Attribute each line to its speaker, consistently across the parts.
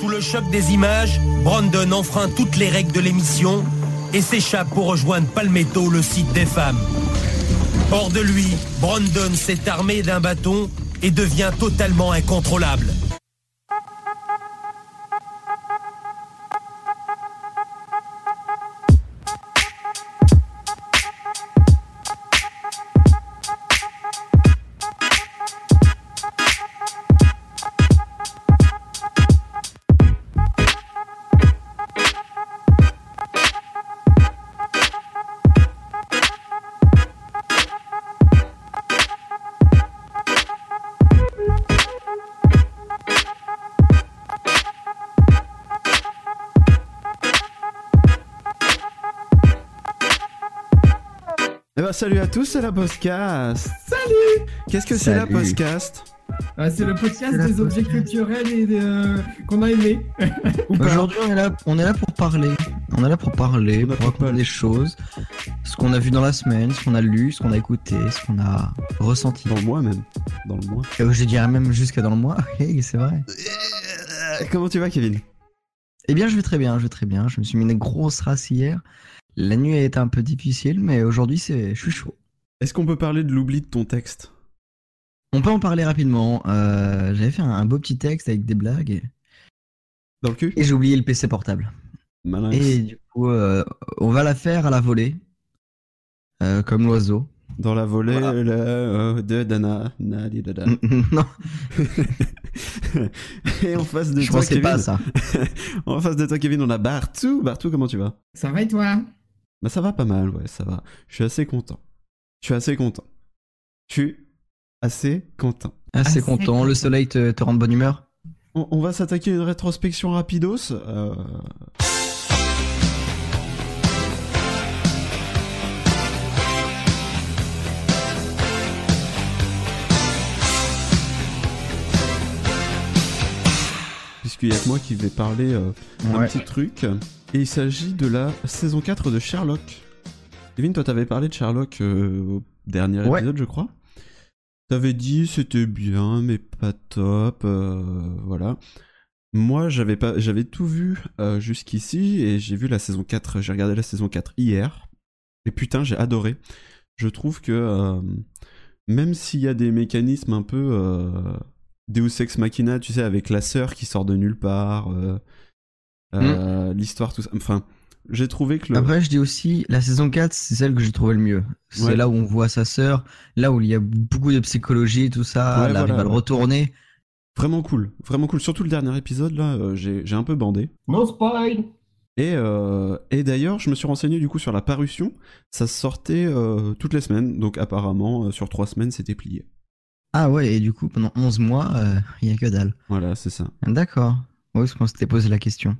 Speaker 1: Sous le choc des images, Brandon enfreint toutes les règles de l'émission et s'échappe pour rejoindre Palmetto, le site des femmes. Hors de lui, Brandon s'est armé d'un bâton et devient totalement incontrôlable.
Speaker 2: Salut à tous, c'est la podcast. Salut Qu'est-ce que c'est la podcast
Speaker 3: Ah, c'est le podcast des objets culturels et de- euh, qu'on a aimé.
Speaker 4: Aujourd'hui, on est là, on est là pour parler. On est là pour parler, pour raconter des choses, ce qu'on a vu dans la semaine, ce qu'on a lu, ce qu'on a écouté, ce qu'on a ressenti.
Speaker 2: Dans le mois même. Dans le mois.
Speaker 4: Et je dirais même jusqu'à dans le mois. Hey, c'est vrai.
Speaker 2: Euh, Comment tu vas, Kevin?
Speaker 4: Eh bien, je vais très bien, je vais très bien. Je me suis mis une grosse race hier. La nuit a été un peu difficile, mais aujourd'hui, c'est, je suis chaud.
Speaker 2: Est-ce qu'on peut parler de l'oubli de ton texte?
Speaker 4: On peut en parler rapidement. Euh, j'avais fait un, un beau petit texte avec des blagues et,
Speaker 2: Dans le cul?
Speaker 4: Et j'ai oublié le PC portable.
Speaker 2: Malin.
Speaker 4: Et du coup, euh, on va la faire à la volée, Euh, comme l'oiseau.
Speaker 2: Dans la volée
Speaker 4: Voilà.
Speaker 2: de Dana. Dada.
Speaker 4: non,
Speaker 2: Et en face de
Speaker 4: je
Speaker 2: toi,
Speaker 4: pensais
Speaker 2: Kevin.
Speaker 4: pas à ça.
Speaker 2: en face de toi, Kevin, on a Bartou. Bartou, comment tu vas?
Speaker 3: Ça va et toi?
Speaker 2: Bah, ça va pas mal, ouais, ça va. Je suis assez content. Je suis assez content. Je suis assez content.
Speaker 3: Assez
Speaker 4: content,
Speaker 3: content.
Speaker 4: le soleil te, te rend de bonne humeur?
Speaker 2: On, on va s'attaquer à une rétrospection rapidos. euh, Puisqu'il y a que moi qui vais parler euh, un
Speaker 4: Ouais.
Speaker 2: petit truc. Et il s'agit de la saison 4 de Sherlock. Kevin, toi t'avais parlé de Sherlock euh, au dernier
Speaker 4: Ouais.
Speaker 2: épisode, je crois. T'avais dit c'était bien, mais pas top. euh, voilà. Moi, j'avais pas, j'avais tout vu euh, jusqu'ici et j'ai vu la saison 4. J'ai regardé la saison 4 hier. Et putain, j'ai adoré. Je trouve que même s'il y a des mécanismes un peu Deus Ex Machina, tu sais, avec la sœur qui sort de nulle part, euh, euh, l'histoire, tout ça. Enfin, j'ai trouvé que le.
Speaker 4: Après, je dis aussi, la saison 4, c'est celle que j'ai trouvé le mieux. C'est
Speaker 2: Ouais.
Speaker 4: là où on voit sa sœur, là où il y a beaucoup de psychologie, tout ça,
Speaker 2: Ouais,
Speaker 4: elle arrive à le retourner.
Speaker 2: Vraiment cool, vraiment cool. Surtout le dernier épisode, là, euh, j'ai j'ai un peu bandé.
Speaker 3: No spoil
Speaker 2: Et, euh, et d'ailleurs, je me suis renseigné du coup sur la parution. Ça sortait euh, toutes les semaines, donc apparemment, euh, sur trois semaines, c'était plié.
Speaker 4: Ah ouais, et du coup, pendant 11 mois, euh, il y a que dalle.
Speaker 2: Voilà, c'est ça.
Speaker 4: D'accord. Oui, parce qu'on s'était posé la question.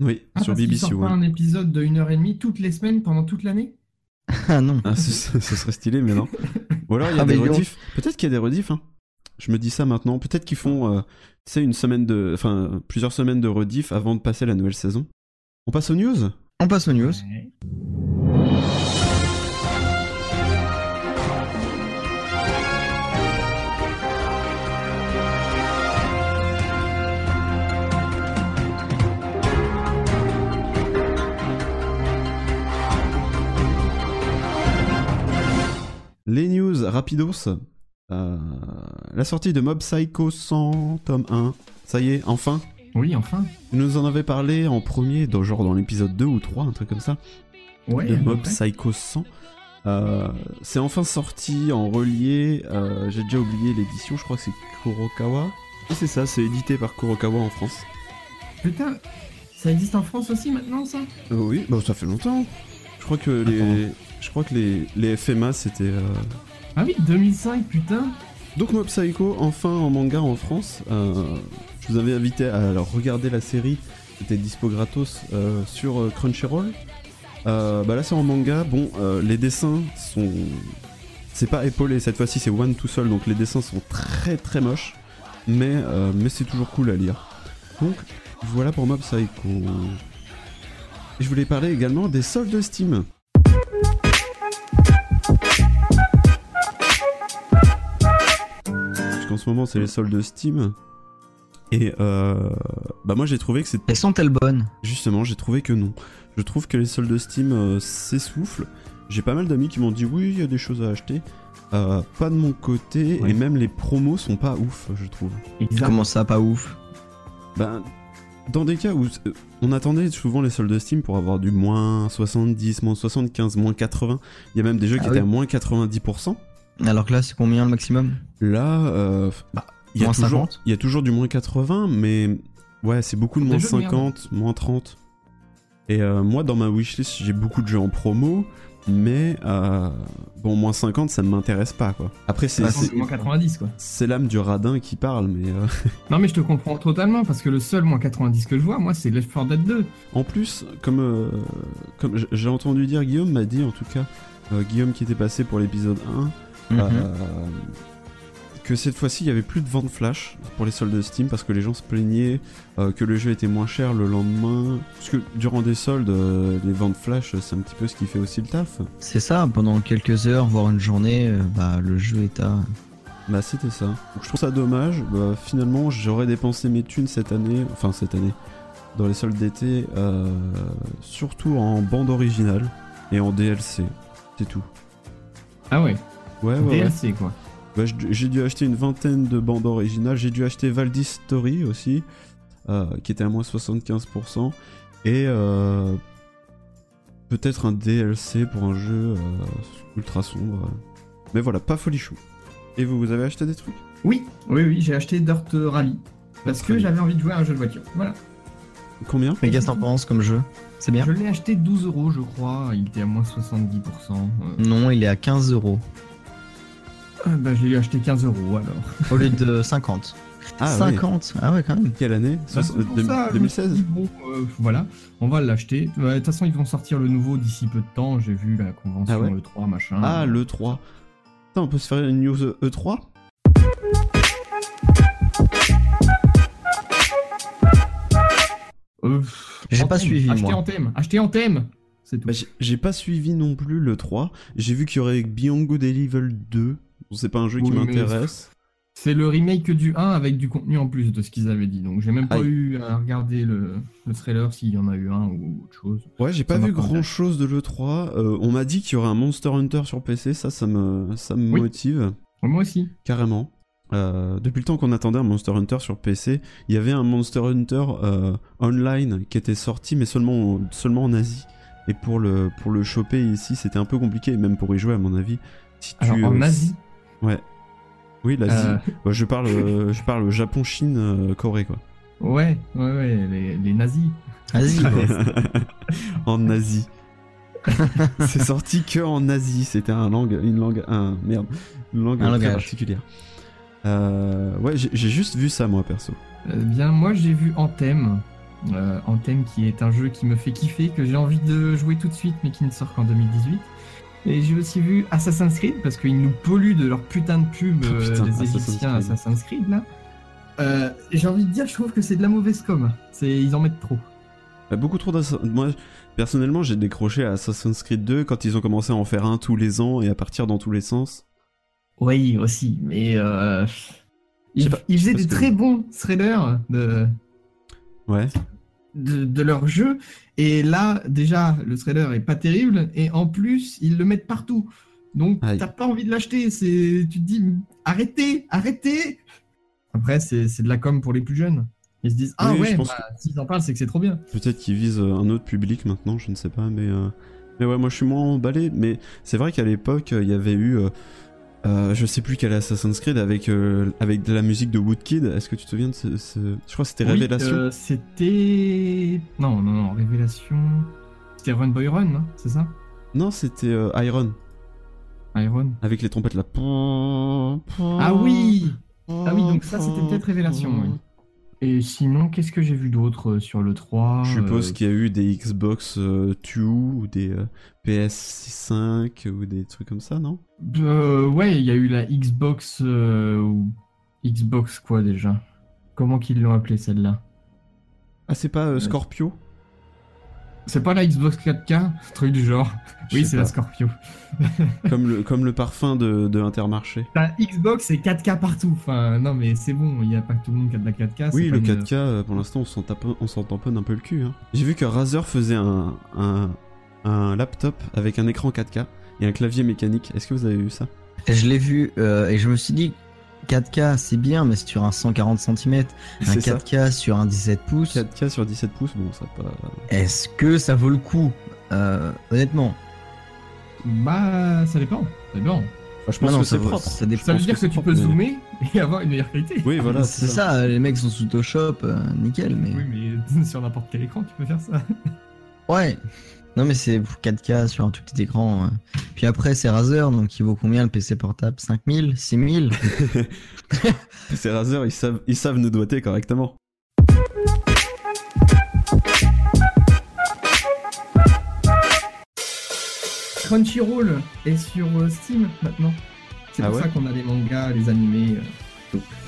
Speaker 2: Oui,
Speaker 3: ah,
Speaker 2: sur BBC One.
Speaker 3: un épisode de 1h30 toutes les semaines pendant toute l'année
Speaker 4: Ah non.
Speaker 2: Ah, ce, ce serait stylé, mais non. Ou alors il y a
Speaker 4: Ah,
Speaker 2: des rediffs. Peut-être qu'il y a des rediffs. Hein. Je me dis ça maintenant. Peut-être qu'ils font, euh, tu sais, une semaine de, enfin, plusieurs semaines de rediff avant de passer la nouvelle saison. On passe aux news?
Speaker 4: On passe aux news.
Speaker 2: Les news rapidos. Euh, la sortie de Mob Psycho 100 tome 1. Ça y est, enfin.
Speaker 3: Oui, enfin.
Speaker 2: Tu nous en avais parlé en premier, dans, genre dans l'épisode 2 ou 3, un truc comme ça.
Speaker 3: Ouais,
Speaker 2: de Mob. Psycho 100. Euh, c'est enfin sorti en relié. euh, J'ai déjà oublié l'édition, je crois que c'est Kurokawa. Et c'est ça, c'est édité par Kurokawa en France.
Speaker 3: Putain, ça existe en France aussi maintenant, ça?
Speaker 2: Euh, oui, bah, ça fait longtemps. Je crois que les, je crois que les, les FMA c'était. euh,
Speaker 3: Ah oui, 2005, putain
Speaker 2: Donc Mob Psycho enfin en manga en France. Euh, je vous avais invité à alors, regarder la série. C'était dispo gratos euh, sur euh, Crunchyroll. Euh, bah là c'est en manga. Bon, euh, les dessins sont. C'est pas épaulé cette fois-ci, c'est one tout seul, donc les dessins sont très très moches. Mais, euh, mais c'est toujours cool à lire. Donc voilà pour Mob Psycho. Et je voulais parler également des soldes Steam. Qu'en ce moment c'est les soldes Steam. Et euh, bah moi j'ai trouvé que c'est
Speaker 4: Elles sont-elles bonnes
Speaker 2: justement j'ai trouvé que non. Je trouve que les soldes Steam euh, s'essoufflent. J'ai pas mal d'amis qui m'ont dit oui il y a des choses à acheter. Euh, pas de mon côté
Speaker 3: Ouais.
Speaker 2: et même les promos sont pas ouf je trouve.
Speaker 3: Exact.
Speaker 4: Comment ça, pas ouf
Speaker 2: Ben, dans des cas où euh, on attendait souvent les soldes Steam pour avoir du moins 70, moins 75, moins 80, il y a même des jeux qui
Speaker 4: Ah
Speaker 2: étaient
Speaker 4: oui.
Speaker 2: à moins 90%.
Speaker 4: Alors que là, c'est combien le maximum?
Speaker 2: Là, euh, bah, il y, a
Speaker 4: Moins
Speaker 2: toujours-
Speaker 4: 50?
Speaker 2: il y a toujours du moins 80, mais ouais, c'est beaucoup de moins
Speaker 3: jeux de merde.
Speaker 2: 50, moins 30. Et euh, moi, dans ma wishlist, j'ai beaucoup de jeux en promo, mais euh, bon, moins 50, ça ne m'intéresse pas, quoi. Après, c'est
Speaker 3: moins 90 quoi.
Speaker 2: c'est l'âme du radin qui parle, mais euh,
Speaker 3: Non mais je te comprends totalement parce que le seul moins 90 que je vois moi c'est Left 4 Dead 2.
Speaker 2: En plus, comme, euh, comme j'ai entendu dire, Guillaume m'a dit en tout cas, euh, Guillaume qui était passé pour l'épisode 1, Euh, que cette fois-ci il y avait plus de vente flash pour les soldes Steam parce que les gens se plaignaient euh, que le jeu était moins cher le lendemain. Parce que durant des soldes, euh, les ventes flash c'est un petit peu ce qui fait aussi le taf.
Speaker 4: C'est ça, pendant quelques heures, voire une journée, bah, le jeu est à.
Speaker 2: Bah c'était ça. Donc je trouve ça dommage. Bah, finalement j'aurais dépensé mes thunes cette année, enfin cette année, dans les soldes d'été, euh, surtout en bande originale et en DLC. C'est tout.
Speaker 3: Ah ouais.
Speaker 2: Ouais, ouais, ouais.
Speaker 3: DLC quoi.
Speaker 2: Bah, j'ai dû acheter une vingtaine de bandes originales. J'ai dû acheter Valdis Story aussi, euh, qui était à moins 75%. Et euh, peut-être un DLC pour un jeu euh, ultra sombre. Mais voilà, pas folichou. Et vous, vous avez acheté des trucs?
Speaker 3: Oui, oui, oui, j'ai acheté Dirt Rally. Parce
Speaker 2: Dirt
Speaker 3: que j'avais envie de jouer à un jeu de voiture. Voilà.
Speaker 2: Combien?
Speaker 4: Mais qu'est-ce que t'en penses comme jeu? C'est bien?
Speaker 3: Je l'ai acheté 12 euros, je crois. Il était à moins 70%. Euh,
Speaker 4: Non, il est à 15 euros
Speaker 3: euh, bah, je l'ai acheté 15 euros alors.
Speaker 4: au lieu de 50.
Speaker 2: Ah,
Speaker 4: 50 Ah ouais, quand même.
Speaker 2: Quelle année?
Speaker 3: Bah,
Speaker 2: Soix-
Speaker 3: c'est pour
Speaker 2: deux-
Speaker 3: ça, je me suis
Speaker 2: 2016
Speaker 3: dit, bon, euh, voilà, on va l'acheter. Euh, De toute façon, ils vont sortir le nouveau d'ici peu de temps. J'ai vu la convention
Speaker 2: Ah ouais
Speaker 3: E3, machin.
Speaker 2: Ah, le 3. Putain, on peut se faire une news E E3
Speaker 3: Euh,
Speaker 4: J'ai pas
Speaker 3: thème.
Speaker 4: suivi,
Speaker 3: Acheter
Speaker 4: moi.
Speaker 3: en thème. Acheter en thème. C'est tout.
Speaker 2: Bah, j'ai- pas suivi non plus le 3. J'ai vu qu'il y aurait Beyond Good et Evil 2. C'est pas un jeu qui
Speaker 3: Oui,
Speaker 2: m'intéresse.
Speaker 3: C'est le remake du 1 avec du contenu en plus de ce qu'ils avaient dit. Donc j'ai même pas
Speaker 2: Aïe.
Speaker 3: eu à regarder le, le trailer s'il y en a eu un ou autre chose.
Speaker 2: Ouais, j'ai pas vu grand chose de l'E3. Euh, on m'a dit qu'il y aurait un Monster Hunter sur PC, ça, ça me, ça me
Speaker 3: Oui.
Speaker 2: motive
Speaker 3: Moi aussi.
Speaker 2: carrément. Euh, depuis le temps qu'on attendait un Monster Hunter sur PC, il y avait un Monster Hunter euh, online qui était sorti, mais seulement, seulement en Asie. Et pour le, pour le choper ici, c'était un peu compliqué, et même pour y jouer, à mon avis. Si tu,
Speaker 3: Alors en Asie.
Speaker 2: Ouais. Oui, l'Asie.
Speaker 3: euh,
Speaker 2: Ouais, je parle, euh, je parle Japon, Chine, euh, Corée, quoi.
Speaker 3: ouais, ouais, ouais, les, les nazis.
Speaker 2: En Asie. c'est sorti que en Asie. C'était un langue, une langue, un merde, une langue
Speaker 4: Un
Speaker 2: très
Speaker 4: langage.
Speaker 2: particulière. Euh, ouais, j'ai juste vu ça moi perso.
Speaker 3: Euh, bien, moi j'ai vu Anthem. Euh, Anthem qui est un jeu qui me fait kiffer, que j'ai envie de jouer tout de suite, mais qui ne sort qu'en 2018. Et j'ai aussi vu Assassin's Creed, parce qu'ils nous polluent de leur putain de pub,
Speaker 2: Oh,
Speaker 3: euh,
Speaker 2: putain,
Speaker 3: les Égyptiens
Speaker 2: Creed.
Speaker 3: Assassin's Creed, là. Euh, j'ai envie de dire, je trouve que c'est de la mauvaise com. Ils en mettent trop.
Speaker 2: Bah, beaucoup trop d'Assa- Moi, personnellement, j'ai décroché à Assassin's Creed 2 quand ils ont commencé à en faire un tous les ans et à partir dans tous les sens.
Speaker 3: Oui, aussi, mais euh, ils,
Speaker 2: pas,
Speaker 3: faisaient des
Speaker 2: que-
Speaker 3: très bons trailers de,
Speaker 2: Ouais.
Speaker 3: De, de leur jeu, et là, déjà, le trailer est pas terrible, et en plus, ils le mettent partout. Donc, t'as pas envie de l'acheter, c'est, tu te dis, arrêtez, arrêtez Après, c'est de la com pour les plus jeunes. Ils se disent, ah
Speaker 2: Oui,
Speaker 3: ouais, bah, s'ils en parlent, c'est que c'est trop bien.
Speaker 2: Peut-être qu'ils visent euh, un autre public maintenant, je ne sais pas, mais euh, mais ouais, moi je suis moins emballé. Mais c'est vrai qu'à l'époque, euh, il y avait eu, euh, euh, je sais plus quel Assassin's Creed avec euh, avec de la musique de Woodkid. Est-ce que tu te souviens de ce, ce- Je crois que c'était
Speaker 3: Oui,
Speaker 2: Révélation.
Speaker 3: euh, c'était. Non, non, non, Révélation. C'était Run Boy Run, hein, c'est ça?
Speaker 2: Non, c'était euh, Iron
Speaker 3: Iron.
Speaker 2: avec les trompettes là.
Speaker 3: Ah oui Ah oui, donc ça, c'était peut-être Révélation, oui. Et sinon, qu'est-ce que j'ai vu d'autre euh, sur le 3
Speaker 2: Je suppose
Speaker 3: euh,
Speaker 2: qu'il y a eu des Xbox euh, 2 ou des euh, PS5 ou des trucs comme ça, non?
Speaker 3: Euh, ouais, il y a eu la Xbox. ou Xbox quoi déjà? Comment qu'ils l'ont appelée celle-là?
Speaker 2: Ah, c'est pas Scorpio?
Speaker 3: C'est pas la Xbox 4K, truc du genre. Oui, c'est la. Scorpio.
Speaker 2: comme, le, comme le parfum de, de Intermarché.
Speaker 3: La Xbox, c'est 4K partout. Enfin, non, mais c'est bon, il n'y a pas que tout le monde qui a de la 4K. c'est
Speaker 2: Oui,
Speaker 3: pas
Speaker 2: le
Speaker 3: une-
Speaker 2: 4K, euh, pour l'instant, on s'en tape- on s'en tamponne un peu le cul. hein. J'ai vu que Razer faisait un, un, un laptop avec un écran 4K et un clavier mécanique. Est-ce que vous avez vu ça?
Speaker 4: Et je l'ai vu euh, et je me suis dit 4K c'est bien, mais sur un 140 cm, un
Speaker 2: C'est ça.
Speaker 4: 4K sur un 17 pouces,
Speaker 2: 4K sur 17 pouces, bon, ça pas.
Speaker 4: est-ce que ça vaut le coup? Euh, Honnêtement,
Speaker 3: Bah, ça dépend. Ça dépend.
Speaker 2: Enfin, je pense
Speaker 4: non, non,
Speaker 2: que
Speaker 4: ça,
Speaker 2: c'est propre.
Speaker 4: ça dépend.
Speaker 3: Ça veut dire
Speaker 2: que
Speaker 3: que,
Speaker 2: c'est
Speaker 3: tu
Speaker 2: propre,
Speaker 3: peux
Speaker 2: mais-
Speaker 3: zoomer et avoir une meilleure qualité.
Speaker 2: Oui, voilà.
Speaker 4: c'est ça, les mecs sont sous Photoshop, euh, nickel, mais
Speaker 3: Oui, mais sur n'importe quel écran, tu peux faire ça.
Speaker 4: ouais. Non mais c'est 4K sur un tout petit écran. euh. Puis après c'est Razer, donc il vaut combien le PC portable? 5000 6000
Speaker 2: Ces Razer, ils savent, ils savent nous doiter correctement.
Speaker 3: Crunchyroll est sur euh, Steam maintenant. C'est
Speaker 2: Ah
Speaker 3: pour
Speaker 2: ouais?
Speaker 3: ça qu'on a les mangas, les animés.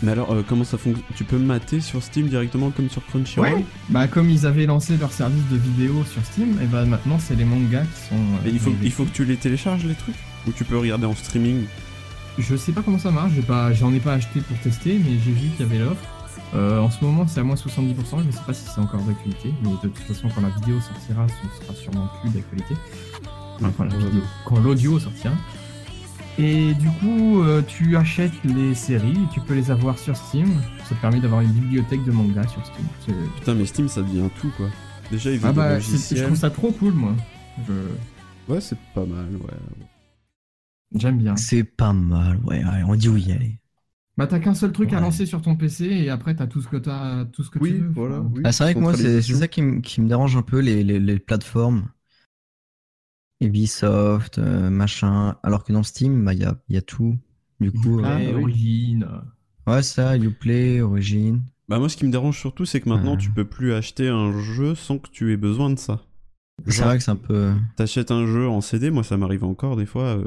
Speaker 2: Mais alors, euh, comment ça fonctionne? Tu peux mater sur Steam directement comme sur Crunchyroll?
Speaker 3: Ouais. Bah comme ils avaient lancé leur service de vidéo sur Steam, et bah maintenant c'est les mangas qui sont. euh,
Speaker 2: Et il faut, il faut que tu les télécharges, les trucs? Ou tu peux regarder en streaming?
Speaker 3: Je sais pas comment ça marche, j'ai pas, j'en ai pas acheté pour tester, mais j'ai vu qu'il y avait l'offre. Euh, en ce moment c'est à moins 70%, je sais pas si c'est encore d'actualité, mais de toute façon quand la vidéo sortira, ce sera sûrement plus d'actualité. Enfin, quand l'audio sortira. Et du coup, euh, tu achètes les séries, tu peux les avoir sur Steam. Ça te permet d'avoir une bibliothèque de mangas sur Steam.
Speaker 2: Putain, mais Steam, ça devient tout, quoi. Déjà, ils
Speaker 3: Ah bah, je trouve ça trop cool, moi. Je-
Speaker 2: Ouais, c'est pas mal, ouais.
Speaker 3: J'aime bien.
Speaker 4: C'est pas mal, ouais, ouais, on dit oui, allez.
Speaker 3: Bah, t'as qu'un seul truc à lancer sur ton PC et après, t'as tout ce que t'as, tout ce que
Speaker 2: Oui,
Speaker 3: tu veux.
Speaker 2: voilà. Oui,
Speaker 4: Ah, c'est vrai que moi, c'est ça qui, me- qui me dérange un peu, les, les, les plateformes. Ubisoft, euh, machin. Alors que dans Steam, bah, il y, a, y a tout. Du coup,
Speaker 2: Ah,
Speaker 4: euh.
Speaker 3: Origin.
Speaker 4: ouais, ça, Uplay, Origin.
Speaker 2: Bah, moi, ce qui me dérange surtout, c'est que maintenant,
Speaker 4: Euh.
Speaker 2: tu peux plus acheter un jeu sans que tu aies besoin de ça.
Speaker 4: C'est vrai que c'est un peu.
Speaker 2: T'achètes un jeu en CD, moi, ça m'arrive encore des fois. euh,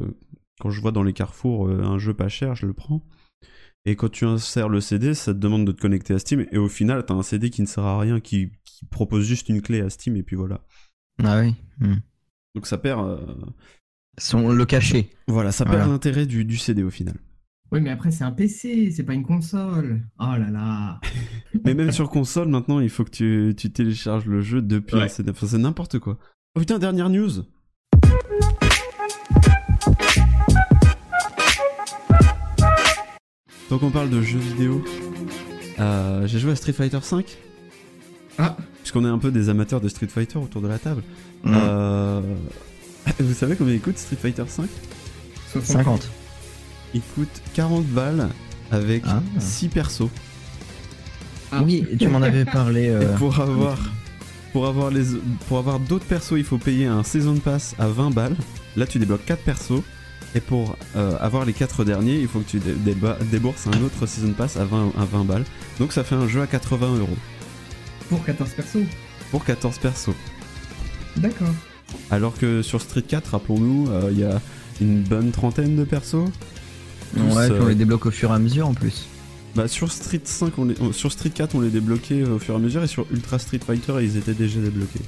Speaker 2: quand je vois dans les carrefours euh, un jeu pas cher, je le prends. Et quand tu insères le CD, ça te demande de te connecter à Steam. Et au final, t'as un CD qui ne sert à rien, qui, qui propose juste une clé à Steam, et puis voilà.
Speaker 4: Ah oui. hmm.
Speaker 2: Donc ça perd. euh,
Speaker 4: Son, le cachet.
Speaker 2: Voilà, ça perd
Speaker 4: Voilà.
Speaker 2: l'intérêt du, du CD au final.
Speaker 3: Oui, mais après, c'est un PC, c'est pas une console. Oh là là.
Speaker 2: Mais même sur console, maintenant, il faut que tu, tu télécharges le jeu depuis
Speaker 3: Ouais.
Speaker 2: un CD. Enfin, c'est n'importe quoi. Oh putain, dernière news Donc on parle de jeux vidéo. Euh, J'ai joué à Street Fighter V.
Speaker 3: Ah.
Speaker 2: Puisqu'on est un peu des amateurs de Street Fighter autour de la table.
Speaker 4: Hmm.
Speaker 2: Euh, Vous savez combien il coûte Street Fighter V
Speaker 4: 50.
Speaker 2: Il coûte 40 balles avec
Speaker 4: Ah.
Speaker 2: 6 persos.
Speaker 3: Ah.
Speaker 4: Oui, tu m'en avais parlé. euh,
Speaker 2: Et pour avoir, pour avoir, les, pour avoir d'autres persos, il faut payer un Season Pass à 20 balles. Là, tu débloques 4 persos. Et pour euh, avoir les 4 derniers, il faut que tu dé- débourses un autre Season Pass à 20, à 20 balles. Donc ça fait un jeu à 80 euros.
Speaker 3: Pour 14 persos.
Speaker 2: Pour 14 persos.
Speaker 3: D'accord.
Speaker 2: Alors que sur Street 4, rappelons-nous, euh, il y a une bonne trentaine de persos. tous,
Speaker 4: ouais, puis on
Speaker 2: euh,
Speaker 4: les débloque au fur et à mesure en plus.
Speaker 2: Bah, sur Street 5, on les- on- sur Street 4, on les débloquait au fur et à mesure. Et sur Ultra Street Fighter, ils étaient déjà débloqués.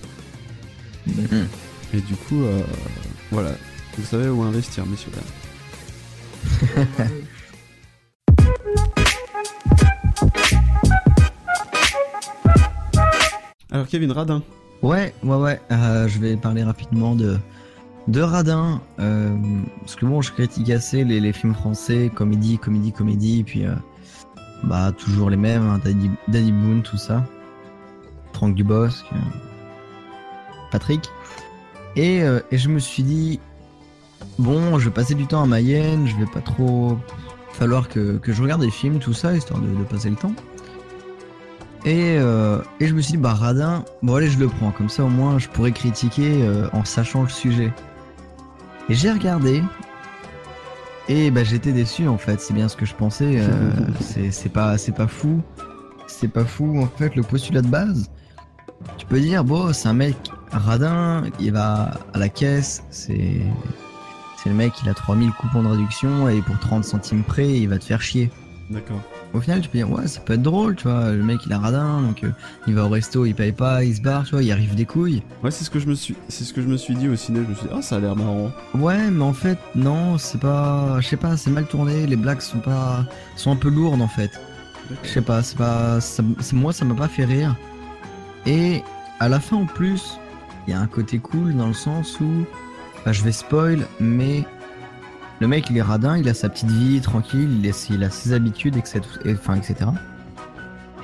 Speaker 3: D'accord.
Speaker 2: Et du coup, euh, voilà. Vous savez où investir, messieurs. dames. Alors, Kevin Radin.
Speaker 4: Ouais, ouais, ouais. euh, je vais parler rapidement de, de Radin. euh, parce que bon, je critique assez les, films français, comédie, comédie, comédie. Puis, euh, bah, toujours les mêmes, hein, Daddy, Boone, tout ça. Franck Dubosc. Patrick. Et, et je me suis dit, bon, je vais passer du temps à Mayenne, je vais pas trop. Falloir que, que je regarde des films, tout ça, histoire de, de passer le temps. Et, euh, et je me suis dit, bah Radin, bon allez, je le prends, comme ça au moins je pourrais critiquer euh, en sachant le sujet. Et j'ai regardé, et bah j'étais déçu en fait, c'est bien ce que je pensais, euh, c'est c'est pas, c'est pas fou, c'est pas fou en fait le postulat de base. Tu peux dire, bon, c'est un mec radin, il va à la caisse, c'est. C'est le mec, il a 3000 coupons de réduction et pour 30 centimes près, il va te faire chier.
Speaker 2: D'accord.
Speaker 4: Au final, tu peux dire, ouais, ça peut être drôle, tu vois. Le mec, il a radin, donc euh, il va au resto, il paye pas, il se barre, tu vois, il arrive des couilles.
Speaker 2: Ouais, c'est ce que je me suis, c'est ce que je me suis dit au ciné. Je me suis dit, ah, ça a l'air marrant.
Speaker 4: Ouais, mais en fait, non, c'est pas. Je sais pas, c'est mal tourné, les blagues sont pas. sont un peu lourdes en fait. Je sais pas, c'est pas. ça- c'est- moi, ça m'a pas fait rire. Et à la fin, en plus, il y a un côté cool dans le sens où. Bah, je vais spoil, mais. Le mec, il est radin, il a sa petite vie tranquille, il, est- il a ses habitudes, etc. et- Enfin, etc.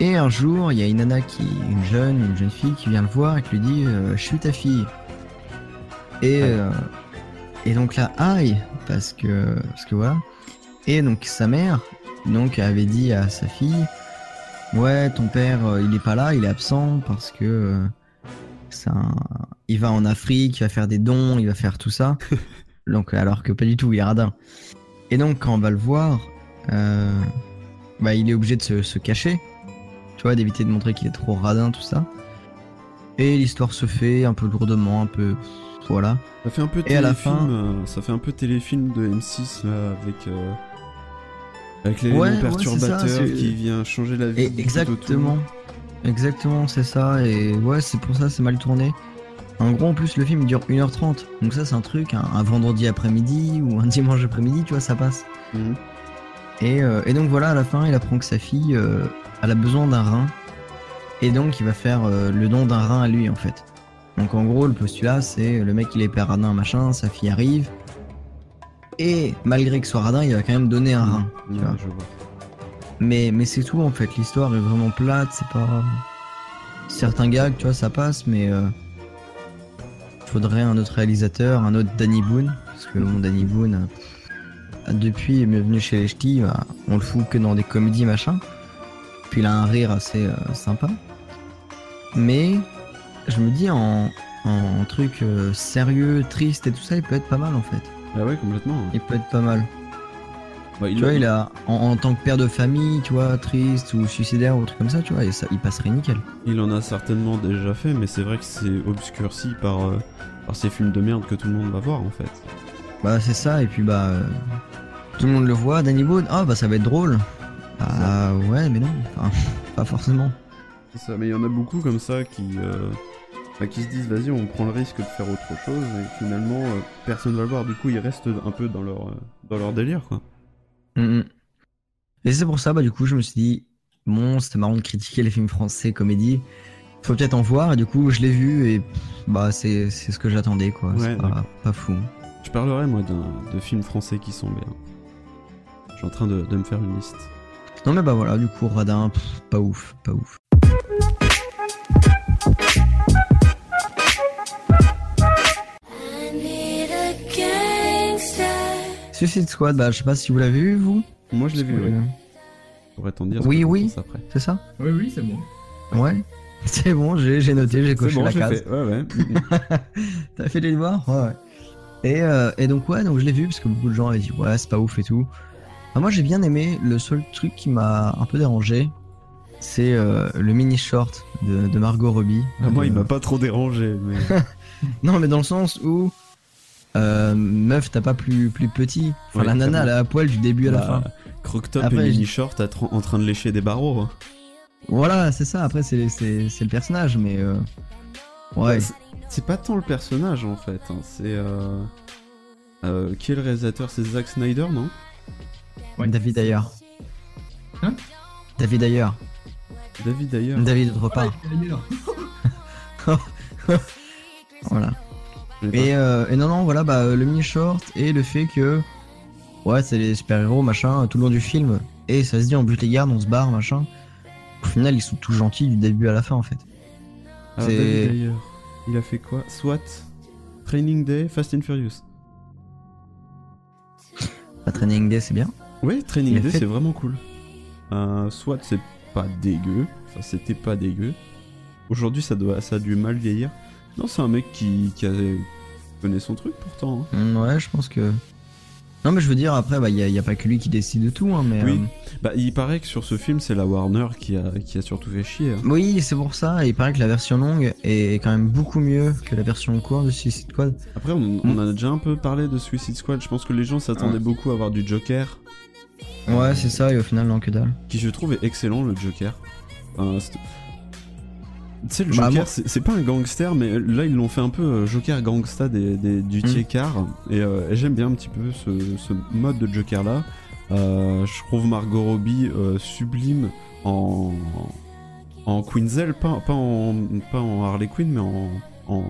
Speaker 4: Et un jour, il y a une nana qui. Une jeune, une jeune fille qui vient le voir et qui lui dit euh, Je suis ta fille. Et. Euh, et donc là, aïe, parce que, parce que voilà. Et donc sa mère, donc avait dit à sa fille, ouais, ton père, euh, il est pas là, il est absent parce que euh, c'est un- il va en Afrique, il va faire des dons, il va faire tout ça. donc alors que pas du tout, il est radin. Et donc quand on va le voir, euh, bah il est obligé de se, se cacher, tu vois, d'éviter de montrer qu'il est trop radin, tout ça. Et l'histoire se fait un peu lourdement, un peu, voilà.
Speaker 2: Ça fait un peu
Speaker 4: Et à la
Speaker 2: téléfilm.
Speaker 4: fin-
Speaker 2: euh, ça fait un peu téléfilm de M6 là, avec. euh, avec l'élément
Speaker 4: Ouais,
Speaker 2: perturbateur
Speaker 4: ça,
Speaker 2: qui vient changer la vie.
Speaker 4: Et exactement. Exactement, c'est ça. Et ouais, c'est pour ça, c'est mal tourné. En gros, en plus, le film il dure 1h30. Donc ça, c'est un truc, un, un vendredi après-midi ou un dimanche après-midi, tu vois, ça passe.
Speaker 2: Mhm.
Speaker 4: Et, euh, et donc voilà, à la fin, il apprend que sa fille, euh, elle a besoin d'un rein. Et donc, il va faire euh, le don d'un rein à lui, en fait. Donc en gros, le postulat, c'est le mec, il est père radin, machin, sa fille arrive. Et malgré que ce soit radin, il va quand même donner un rein.
Speaker 2: Ouais,
Speaker 4: tu vois.
Speaker 2: je vois.
Speaker 4: Mais, mais c'est tout en fait, l'histoire est vraiment plate, c'est pas. Certains gags, tu vois, ça passe, mais. Faudrait un autre réalisateur, un autre Danny Boone, parce que mon Danny Boone, euh, depuis, il est venu chez les ch'tis, bah, on le fout que dans des comédies machin. Puis il a un rire assez euh, sympa. Mais je me dis en, en truc euh, sérieux, triste et tout ça, il peut être pas mal en fait.
Speaker 2: Ah ouais, complètement.
Speaker 4: Il peut être pas mal.
Speaker 2: Bah,
Speaker 4: Tu vois, il a en, en tant que père de famille, tu vois, triste ou suicidaire ou un truc comme ça, tu vois, et ça, il passerait nickel.
Speaker 2: il en a certainement déjà fait, mais c'est vrai que c'est obscurci par, euh, par ces films de merde que tout le monde va voir en fait.
Speaker 4: Bah c'est ça, et puis bah euh, tout le monde le voit, Danny Boone, ah bah ça va être drôle. Ah ouais, mais non, enfin, pas forcément.
Speaker 2: C'est ça, mais il y en a beaucoup comme ça qui, euh, bah, qui se disent vas-y, on prend le risque de faire autre chose, et finalement euh, personne va le voir. Du coup, ils restent un peu dans leur, euh, dans leur délire quoi.
Speaker 4: Mm, mm. Et c'est pour ça, bah du coup, je me suis dit, bon, c'était marrant de critiquer les films français comédie. Faut peut-être en voir, et du coup, je l'ai vu, et bah c'est c'est ce que j'attendais, quoi.
Speaker 2: Ouais,
Speaker 4: c'est pas, fou.
Speaker 2: Je parlerai moi d'un- de films français qui sont bien. Je suis en train de, de me faire une liste.
Speaker 4: Non mais bah voilà, du coup, Radin, pff, pas ouf, pas ouf. Suicide Squad, bah je sais pas si vous l'avez vu, vous
Speaker 2: Moi je l'ai vu,
Speaker 4: Parce
Speaker 2: oui. pourrais t'en dire
Speaker 4: Oui, oui. C'est ça
Speaker 3: Oui, oui, c'est bon.
Speaker 4: Ouais. C'est bon, j'ai noté, j'ai coché
Speaker 2: bon,
Speaker 4: la case.
Speaker 2: fait. Ouais, ouais.
Speaker 4: T'as fait les devoirs Ouais, ouais. Et, euh, et donc, ouais, donc je l'ai vu parce que beaucoup de gens avaient dit, ouais, c'est pas ouf et tout. Ah, moi, j'ai bien aimé. Le seul truc qui m'a un peu dérangé, c'est euh, le mini short de, de Margot Robbie.
Speaker 2: Ah, moi,
Speaker 4: De-
Speaker 2: il m'a pas trop dérangé, mais.
Speaker 4: Non, mais dans le sens où. Euh, meuf, t'as pas plus, plus petit. Enfin,
Speaker 2: Ouais,
Speaker 4: la nana, elle a à poil du début à la
Speaker 2: Bah,
Speaker 4: fin.
Speaker 2: Croc-top et
Speaker 4: Après,
Speaker 2: mini
Speaker 4: je-
Speaker 2: short à tra- en train de lécher des barreaux. hein.
Speaker 4: Voilà, c'est ça. Après, c'est c'est- c'est le personnage, mais. euh, ouais.
Speaker 2: Bah, c'est- C'est pas tant le personnage en fait. hein, C'est. Euh... euh, qui est le réalisateur? C'est Zack Snyder, non?
Speaker 3: Ouais.
Speaker 4: David Ayer.
Speaker 3: Hein?
Speaker 4: David Ayer.
Speaker 2: David d'ailleurs.
Speaker 4: David autre part.
Speaker 3: Ah,
Speaker 4: Voilà. Et, euh, et non, non, voilà, bah, le mini short et le fait que. Ouais, c'est les super-héros, machin, tout le long du film. Et ça se dit, on bute les gardes, on se barre, machin. Au final, ils sont tous gentils du début à la fin, en fait.
Speaker 2: Alors,
Speaker 4: c'est-
Speaker 2: David Ayer, il a fait quoi? SWAT, Training Day, Fast and Furious.
Speaker 4: La Training Day, c'est bien.
Speaker 2: Ouais, Training Day,
Speaker 4: fait-
Speaker 2: c'est vraiment cool. Euh, SWAT, c'est pas dégueu. Enfin, c'était pas dégueu. Aujourd'hui, ça, doit, ça a dû mal vieillir. Non, c'est un mec qui, qui a connaît son truc pourtant. hein.
Speaker 4: Mm, ouais, je pense que. Non, mais je veux dire, après, bah, il y, a pas que lui qui décide de tout, hein, mais.
Speaker 2: Oui.
Speaker 4: euh,
Speaker 2: Bah, il paraît que sur ce film, c'est la Warner qui a, qui a surtout fait chier. hein.
Speaker 4: Oui, c'est pour ça. Et il paraît que la version longue est quand même beaucoup mieux que la version courte de Suicide Squad.
Speaker 2: Après, on, on en a déjà un peu parlé de Suicide Squad. Je pense que les gens s'attendaient beaucoup à voir du Joker.
Speaker 4: Ouais, c'est ça, et au final, non, que dalle.
Speaker 2: qui je trouve est excellent le Joker. Enfin, tu sais, le
Speaker 4: Bah,
Speaker 2: Joker,
Speaker 4: moi-
Speaker 2: c'est pas un gangster, mais là ils l'ont fait un peu euh, Joker gangsta des, des- du
Speaker 4: Mm.
Speaker 2: Tiekar. Et, euh, et j'aime bien un petit peu ce, ce mode de Joker là. Euh, je trouve Margot Robbie euh, sublime en, en Quinzel, pas, pas, en, pas en Harley Quinn, mais en, en,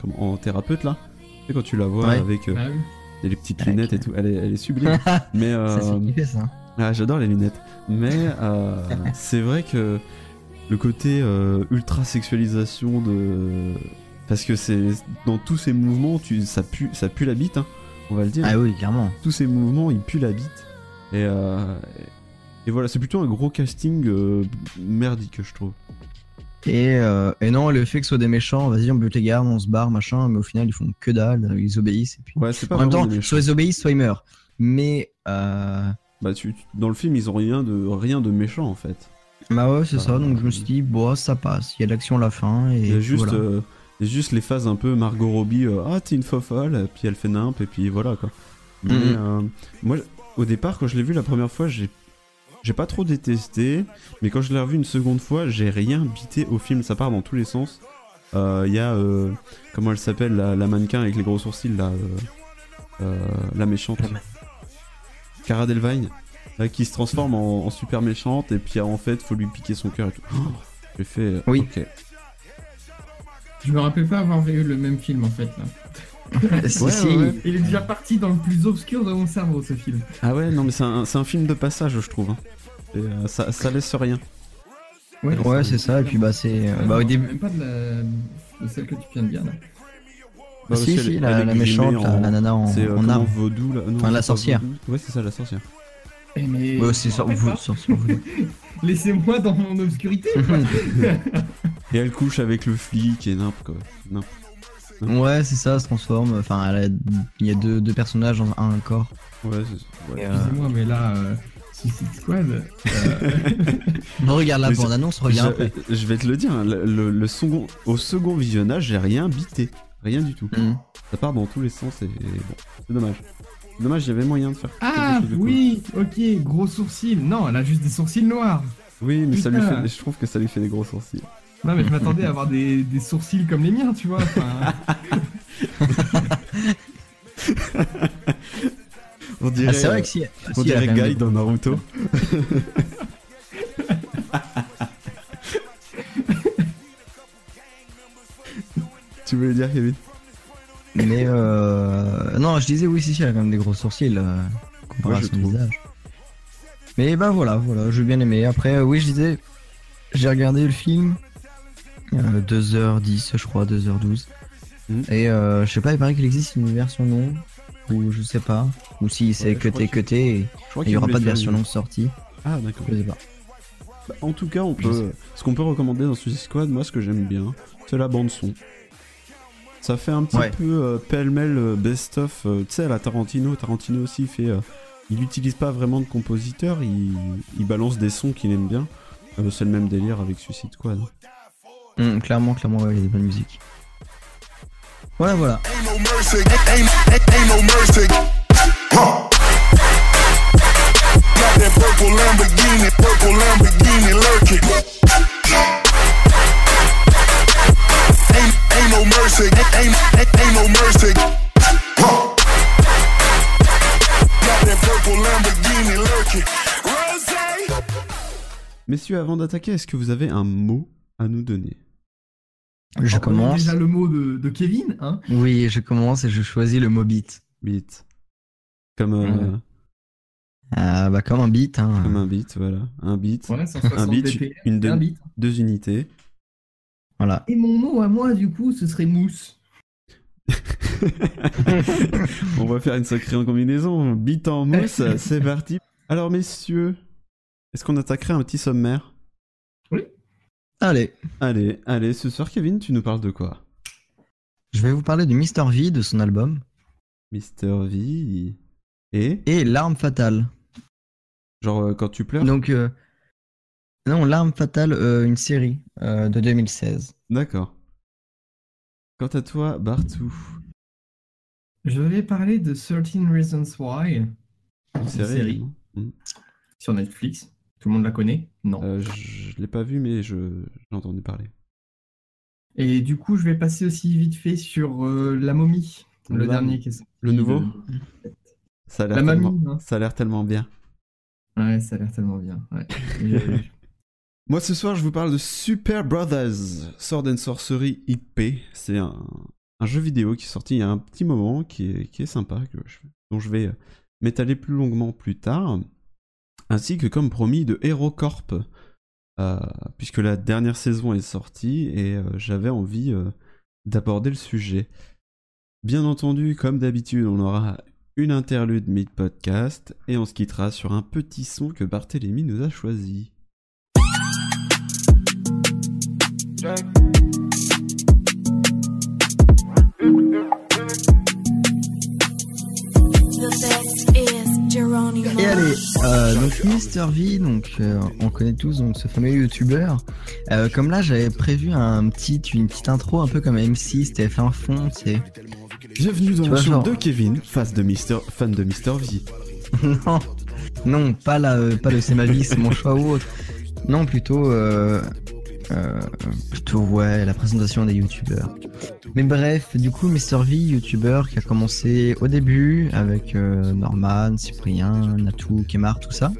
Speaker 2: comme- en thérapeute là. Tu sais, quand tu la vois
Speaker 4: Ouais.
Speaker 2: avec euh,
Speaker 3: Ah oui.
Speaker 2: les petites
Speaker 4: Avec,
Speaker 2: lunettes et tout, elle est, elle est sublime. mais
Speaker 4: Ça
Speaker 2: euh,
Speaker 4: ça.
Speaker 2: ah, j'adore les lunettes. Mais euh, c'est vrai que le côté euh, ultra sexualisation de. Parce que c'est dans tous ces mouvements, tu, ça, pue, ça pue la bite, hein, on va le dire.
Speaker 4: Ah oui, clairement.
Speaker 2: Tous ces mouvements, ils puent la bite. Et, euh, et voilà, c'est plutôt un gros casting euh, merdique, je trouve.
Speaker 4: Et, euh, et non, le fait que ce soit des méchants, vas-y, on bute les gardes, on se barre, machin, mais au final, ils font que dalle, ils obéissent, et puis.
Speaker 2: Ouais, c'est pas
Speaker 4: en même temps, soit ils obéissent, soit ils meurent. Mais,
Speaker 2: Bah, tu- dans le film, ils ont rien de, rien de méchant en fait.
Speaker 4: Bah ouais, c'est
Speaker 2: Ah,
Speaker 4: ça, donc je me suis dit, bon, ça passe, il y a l'action à la fin, et.
Speaker 2: Il y a juste,
Speaker 4: voilà.
Speaker 2: euh, juste les phases un peu Margot Robbie, euh, ah t'es une fofolle, puis elle fait nimp, et puis voilà quoi. Mais
Speaker 4: Mhm.
Speaker 2: euh, moi, au départ, quand je l'ai vu la première fois, j'ai j'ai pas trop détesté, mais quand je l'ai revu une seconde fois, j'ai rien bité au film, ça part dans tous les sens. Euh, Il y a, euh, comment elle s'appelle, la, la mannequin avec les gros sourcils, là, euh, euh, la méchante. Cara Delevingne, là, qui se transforme en, en super méchante, et puis en fait, faut lui piquer son cœur et tout. Oh, j'ai fait, euh,
Speaker 4: Oui.
Speaker 3: Je me rappelle pas avoir vu le même film en fait. Là.
Speaker 4: si,
Speaker 2: Ouais,
Speaker 4: si.
Speaker 2: ouais, ouais.
Speaker 3: Il est déjà parti dans le plus obscur de mon cerveau ce film.
Speaker 2: Ah ouais, non mais c'est un, c'est un film de passage, je trouve. hein. Et, euh, ça, ça laisse rien.
Speaker 4: Ouais, c'est ça, et puis bah, c'est. euh,
Speaker 3: Ah,
Speaker 4: bah, au début.
Speaker 3: Même pas de, la... de celle que tu viens de dire là.
Speaker 2: Bah,
Speaker 4: si,
Speaker 2: parce
Speaker 4: si,
Speaker 2: qu'elle-
Speaker 4: la,
Speaker 2: elle
Speaker 4: la méchante,
Speaker 2: en-
Speaker 4: la, la nana en,
Speaker 2: euh,
Speaker 4: en arme.
Speaker 2: vaudou là non,
Speaker 4: Enfin, la sorcière.
Speaker 2: vaudou. Ouais, c'est ça, la sorcière.
Speaker 3: Eh, mais
Speaker 4: Ouais, c'est
Speaker 3: rappelle
Speaker 4: vous.
Speaker 3: Laissez-moi dans mon obscurité. quoi.
Speaker 2: Et elle couche avec le flic et n'importe quoi. N'importe.
Speaker 4: Ouais, c'est ça, se transforme. Enfin, elle a- il y a deux, deux personnages dans un corps.
Speaker 2: Ouais, c'est ouais.
Speaker 4: Euh,
Speaker 3: Excusez-moi, mais là, euh, Suicide Squad. euh,
Speaker 4: On regarde la bande-annonce, on regarde
Speaker 2: je,
Speaker 4: après.
Speaker 2: je vais te le dire, hein, le, le- le second, au second visionnage, j'ai rien bité. Rien du tout.
Speaker 4: Hmm.
Speaker 2: Ça part dans tous les sens et, et bon, c'est dommage. Dommage, avait moyen de faire
Speaker 3: Ah
Speaker 2: de cool.
Speaker 3: oui, ok, gros sourcils. Non, elle a juste des sourcils noirs.
Speaker 2: Oui, mais ça lui fait, je trouve que ça lui fait des gros sourcils.
Speaker 3: Non, mais je m'attendais à avoir des, des sourcils comme les miens, tu vois. enfin,
Speaker 2: On dirait,
Speaker 4: Ah, c'est vrai
Speaker 2: euh,
Speaker 4: que si.
Speaker 2: on
Speaker 4: si,
Speaker 2: dirait Guy dans Naruto. tu voulais dire, Kevin?
Speaker 4: Mais euh... non, je disais oui, si, si, elle a quand même des gros sourcils euh, comparé
Speaker 2: Ouais,
Speaker 4: à son
Speaker 2: trouve.
Speaker 4: visage. Mais bah voilà, voilà, j'ai bien aimé. Après, euh, oui, je disais, j'ai regardé le film, euh, 2h10, je crois, 2h12.
Speaker 2: Mhm.
Speaker 4: Et euh, je sais pas, il paraît qu'il existe une version longue, ou je sais pas, ou si c'est
Speaker 2: Ouais,
Speaker 4: cuté, cuté, et
Speaker 2: Je crois
Speaker 4: il y aura pas de version longue sortie,
Speaker 2: Ah, d'accord.
Speaker 4: je sais pas.
Speaker 2: Bah, en tout cas, on peut, ce qu'on peut recommander dans Suicide Squad, moi, ce que j'aime bien, c'est la bande son. Ça fait un petit
Speaker 4: Ouais.
Speaker 2: peu euh, pêle-mêle euh, best-of. euh, tu sais, à la Tarantino, Tarantino aussi fait. euh, il n'utilise pas vraiment de compositeur, il, il balance des sons qu'il aime bien. Euh, c'est le même délire avec Suicide Squad.
Speaker 4: Hum, clairement, clairement, ouais, il y a des bonnes musiques. Voilà, voilà.
Speaker 5: No mercy, ain't, ain't, ain't no mercy. Huh. Got that purple Lamborghini, lurking.
Speaker 2: Messieurs, avant d'attaquer, est-ce que vous avez un mot à nous donner
Speaker 4: Je
Speaker 3: en prenant
Speaker 4: commence.
Speaker 3: déjà le mot de, de Kevin, hein.
Speaker 4: Oui, je commence et je choisis le mot beat.
Speaker 2: Beat. Comme, euh.
Speaker 4: Ah bah comme un beat, hein.
Speaker 2: comme un beat, voilà. Un beat,
Speaker 3: Ouais, 160
Speaker 2: un beat, une
Speaker 3: un
Speaker 2: de-
Speaker 3: beat.
Speaker 2: deux unités.
Speaker 4: Voilà.
Speaker 3: Et mon mot à moi, du coup, ce serait mousse.
Speaker 2: On va faire une sacrée combinaison. Beat en mousse, c'est parti. Alors, messieurs, est-ce qu'on attaquerait un petit sommaire?
Speaker 4: Allez,
Speaker 2: Allez, allez, ce soir, Kevin, tu nous parles de quoi?
Speaker 4: Je vais vous parler de Mr. V, de son album,
Speaker 2: Mister V. Et
Speaker 4: et L'arme fatale.
Speaker 2: Genre, euh, quand tu pleures?
Speaker 4: Donc, euh, non, L'arme fatale, euh, une série euh, de 2016.
Speaker 2: D'accord. Quant à toi, Bartou,
Speaker 3: Je vais parler de 13 Reasons Why.
Speaker 2: une
Speaker 3: Une
Speaker 2: série, Hmm.
Speaker 3: sur Netflix. Tout le monde la connaît? Non.
Speaker 2: Euh, je je l'ai pas vu, mais je j'ai entendu parler.
Speaker 3: Et du coup, je vais passer aussi vite fait sur euh, La Momie, le
Speaker 2: La-
Speaker 3: dernier qui est sorti.
Speaker 2: Le nouveau
Speaker 3: de-
Speaker 2: Ça a l'air
Speaker 3: La mamie,
Speaker 2: tellement...
Speaker 3: hein.
Speaker 2: ça a l'air tellement bien.
Speaker 3: Ouais, ça a l'air tellement bien. Ouais. Et-
Speaker 2: Moi ce soir je vous parle de Super Brothers Sword and Sorcery IP. C'est un, jeu vidéo qui est sorti il y a un petit moment, qui est, qui est sympa, dont je vais euh, m'étaler plus longuement plus tard. Ainsi que comme promis de HeroCorp, euh, puisque la dernière saison est sortie et euh, j'avais envie d'aborder le sujet. Bien entendu, comme d'habitude, on aura une interlude mid-podcast et on se quittera sur un petit son que Barthélémy nous a choisi.
Speaker 6: The best is Geronimo.
Speaker 4: Et allez, euh, donc Mister V, donc euh, on connaît tous donc ce fameux youtubeur. Euh, comme là, j'avais prévu un petit, une petite intro un peu comme MC, c'était fait un fond, tu sais.
Speaker 2: Bienvenue dans le show
Speaker 4: genre-
Speaker 2: de Kevin, face de Mister, fan de Mr. V.
Speaker 4: non, non, pas la, euh, pas le c'est ma vie, c'est mon choix ou autre. Non, plutôt, euh, euh, plutôt ouais, la présentation des youtubeurs. Mais bref, du coup, Mr V, youtubeur qui a commencé au début avec euh, Norman, Cyprien, Natou, Kemar, tout ça.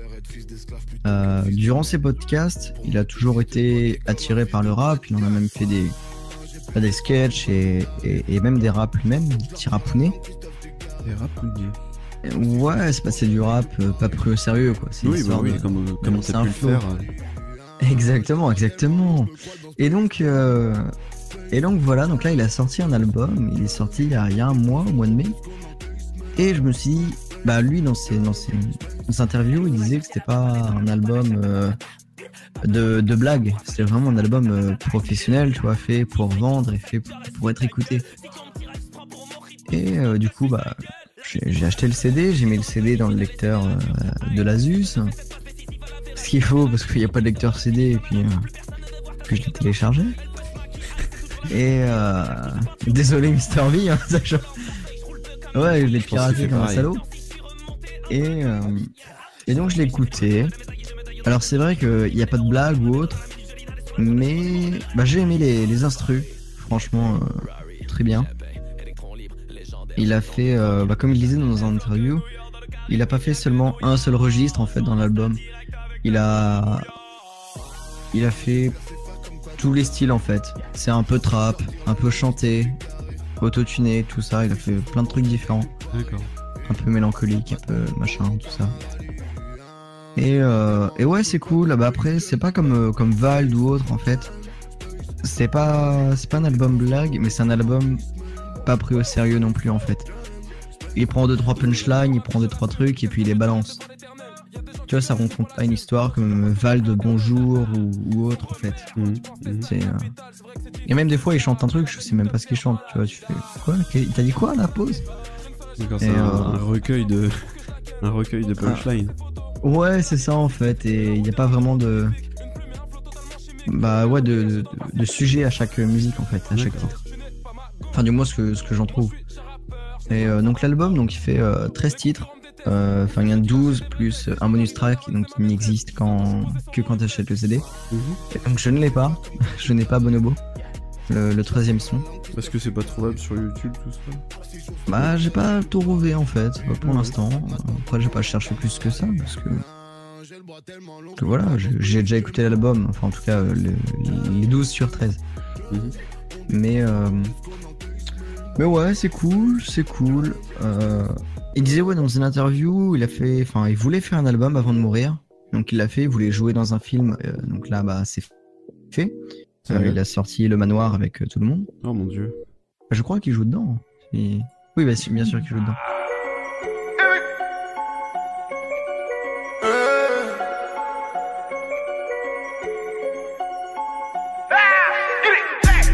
Speaker 4: Euh, durant ses podcasts, il a toujours été attiré par le rap. Il en a même fait des, des sketchs et, et, et même des raps lui-même, des petits rapounets.
Speaker 2: Et rapounier.
Speaker 4: Ouais, c'est pas c'est du rap pas pris au sérieux quoi. C'est
Speaker 2: Oui, bah oui,
Speaker 4: de-
Speaker 2: comme, comme t'as
Speaker 4: un
Speaker 2: pu le faire.
Speaker 4: Exactement, exactement. Et donc, euh, et donc voilà, donc là il a sorti un album, il est sorti il y a, un mois, au mois de mai. Et je me suis dit, bah lui dans ses, dans ses, interviews, il disait que c'était pas un album euh, de, de blague, c'était vraiment un album euh, professionnel, tu vois, fait pour vendre et fait pour, pour être écouté. Et du coup, bah, j'ai acheté le CD, j'ai mis le CD dans le lecteur de l'Asus. Ce qu'il faut parce qu'il n'y a pas de lecteur CD et puis, euh, puis je l'ai téléchargé. Et euh, désolé Mister V, hein, ça, je- ouais, je l'ai piraté comme un salaud. Et, euh, et donc je l'ai écouté. Alors c'est vrai qu'il n'y a pas de blague ou autre, mais bah, j'ai aimé les, les instrus, franchement euh, très bien. Il a fait, euh, bah, comme il disait dans un interview, il a pas fait seulement un seul registre en fait dans l'album. Il a, il a fait tous les styles en fait. C'est un peu trap, un peu chanté, autotuné, tout ça. Il a fait plein de trucs différents,
Speaker 2: D'accord.
Speaker 4: un peu mélancolique, un peu machin, tout ça. Et, euh, et ouais, c'est cool. Bah après, c'est pas comme euh, comme Vald ou autre en fait. C'est pas c'est pas un album blague, mais c'est un album pas pris au sérieux non plus en fait. Il prend deux trois punchlines, il prend deux trois trucs et puis il les balance. Tu vois, ça raconte pas une histoire comme Val de Bonjour ou, ou autre en fait.
Speaker 2: Mhm.
Speaker 4: C'est euh, et même des fois il chante un truc, je sais même pas ce qu'il chante. Tu vois, tu fais quoi Il t'a dit quoi à la pause?
Speaker 2: C'est un,
Speaker 4: euh,
Speaker 2: un recueil de. Un recueil de punchline.
Speaker 4: Ouais, c'est ça en fait. Et il n'y a pas vraiment de. Bah ouais, de, de, de sujet à chaque musique en fait, à chaque titre. Enfin, du moins ce que, ce que j'en trouve. Et euh, donc l'album, donc il fait euh, 13 titres. Euh, Enfin, il y en a 12 plus un bonus track, donc il n'existe qu'en- que quand tu achètes le CD.
Speaker 2: Mhm.
Speaker 4: Donc je ne l'ai pas. je n'ai pas Bonobo. Le, le 13 son.
Speaker 2: Parce que c'est pas trouvable sur YouTube tout ça.
Speaker 4: Bah, j'ai pas tout trouvé en fait, pas pour
Speaker 2: Ouais.
Speaker 4: l'instant. Après, j'ai pas cherché plus que ça parce que. que voilà, j'ai déjà écouté l'album, enfin en tout cas le- les 12 sur 13.
Speaker 2: Mhm.
Speaker 4: Mais. euh, Mais ouais, c'est cool, c'est cool. Euh, Il disait, ouais, dans une interview, il a fait. Enfin, il voulait faire un album avant de mourir. Donc il l'a fait, il voulait jouer dans un film. euh, donc là, bah, c'est fait. Euh, il a sorti Le Manoir avec euh, tout le monde.
Speaker 2: Oh mon dieu.
Speaker 4: Je crois qu'il joue dedans. Et- Oui, bah, bien sûr qu'il joue dedans.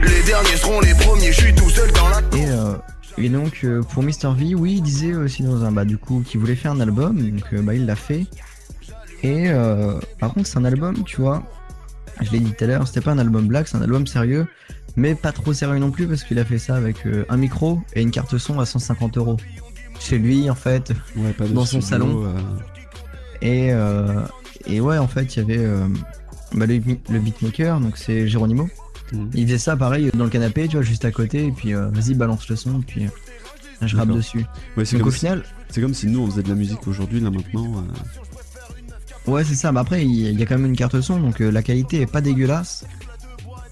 Speaker 5: Les derniers seront les premiers, je suis tout seul dans la
Speaker 4: Et, donc euh, pour Mr V, oui, il disait aussi dans un bah du coup qu'il voulait faire un album, donc euh, bah il l'a fait. Et euh, par contre c'est un album, tu vois, je l'ai dit tout à l'heure, c'était pas un album black, c'est un album sérieux, mais pas trop sérieux non plus parce qu'il a fait ça avec euh, un micro et une carte son à 150 euros. Chez lui en fait,
Speaker 2: Ouais, pas de
Speaker 4: Dans son
Speaker 2: studio,
Speaker 4: salon. Et, euh, et ouais, en fait, il y avait euh, bah, le, le beatmaker, donc c'est Geronimo. Il faisait ça pareil dans le canapé, tu vois, juste à côté, et puis euh, vas-y, balance le son, et puis euh, je rappe dessus.
Speaker 2: Ouais, c'est comme,
Speaker 4: au
Speaker 2: si-
Speaker 4: final,
Speaker 2: c'est comme si nous on faisait de la musique aujourd'hui, là maintenant. euh,
Speaker 4: ouais, c'est ça. Mais après, il y, a quand même une carte son, donc la qualité est pas dégueulasse.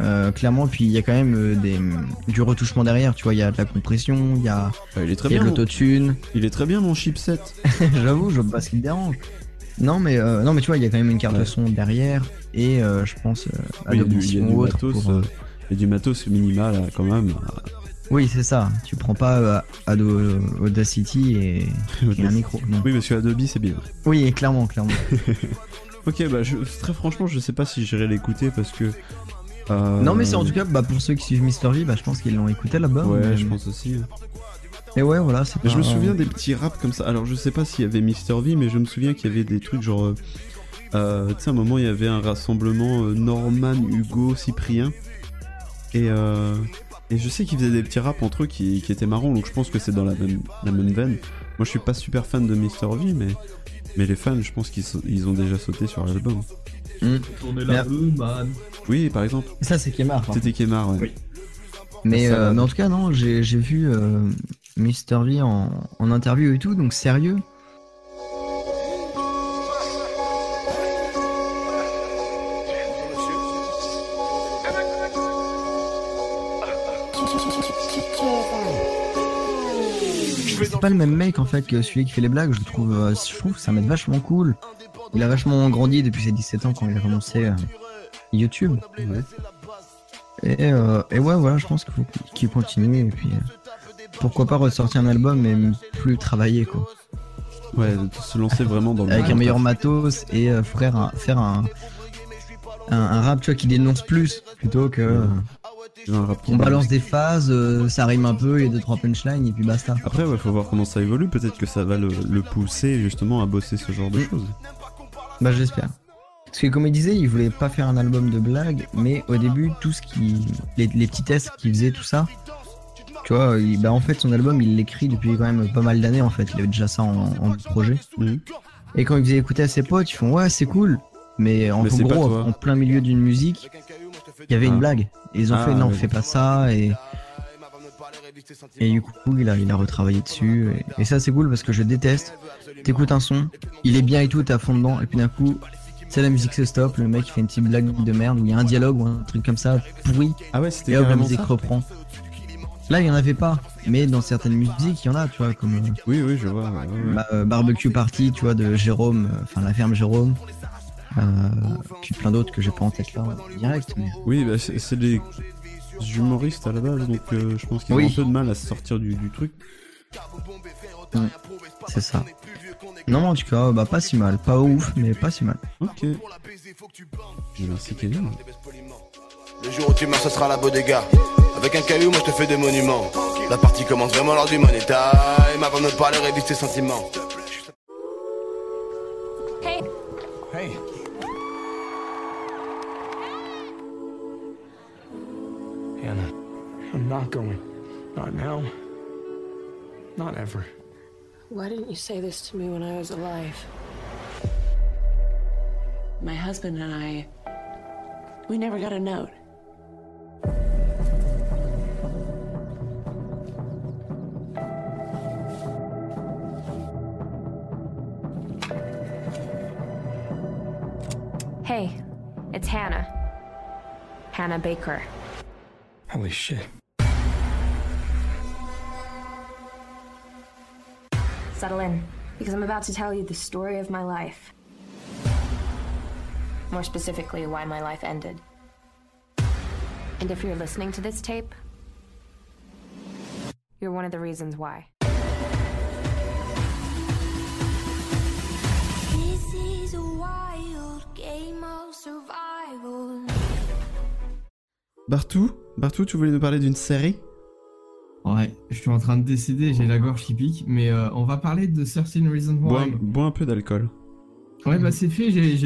Speaker 4: Euh, clairement, puis il y a quand même des, du retouchement derrière, tu vois, il y a de la compression, il y a,
Speaker 2: il est très
Speaker 4: il y a
Speaker 2: bien.
Speaker 4: de
Speaker 2: mon-
Speaker 4: l'autotune.
Speaker 2: Il est très bien mon chipset.
Speaker 4: J'avoue, je vois pas ce qui me dérange. Non mais, euh, non, mais tu vois, il y a quand même une carte
Speaker 2: Ouais.
Speaker 4: son derrière, et euh, je pense euh, à
Speaker 2: Oui, il y a du, y a matos,
Speaker 4: pour, euh,
Speaker 2: euh, a du matos minimal euh, quand même.
Speaker 4: Oui, c'est ça. Tu prends pas euh, Ado- Audacity et, et un micro. Non.
Speaker 2: Oui, parce que Adobe c'est bien.
Speaker 4: Oui, clairement, clairement.
Speaker 2: Ok, bah je, très franchement, je sais pas si j'irai l'écouter parce que. euh,
Speaker 4: Non, mais c'est en tout cas, bah, pour ceux qui suivent Mister V, bah, je pense qu'ils l'ont écouté là-bas.
Speaker 2: Ouais,
Speaker 4: mais...
Speaker 2: je pense aussi.
Speaker 4: Et ouais, voilà, c'est
Speaker 2: Mais je me
Speaker 4: pas-
Speaker 2: souviens des petits raps comme ça. Alors je sais pas s'il y avait Mister V, mais je me souviens qu'il y avait des trucs genre. euh, euh, tu sais, à un moment il y avait un rassemblement euh, Norman, Hugo, Cyprien. Et, euh, et je sais qu'ils faisaient des petits raps entre eux qui, qui étaient marrants, donc je pense que c'est dans la même, la même veine. Moi je suis pas super fan de Mister V, mais, mais les fans, je pense qu'ils ils ont déjà sauté sur l'album.
Speaker 4: Hmm.
Speaker 3: Tournez
Speaker 4: la
Speaker 3: rue, man.
Speaker 2: Oui, par exemple,
Speaker 4: Ça, c'est Kemar. par
Speaker 2: c'était Kemar, ouais.
Speaker 3: Oui.
Speaker 4: Mais,
Speaker 2: Ça
Speaker 4: euh, mais en tout cas, non, j'ai j'ai vu euh, Mister V en, en interview et tout, donc sérieux. C'est pas le même mec en fait que celui qui fait les blagues, je trouve, euh, je trouve ça mec vachement cool. Il a vachement grandi depuis ses 17 ans quand il a commencé euh, YouTube.
Speaker 2: Ouais.
Speaker 4: Et, euh, et ouais, voilà, je pense qu'il faut qu'il continue. Et puis, euh, pourquoi pas ressortir un album, mais plus travailler, quoi.
Speaker 2: Ouais, de se lancer vraiment dans le
Speaker 4: Avec un meilleur matos et euh, frère, un- faire un, un, un rap, tu vois, qui dénonce plus, plutôt que euh, on balance des phases, euh, ça rime un peu, il y a deux trois punchlines et puis basta.
Speaker 2: Après, ouais, faut voir comment ça évolue. Peut-être que ça va le, le pousser justement à bosser ce genre de
Speaker 4: Mm.
Speaker 2: choses.
Speaker 4: Bah j'espère. Parce que comme il disait, il voulait pas faire un album de blagues, mais au début, tout ce qui. Les, les petits tests qu'il faisait, tout ça. Tu vois, il- bah en fait, son album, il l'écrit depuis quand même pas mal d'années en fait. Il avait déjà ça en, en projet.
Speaker 2: Mhm.
Speaker 4: Et quand il faisait écouter à ses potes, ils font ouais, c'est cool. Mais en
Speaker 2: Mais
Speaker 4: gros, en plein milieu d'une musique, il y avait
Speaker 2: Ah.
Speaker 4: une blague. Et ils ont
Speaker 2: Ah,
Speaker 4: fait non,
Speaker 2: ouais.
Speaker 4: fais pas ça. Et, et du coup, il a, il a retravaillé dessus. Et, et ça, c'est cool parce que je déteste. T'écoutes un son, il est bien et tout, t'es à fond dedans. Et puis d'un coup, c'est la musique se stoppe, le mec il fait une petite blague de merde, il y a un dialogue ou un truc comme ça, pourri,
Speaker 2: Ah ouais, c'était
Speaker 4: et hop, la musique
Speaker 2: ça.
Speaker 4: reprend. Là, il y en avait pas, mais dans certaines musiques, il y en a, tu vois, comme
Speaker 2: Oui, oui, je vois. ouais, ouais.
Speaker 4: bah, euh, Barbecue Party, tu vois, de Jérôme, euh, enfin la ferme Jérôme, euh, puis plein d'autres que j'ai pas en tête là, direct. Mais...
Speaker 2: Oui, bah, c'est des humoristes à la base, donc euh, je pense qu'ils
Speaker 4: Oui.
Speaker 2: ont un peu de mal à se sortir du, du truc.
Speaker 4: C'est ça. Non, en tout cas, bah pas si mal, pas ouf, mais pas si mal.
Speaker 2: Ok. Merci Kevin.
Speaker 5: Le jour où tu meurs, ce sera la bodega. Avec un caillou, moi je te fais des monuments. La partie commence vraiment lors du money time. Avant de parler, révise tes sentiments.
Speaker 6: Hey,
Speaker 5: Hey.
Speaker 7: Hannah, I'm not going. Not now. Not ever.
Speaker 8: Why didn't you say this to me when I was alive? My husband and I, we never got a note.
Speaker 6: Hey, it's Hannah. Hannah Baker.
Speaker 7: Holy shit.
Speaker 6: Settle in, because I'm about to tell you the story of my life. More specifically, why my life ended. And if you're listening to this tape, you're one of the reasons why.
Speaker 9: This is a wild game of survival.
Speaker 2: Bartou Bartou, tu voulais nous parler d'une série?
Speaker 3: Ouais, je suis en train de décéder, j'ai la gorge qui pique, mais euh, on va parler de 13 Reasons
Speaker 2: bois,
Speaker 3: Why.
Speaker 2: bois un peu d'alcool.
Speaker 3: Ouais, bah c'est fait, j'ai-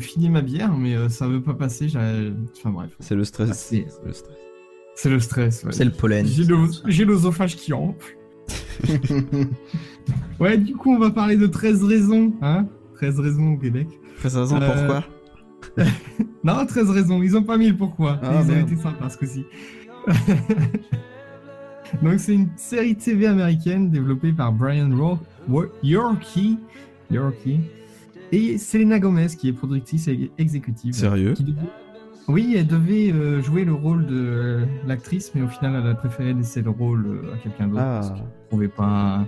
Speaker 3: fini ma bière, mais euh, ça veut pas passer. j'ai- Enfin bref,
Speaker 2: C'est le stress.
Speaker 3: Ah, c'est-
Speaker 2: le stress.
Speaker 3: c'est le stress. Ouais.
Speaker 4: C'est le pollen.
Speaker 3: J'ai l'os- j'ai l'osophage qui enfle. Ouais, du coup, on va parler de 13 raisons. Hein 13 raisons au Québec.
Speaker 2: 13 raisons,
Speaker 3: Euh,
Speaker 2: pourquoi
Speaker 3: Non, 13 raisons, ils ont pas mis le pourquoi.
Speaker 2: Ah,
Speaker 3: ils ont été sympas ce coup-ci. Donc c'est une série TV américaine développée par Brian Yorkie, Yorkie et Selena Gomez qui est productrice et exécutive.
Speaker 2: Sérieux
Speaker 3: Qui devait- Oui, elle devait euh, jouer le rôle de euh, l'actrice, mais au final elle a préféré laisser le rôle euh, à quelqu'un d'autre
Speaker 2: Ah.
Speaker 3: parce qu'elle trouvait pas,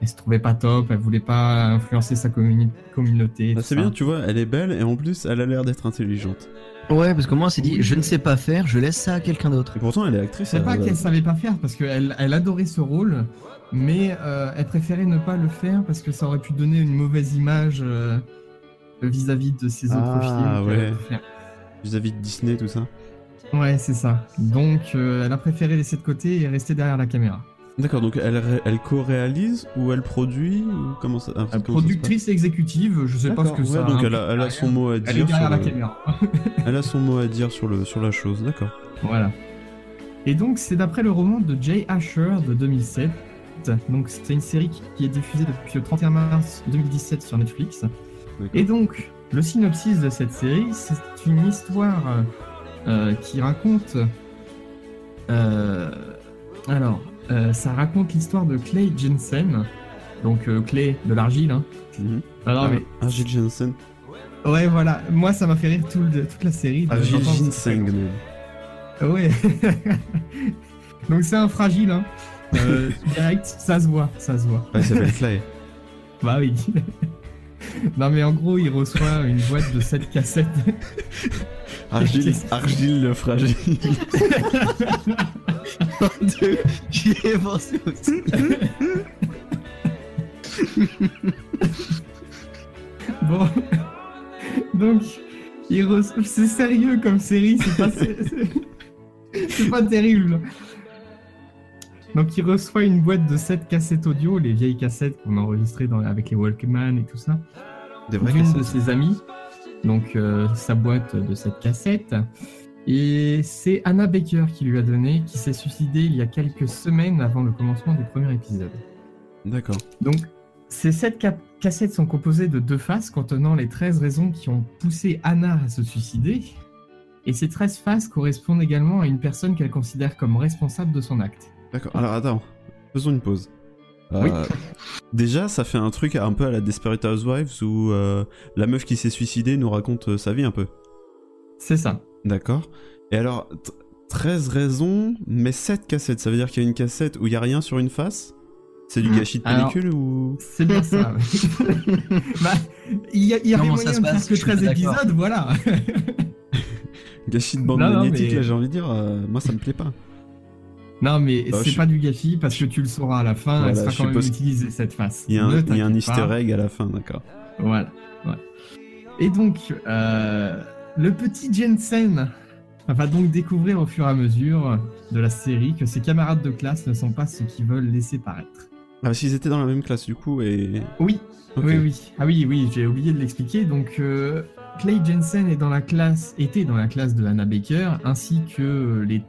Speaker 3: elle se trouvait pas top, elle voulait pas influencer sa communi- communauté.
Speaker 2: Ah, C'est bien, tu vois, elle est belle et en plus, elle a l'air d'être intelligente.
Speaker 4: Ouais, parce que moi, on s'est dit, je ne sais pas faire, je laisse ça à quelqu'un d'autre.
Speaker 2: Et pourtant, elle est actrice.
Speaker 3: C'est pas qu'elle savait pas faire parce qu'elle elle adorait ce rôle, mais euh, elle préférait ne pas le faire parce que ça aurait pu donner une mauvaise image euh, vis-à-vis de ses autres
Speaker 2: Ah,
Speaker 3: films. qu'elle
Speaker 2: ouais. Vis-à-vis de Disney, tout ça.
Speaker 3: Ouais, c'est ça. Donc euh, elle a préféré laisser de côté et rester derrière la caméra.
Speaker 2: D'accord, donc elle, elle co-réalise ou elle produit ou comment ça, comment ça
Speaker 3: Euh, productrice exécutive, je sais pas ce que
Speaker 2: ouais,
Speaker 3: ça.
Speaker 2: donc elle a, elle a
Speaker 3: derrière.
Speaker 2: son mot à
Speaker 3: Elle est
Speaker 2: dire
Speaker 3: derrière
Speaker 2: sur
Speaker 3: la
Speaker 2: le-
Speaker 3: caméra.
Speaker 2: elle a son mot à dire sur le sur la chose, d'accord.
Speaker 3: Voilà. Et donc, c'est d'après le roman de Jay Asher de 2007. Donc, c'est une série qui- est diffusée depuis le 31 mars 2017 sur Netflix. Et donc, le synopsis de cette série, c'est une histoire euh, qui raconte. euh, alors, euh, ça raconte l'histoire de Clay Jensen. Donc, euh, Clay de l'argile. Hein.
Speaker 2: Mhm.
Speaker 3: Ah non,
Speaker 2: Ah,
Speaker 3: mais.
Speaker 2: Argile Jensen.
Speaker 3: Ouais, voilà. Moi, ça m'a fait rire tout le- toute la série.
Speaker 2: Argile même.
Speaker 3: Ouais. Donc c'est un fragile, hein. Euh, direct, ça se voit, ça se voit.
Speaker 2: Ouais, il s'appelle Fly.
Speaker 3: Bah oui. non mais en gros, il reçoit une boîte de 7 cassettes.
Speaker 2: Argile, Argile le fragile.
Speaker 4: J'y ai pensé aussi.
Speaker 3: bon. Donc, il reçoit... c'est sérieux comme série, c'est pas... C'est pas terrible. Donc il reçoit une boîte de 7 cassettes audio, les vieilles cassettes qu'on a enregistrées dans- avec les Walkman et tout ça.
Speaker 2: Des vrais
Speaker 3: d'une de
Speaker 2: cassettes.
Speaker 3: ses amies, donc euh, sa boîte de cette cassette. Et c'est Anna Baker qui lui a donné, qui s'est suicidée il y a quelques semaines avant le commencement du premier épisode.
Speaker 2: D'accord.
Speaker 3: Donc, ces sept ca- cassettes sont composées de deux faces contenant les 13 raisons qui ont poussé Anna à se suicider. Et ces 13 faces correspondent également à une personne qu'elle considère comme responsable de son acte.
Speaker 2: D'accord. Alors attends, faisons une pause.
Speaker 3: Oui.
Speaker 2: Euh, Déjà, ça fait un truc un peu à la Desperate Housewives où euh, la meuf qui s'est suicidée nous raconte euh, sa vie un peu.
Speaker 3: C'est ça.
Speaker 2: D'accord. Et alors, t- 13 raisons, mais 7 cassettes. Ça veut dire qu'il y a une cassette où il y a rien sur une face? C'est du
Speaker 4: Hmm.
Speaker 2: gâchis de
Speaker 3: Alors-
Speaker 2: pellicule ou?
Speaker 3: C'est bien ça. bah, il y, a- y avait
Speaker 4: ça se
Speaker 3: de que
Speaker 4: Je suis
Speaker 3: 13
Speaker 4: pas d'accord.
Speaker 3: épisodes, voilà.
Speaker 2: gâchis de bande
Speaker 3: Non,
Speaker 2: magnétique
Speaker 3: mais-
Speaker 2: Là, j'ai envie de dire, euh, moi ça me plaît pas.
Speaker 3: Non, mais
Speaker 2: Bah,
Speaker 3: c'est
Speaker 2: je-
Speaker 3: pas du gâchis parce que tu le sauras à la fin,
Speaker 2: Voilà,
Speaker 3: elle sera quand même utilisée cette face.
Speaker 2: Il y a un, y a easter egg à la fin, d'accord.
Speaker 3: Voilà. Et donc, euh, le petit Jensen va donc découvrir au fur et à mesure de la série que ses camarades de classe ne sont pas ceux qu'ils veulent laisser paraître.
Speaker 2: Ah, parce qu'ils étaient dans la même classe du coup et.
Speaker 3: Oui,
Speaker 2: Ok.
Speaker 3: oui, oui. Ah oui, oui, j'ai oublié de l'expliquer. Donc, euh, Clay Jensen est dans la classe, était dans la classe de Anna Baker, ainsi que les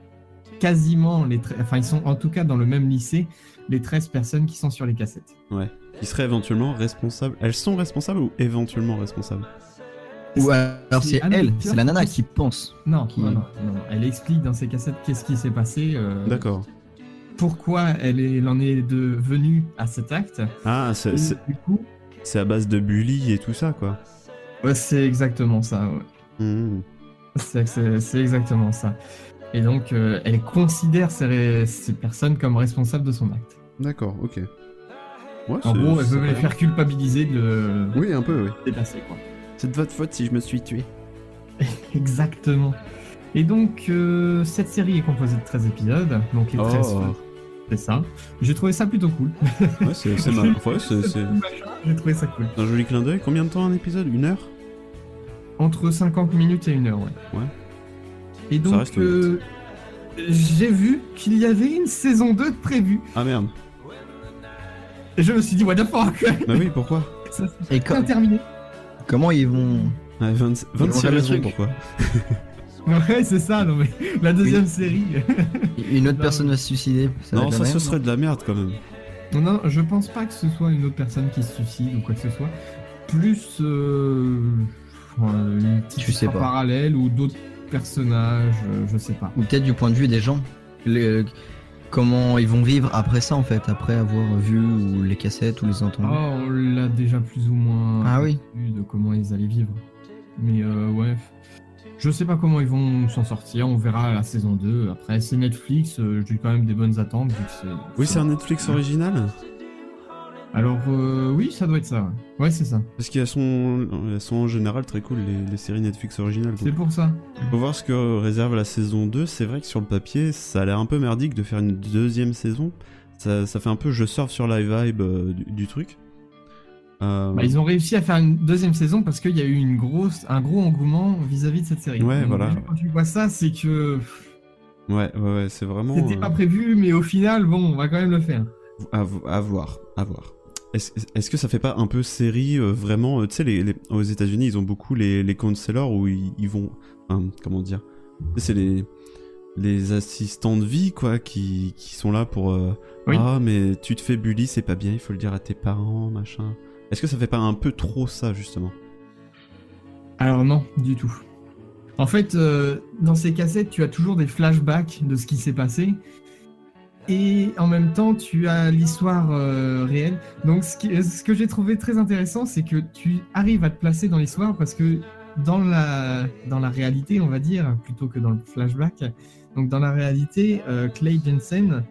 Speaker 3: quasiment les, enfin ils sont en tout cas dans le même lycée, les 13 personnes qui sont sur les cassettes.
Speaker 2: Ouais. Qui seraient éventuellement responsables. Elles sont responsables ou éventuellement responsables?
Speaker 4: Ou alors c'est
Speaker 3: Anna
Speaker 4: elle, c'est la nana
Speaker 3: qui-
Speaker 4: pense.
Speaker 3: Non,
Speaker 4: Qui-
Speaker 3: non, non, non. Elle explique dans ses cassettes qu'est-ce qui s'est passé, euh,
Speaker 2: D'accord.
Speaker 3: pourquoi elle, est, elle en est devenue à cet acte.
Speaker 2: Ah, c'est
Speaker 3: du coup,
Speaker 2: c'est à base de bully et tout ça quoi.
Speaker 3: ouais, c'est exactement ça. ouais. C'est- c'est exactement ça. Et donc, euh, elle considère ces, ces personnes comme responsables de son acte.
Speaker 2: D'accord, ok. Ouais,
Speaker 3: En gros, elle veut les faire culpabiliser de le
Speaker 2: Oui, un peu, oui.
Speaker 3: dépasser, quoi.
Speaker 2: C'est de votre faute si je me suis tué.
Speaker 3: Exactement. Et donc, euh, cette série est composée de 13 épisodes. Donc, les 13,
Speaker 2: Oh.
Speaker 3: c'est ça. J'ai trouvé ça plutôt cool.
Speaker 2: Ouais, c'est mal. Ouais,
Speaker 3: J'ai trouvé ça cool.
Speaker 2: c'est un joli clin d'œil. Combien de temps un épisode? Une heure?
Speaker 3: Entre 50 minutes et une heure, ouais.
Speaker 2: Ouais.
Speaker 3: Et donc, euh, j'ai vu qu'il y avait une saison 2 de prévue.
Speaker 2: Ah merde.
Speaker 3: Et je me suis dit, what the fuck?
Speaker 2: Bah oui, pourquoi?
Speaker 3: Ça
Speaker 4: Et
Speaker 3: terminé.
Speaker 4: comment ils vont
Speaker 2: Ouais, 20
Speaker 4: Ils vont
Speaker 2: 26
Speaker 4: faire le
Speaker 2: raisons
Speaker 4: truc.
Speaker 2: pourquoi?
Speaker 3: Ouais, c'est ça, non mais la deuxième série.
Speaker 4: Une autre
Speaker 3: Non,
Speaker 4: personne va se suicider
Speaker 2: Non, ça ce serait de la merde quand même.
Speaker 3: non, non, je pense pas que ce soit une autre personne qui se suicide ou quoi que ce soit. plus euh, une petite
Speaker 4: Tu sais pas.
Speaker 3: parallèle ou d'autres personnages, euh, je sais pas.
Speaker 4: Ou peut-être du point de vue des gens. Les- comment ils vont vivre après ça en fait, après avoir vu ou les cassettes ou les entendus.
Speaker 3: Ah, on l'a déjà plus ou moins
Speaker 4: Ah oui.
Speaker 3: vu de comment ils allaient vivre. Mais euh, ouais, je sais pas comment ils vont s'en sortir, on verra la saison 2. Après, c'est Netflix, euh, j'ai quand même des bonnes attentes. vu que c'est-
Speaker 2: Oui, c'est un Netflix original
Speaker 3: Alors euh, oui, ça doit être ça. Ouais, ouais c'est ça.
Speaker 2: Parce qu'elles sont, elles sont en général très cool, les, les séries Netflix originales.
Speaker 3: C'est pour ça.
Speaker 2: Faut voir ce que réserve la saison 2. C'est vrai que sur le papier, ça a l'air un peu merdique de faire une deuxième saison. Ça, ça fait un peu je surfe sur la vibe euh, du, du truc. Euh,
Speaker 3: Bah, ils ont réussi à faire une deuxième saison parce qu'il y a eu une grosse, un gros engouement vis-à-vis de cette série.
Speaker 2: Ouais,
Speaker 3: Donc,
Speaker 2: voilà.
Speaker 3: Quand tu vois ça, c'est que
Speaker 2: Ouais, ouais, ouais, c'est vraiment.
Speaker 3: c'était pas prévu, mais au final, bon, on va quand même le faire.
Speaker 2: À voir, à voir. Est-ce que ça fait pas un peu série euh, vraiment euh, Tu sais, les, les- aux États-Unis, ils ont beaucoup les, les counselors où ils, ils vont. hein, comment dire C'est les, les assistants de vie, quoi, qui, qui sont là pour. euh,
Speaker 3: Oui.
Speaker 2: Ah, mais tu te fais bully, c'est pas bien, il faut le dire à tes parents, machin. Est-ce que ça fait pas un peu trop ça, justement?
Speaker 3: Alors non, du tout. En fait, dans ces cassettes, tu as toujours des flashbacks de ce qui s'est passé. Et en même temps, tu as l'histoire euh, réelle. Donc, ce, que j'ai trouvé très intéressant, c'est que tu arrives à te placer dans l'histoire parce que dans la, dans la réalité, on va dire, plutôt que dans le flashback, donc dans la réalité, euh, Clay Jensen,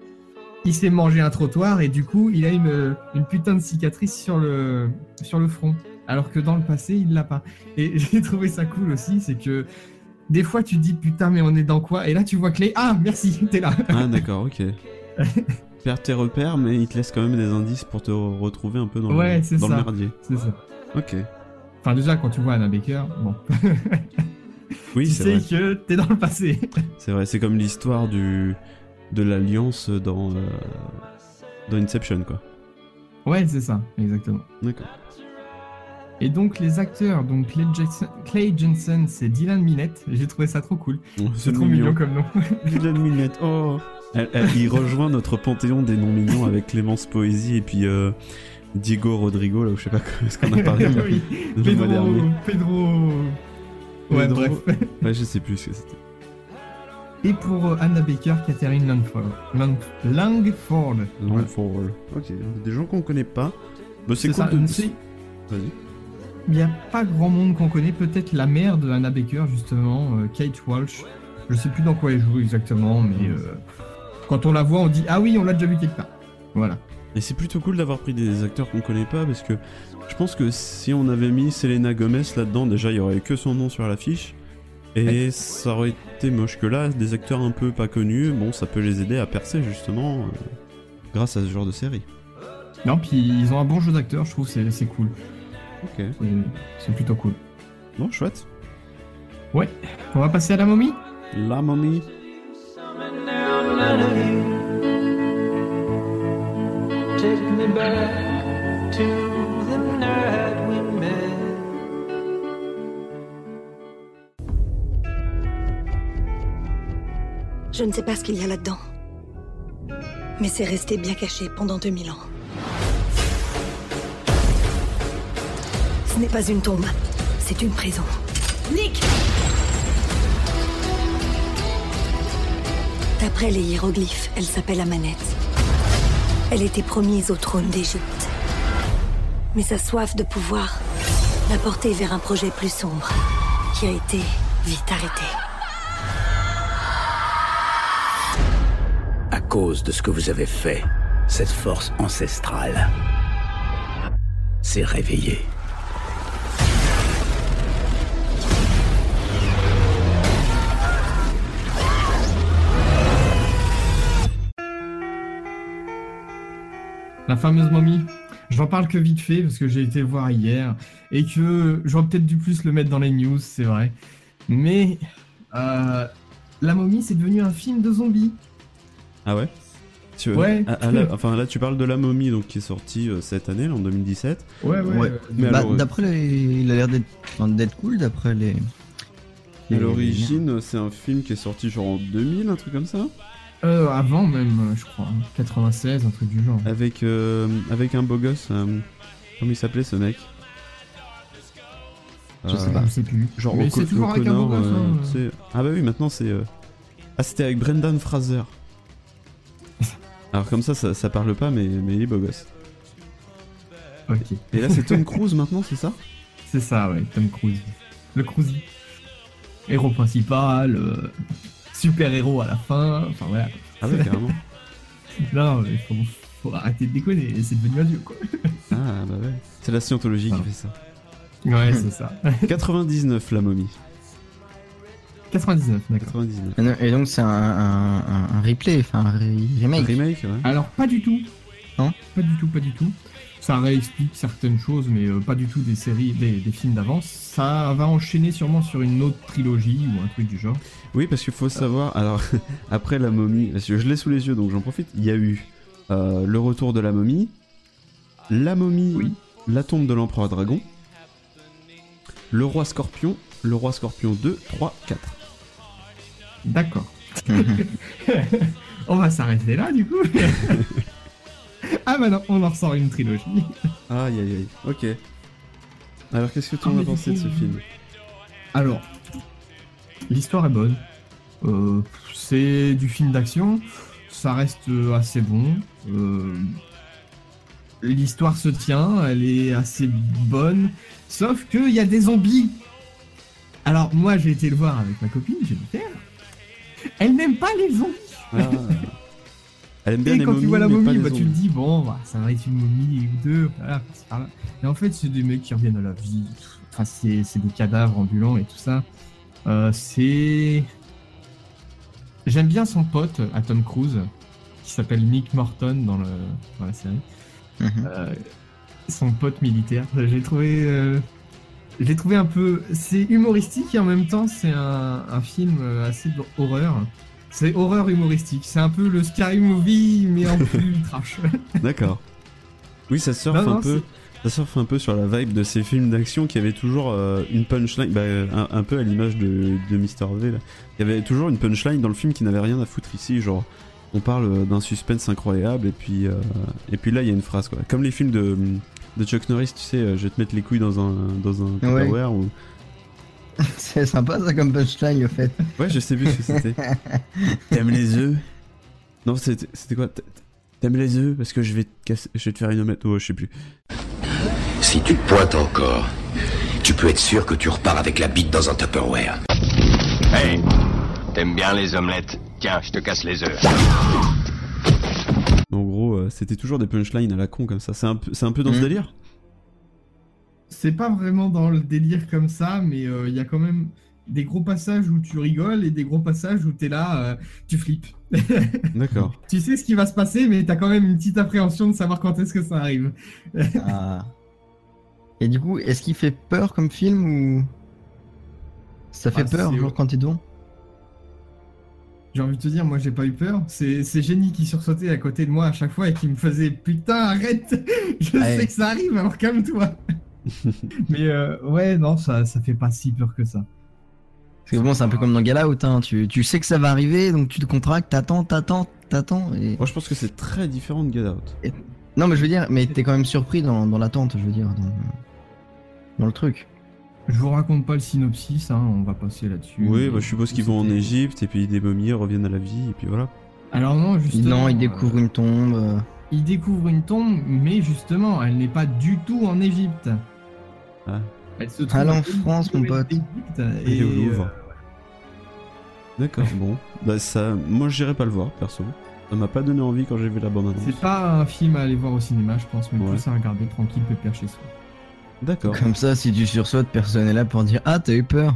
Speaker 3: il s'est mangé un trottoir et du coup, il a une, une putain de cicatrice sur le, sur le front. Alors que dans le passé, il l'a pas. Et j'ai trouvé ça cool aussi, c'est que des fois tu dis putain mais on est dans quoi? Et là tu vois Clay, ah merci, t'es là.
Speaker 2: Ah, d'accord, ok. Perds tes repères, mais il te laisse quand même des indices pour te re- retrouver un peu dans,
Speaker 3: Ouais,
Speaker 2: le, dans le
Speaker 3: ça.
Speaker 2: merdier.
Speaker 3: C'est ça.
Speaker 2: Ok.
Speaker 3: Enfin déjà quand tu vois Anna Baker, bon,
Speaker 2: Oui,
Speaker 3: tu
Speaker 2: c'est
Speaker 3: sais
Speaker 2: vrai.
Speaker 3: que t'es dans le passé.
Speaker 2: C'est vrai, c'est comme l'histoire du de l'alliance dans euh, dans Inception quoi.
Speaker 3: ouais c'est ça, exactement.
Speaker 2: D'accord.
Speaker 3: Et donc les acteurs, donc Clay Jensen, Clay Jensen c'est Dylan Minette, j'ai trouvé ça trop cool.
Speaker 2: Oh,
Speaker 3: C'est trop mignon comme nom.
Speaker 2: Dylan Minette. Oh. Elle- elle- il rejoint notre panthéon des noms mignons avec Clémence Poésie et puis euh, Diego Rodrigo là où je sais pas ce qu'on a parlé
Speaker 3: oui,
Speaker 2: le mois dernier.
Speaker 3: Pedro, Pedro... Ouais
Speaker 2: Pedro-
Speaker 3: bref.
Speaker 2: Ouais, je sais plus ce que c'était.
Speaker 3: Et pour euh, Anna Baker, Catherine Langford. Lang- Langford.
Speaker 2: Longfall. Ok, des gens qu'on connaît pas. Bah, c'est cool
Speaker 3: ça,
Speaker 2: de... Vas-y.
Speaker 3: Il n'y a pas grand monde qu'on connaît, peut-être la mère de Anna Baker, justement, euh, Kate Walsh. Je sais plus dans quoi elle joue exactement, mais euh, quand on la voit, on dit Ah oui, on l'a déjà vu quelque part. Voilà.
Speaker 2: Et c'est plutôt cool d'avoir pris des acteurs qu'on connaît pas parce que je pense que si on avait mis Selena Gomez là-dedans, déjà il y aurait que son nom sur l'affiche. Et ça aurait été moche que là, des acteurs un peu pas connus, bon, ça peut les aider à percer justement euh, grâce à ce genre de série.
Speaker 3: Non, puis ils ont un bon jeu d'acteur, je trouve, c'est c'est cool.
Speaker 2: Ok.
Speaker 3: C'est- C'est plutôt cool.
Speaker 2: Bon, chouette.
Speaker 3: Ouais, on va passer à la momie?
Speaker 2: La momie.
Speaker 10: Take me back to the night we met.
Speaker 11: Je ne sais pas ce qu'il y a là-dedans. Mais c'est resté bien caché pendant 2000 ans. Ce n'est pas une tombe, c'est une prison. Nick D'après les hiéroglyphes, elle s'appelle Amanette. Elle était promise au trône d'Égypte. Mais sa soif de pouvoir l'a portée vers un projet plus sombre, qui a été vite arrêté.
Speaker 12: À cause de ce que vous avez fait, cette force ancestrale s'est réveillée.
Speaker 3: La fameuse momie. J'en parle que vite fait parce que j'ai été voir hier et que j'aurais peut-être dû plus le mettre dans les news, c'est vrai. Mais euh, la momie, c'est devenu un film de zombies.
Speaker 2: Ah ouais? Tu veux-
Speaker 3: Ouais.
Speaker 2: Ah, ah, là, Enfin là, tu parles de La momie donc qui est sortie euh, cette année, là, en 2017.
Speaker 3: Ouais, ouais.
Speaker 4: Ouais.
Speaker 2: Mais
Speaker 4: Bah,
Speaker 2: alors, euh,
Speaker 4: d'après les... il a l'air d'être enfin, cool d'après les.
Speaker 2: à
Speaker 4: les-
Speaker 2: l'origine, c'est un film qui est sorti genre en 2000, un truc comme ça?
Speaker 3: Euh, avant même, euh, je crois. 96, un truc du genre.
Speaker 2: Avec, euh, avec un beau gosse. euh, comment il s'appelait ce mec?
Speaker 4: Je sais pas.
Speaker 3: Je sais plus.
Speaker 2: Genre
Speaker 3: Mais c'est toujours avec un beau gosse, hein.
Speaker 2: euh, c'est- Ah bah oui, maintenant c'est... euh, Ah c'était avec Brendan Fraser. Alors comme ça, ça, ça parle pas, mais, mais il est beau gosse.
Speaker 3: Ok.
Speaker 2: Et là c'est Tom Cruise maintenant, c'est ça?
Speaker 3: C'est ça, ouais, Tom Cruise. Le Cruisy. Héros principal, euh, super héros à la fin, enfin voilà.
Speaker 2: Ah ouais, carrément.
Speaker 3: non, mais faut, faut arrêter de déconner, c'est devenu un dieu quoi.
Speaker 2: Ah bah ouais. C'est la scientologie qui fait ça.
Speaker 3: Ouais, c'est ça.
Speaker 2: 99 la momie.
Speaker 3: 99, d'accord.
Speaker 2: 99.
Speaker 4: Et donc c'est un, un, un- un replay, enfin un re- remake.
Speaker 2: Remake, ouais.
Speaker 3: Alors, pas du tout.
Speaker 4: Non?
Speaker 3: Pas du tout, pas du tout. Ça réexplique certaines choses, mais euh, pas du tout des séries, des, des films d'avance. Ça va enchaîner sûrement sur une autre trilogie ou un truc du genre.
Speaker 2: Oui, parce qu'il faut savoir, alors, après la momie, parce que je l'ai sous les yeux, donc j'en profite, il y a eu euh, le retour de la momie, la momie, la tombe de l'empereur dragon, le roi scorpion, le roi scorpion 2, 3, 4.
Speaker 3: D'accord. on va s'arrêter là, du coup. ah bah non, on en ressort une trilogie.
Speaker 2: Aïe aïe aïe, ok. Alors qu'est-ce que tu
Speaker 3: Ah,
Speaker 2: en
Speaker 3: mais
Speaker 2: as pensé de ce film
Speaker 3: Alors, l'histoire est bonne. Euh, c'est du film d'action. Ça reste assez bon. Euh, l'histoire se tient. Elle est assez bonne. Sauf qu'il y a des zombies. Alors, moi, j'ai été le voir avec ma copine, j'ai dit. Elle n'aime pas les zombies.
Speaker 2: Ah. Elle aime bien
Speaker 3: Et
Speaker 2: les
Speaker 3: quand
Speaker 2: momies,
Speaker 3: tu vois la momie, bah, tu te dis, bon, bah, ça va être une momie ou deux, voilà. Et en fait, c'est des mecs qui reviennent à la vie. Enfin, c'est c'est des cadavres ambulants et tout ça. Euh, c'est. J'aime bien son pote à Tom Cruise, qui s'appelle Nick Morton dans, le... dans la série. Euh, son pote militaire. J'ai trouvé. euh, Je l'ai trouvé un peu. C'est humoristique et en même temps, c'est un, un film euh, assez d'horreur. C'est horreur humoristique. C'est un peu le Scary Movie, mais en plus trash.
Speaker 2: D'accord. Oui, ça surfe
Speaker 3: Non, non,
Speaker 2: un peu. Ça surfe un peu sur la vibe de ces films d'action qui avaient toujours euh, une punchline, bah, un, un peu à l'image de, de Mr. V. Là. Il y avait toujours une punchline dans le film qui n'avait rien à foutre ici, genre on parle d'un suspense incroyable et puis euh, et puis là il y a une phrase quoi. Comme les films de, de Chuck Norris, tu sais, euh, je vais te mettre les couilles dans un dans un
Speaker 4: Ouais.
Speaker 2: Tupperware ou
Speaker 4: C'est sympa ça comme punchline au fait.
Speaker 2: ouais je sais plus ce que c'était. T'aimes les œufs? Non c'était c'était quoi? T'aimes les œufs? Parce que je vais te casser, je vais te faire une omelette. Oh je sais plus.
Speaker 13: Si tu te pointes encore, tu peux être sûr que tu repars avec la bite dans un Tupperware.
Speaker 14: Hey, t'aimes bien les omelettes? Tiens, je te casse les œufs.
Speaker 2: En gros, euh, c'était toujours des punchlines à la con comme ça. C'est un peu, c'est un peu dans ce
Speaker 3: Mhm.
Speaker 2: délire?
Speaker 3: C'est pas vraiment dans le délire comme ça, mais euh, il y a quand même des gros passages où tu rigoles et des gros passages où t'es là, euh, tu flippes.
Speaker 2: D'accord.
Speaker 3: tu sais ce qui va se passer, mais t'as quand même une petite appréhension de savoir quand est-ce que ça arrive.
Speaker 4: Ah. Et du coup, est-ce qu'il fait peur comme film ou ça fait
Speaker 3: Ah,
Speaker 4: peur
Speaker 3: c'est-
Speaker 4: genre quand t'es dedans
Speaker 3: J'ai envie de te dire, moi j'ai pas eu peur. C'est c'est Génie qui sursautait à côté de moi à chaque fois et qui me faisait putain arrête, je
Speaker 4: Ouais.
Speaker 3: sais que ça arrive alors calme-toi. Mais euh, ouais non ça ça fait pas si peur que ça.
Speaker 4: Parce que bon, c'est un peu comme dans Get Out, hein. tu, tu sais que ça va arriver, donc tu te contractes, t'attends, t'attends, t'attends. Et...
Speaker 2: Moi, je pense que c'est très différent de Get Out.
Speaker 4: Non, mais je veux dire, mais t'es quand même surpris dans, dans l'attente, je veux dire, dans, dans le truc.
Speaker 3: Je vous raconte pas le synopsis, hein, on va passer là-dessus.
Speaker 2: Oui, bah, je suppose qu'ils vont en Égypte et puis des momies reviennent à la vie et puis voilà.
Speaker 3: Alors non justement.
Speaker 4: Non, il
Speaker 3: euh,
Speaker 4: découvre une tombe. euh.
Speaker 3: Il découvre une tombe, mais justement, elle n'est pas du tout en Égypte.
Speaker 2: Ah.
Speaker 3: Elle se trouve
Speaker 4: Allez en France, mon pote.
Speaker 2: est au
Speaker 3: Et,
Speaker 2: Louvre.
Speaker 3: euh,
Speaker 2: D'accord, bon. Bah ça, moi j'irai pas le voir perso. Ça m'a pas donné envie quand j'ai vu la bande annonce.
Speaker 3: c'est pas un film à aller voir au cinéma, je pense, mais
Speaker 2: Ouais.
Speaker 3: plus à regarder tranquille, pépère chez soi.
Speaker 2: D'accord.
Speaker 4: Comme ça, si tu sursautes, personne est là pour dire Ah, t'as eu peur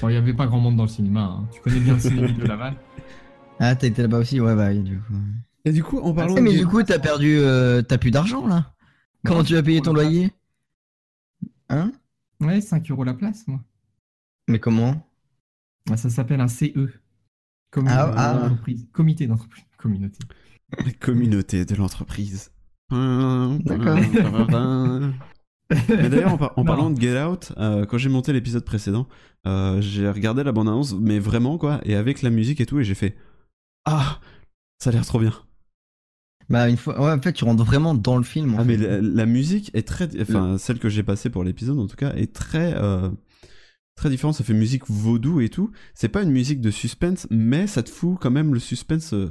Speaker 3: Bon, il y avait pas grand monde dans le cinéma, hein. tu connais bien le cinéma de Laval.
Speaker 4: Ah, t'as été là-bas aussi Ouais, bah, du coup.
Speaker 2: Et du coup, en parlant
Speaker 4: Ah, mais du coup, t'as perdu. euh, t'as plus d'argent là Comment tu vas payer ton loyer? Hein?
Speaker 3: Ouais, 5 euros la place, moi.
Speaker 4: Mais comment?
Speaker 3: Ah, Ça s'appelle un CE. Comme
Speaker 4: Ah, ah.
Speaker 3: d'entreprise. Comité d'entreprise. Communauté.
Speaker 2: La communauté de l'entreprise.
Speaker 4: D'accord.
Speaker 2: Mais d'ailleurs, en, par- en parlant de Get Out, euh, quand j'ai monté l'épisode précédent, euh, j'ai regardé la bande-annonce, mais vraiment quoi, et avec la musique et tout, et j'ai fait Ah, ça a l'air trop bien.
Speaker 4: Bah, une fois. Ouais, en fait, tu rentres vraiment dans le film. en
Speaker 2: Ah, mais
Speaker 4: fait.
Speaker 2: la, la musique est très. Enfin, celle que j'ai passée pour l'épisode en tout cas, est très. euh, très différent. Ça fait musique vaudou et tout. C'est pas une musique de suspense, mais ça te fout quand même le suspense. euh,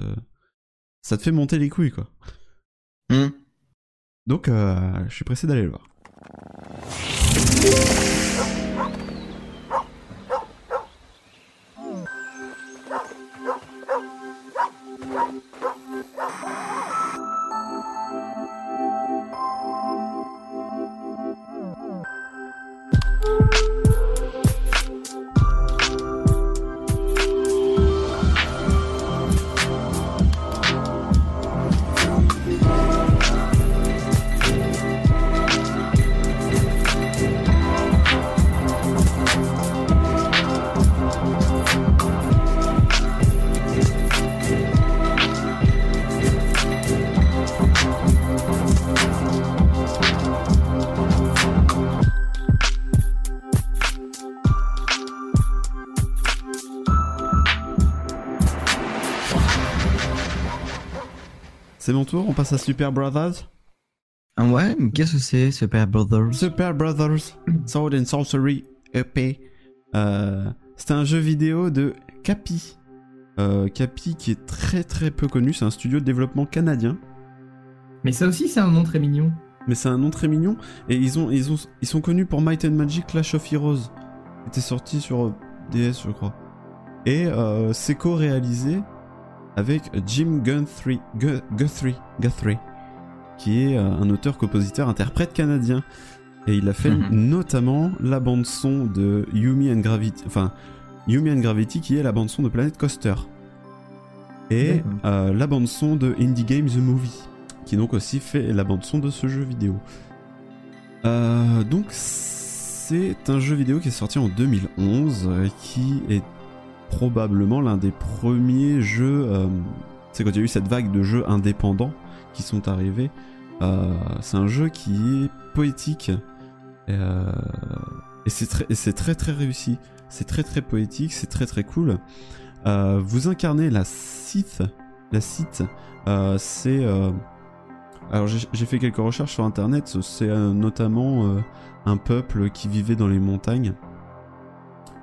Speaker 2: ça te fait monter les couilles, quoi.
Speaker 4: Hmm.
Speaker 2: Donc, euh, je suis pressé d'aller le voir. C'est mon tour, on passe à Super Brothers.
Speaker 4: Ah ouais, mais qu'est-ce que c'est, Super Brothers
Speaker 2: Super Brothers Sword and Sorcery EP. Euh, c'est un jeu vidéo de Capi. Euh, Capi qui est très très peu connu, c'est un studio de développement canadien.
Speaker 3: Mais ça aussi, c'est un nom très mignon.
Speaker 2: Mais c'est un nom très mignon. Et ils, ont, ils, ont, ils sont connus pour Might and Magic Clash of Heroes. C'était sorti sur euh, DS, je crois. Et euh, c'est co-réalisé avec Jim Guthrie, Gu- Guthrie, Guthrie, qui est euh, un auteur, compositeur, interprète canadien. Et il a fait
Speaker 4: Mhm.
Speaker 2: notamment la bande son de Yumi and Gravity, enfin Yumi and Gravity, qui est la bande son de Planet Coaster. Et euh, la bande son de Indie Game The Movie, qui donc aussi fait la bande son de ce jeu vidéo. Euh, donc c'est un jeu vidéo qui est sorti en 2011, euh, qui est probablement l'un des premiers jeux. euh, c'est quand il y a eu cette vague de jeux indépendants qui sont arrivés. Euh, c'est un jeu qui est poétique. euh, et c'est très, très réussi. C'est très très poétique, c'est très très cool. Vous incarnez la Sith. La Sith, c'est. alors j'ai fait quelques recherches sur internet. C'est notamment un peuple qui vivait dans les montagnes.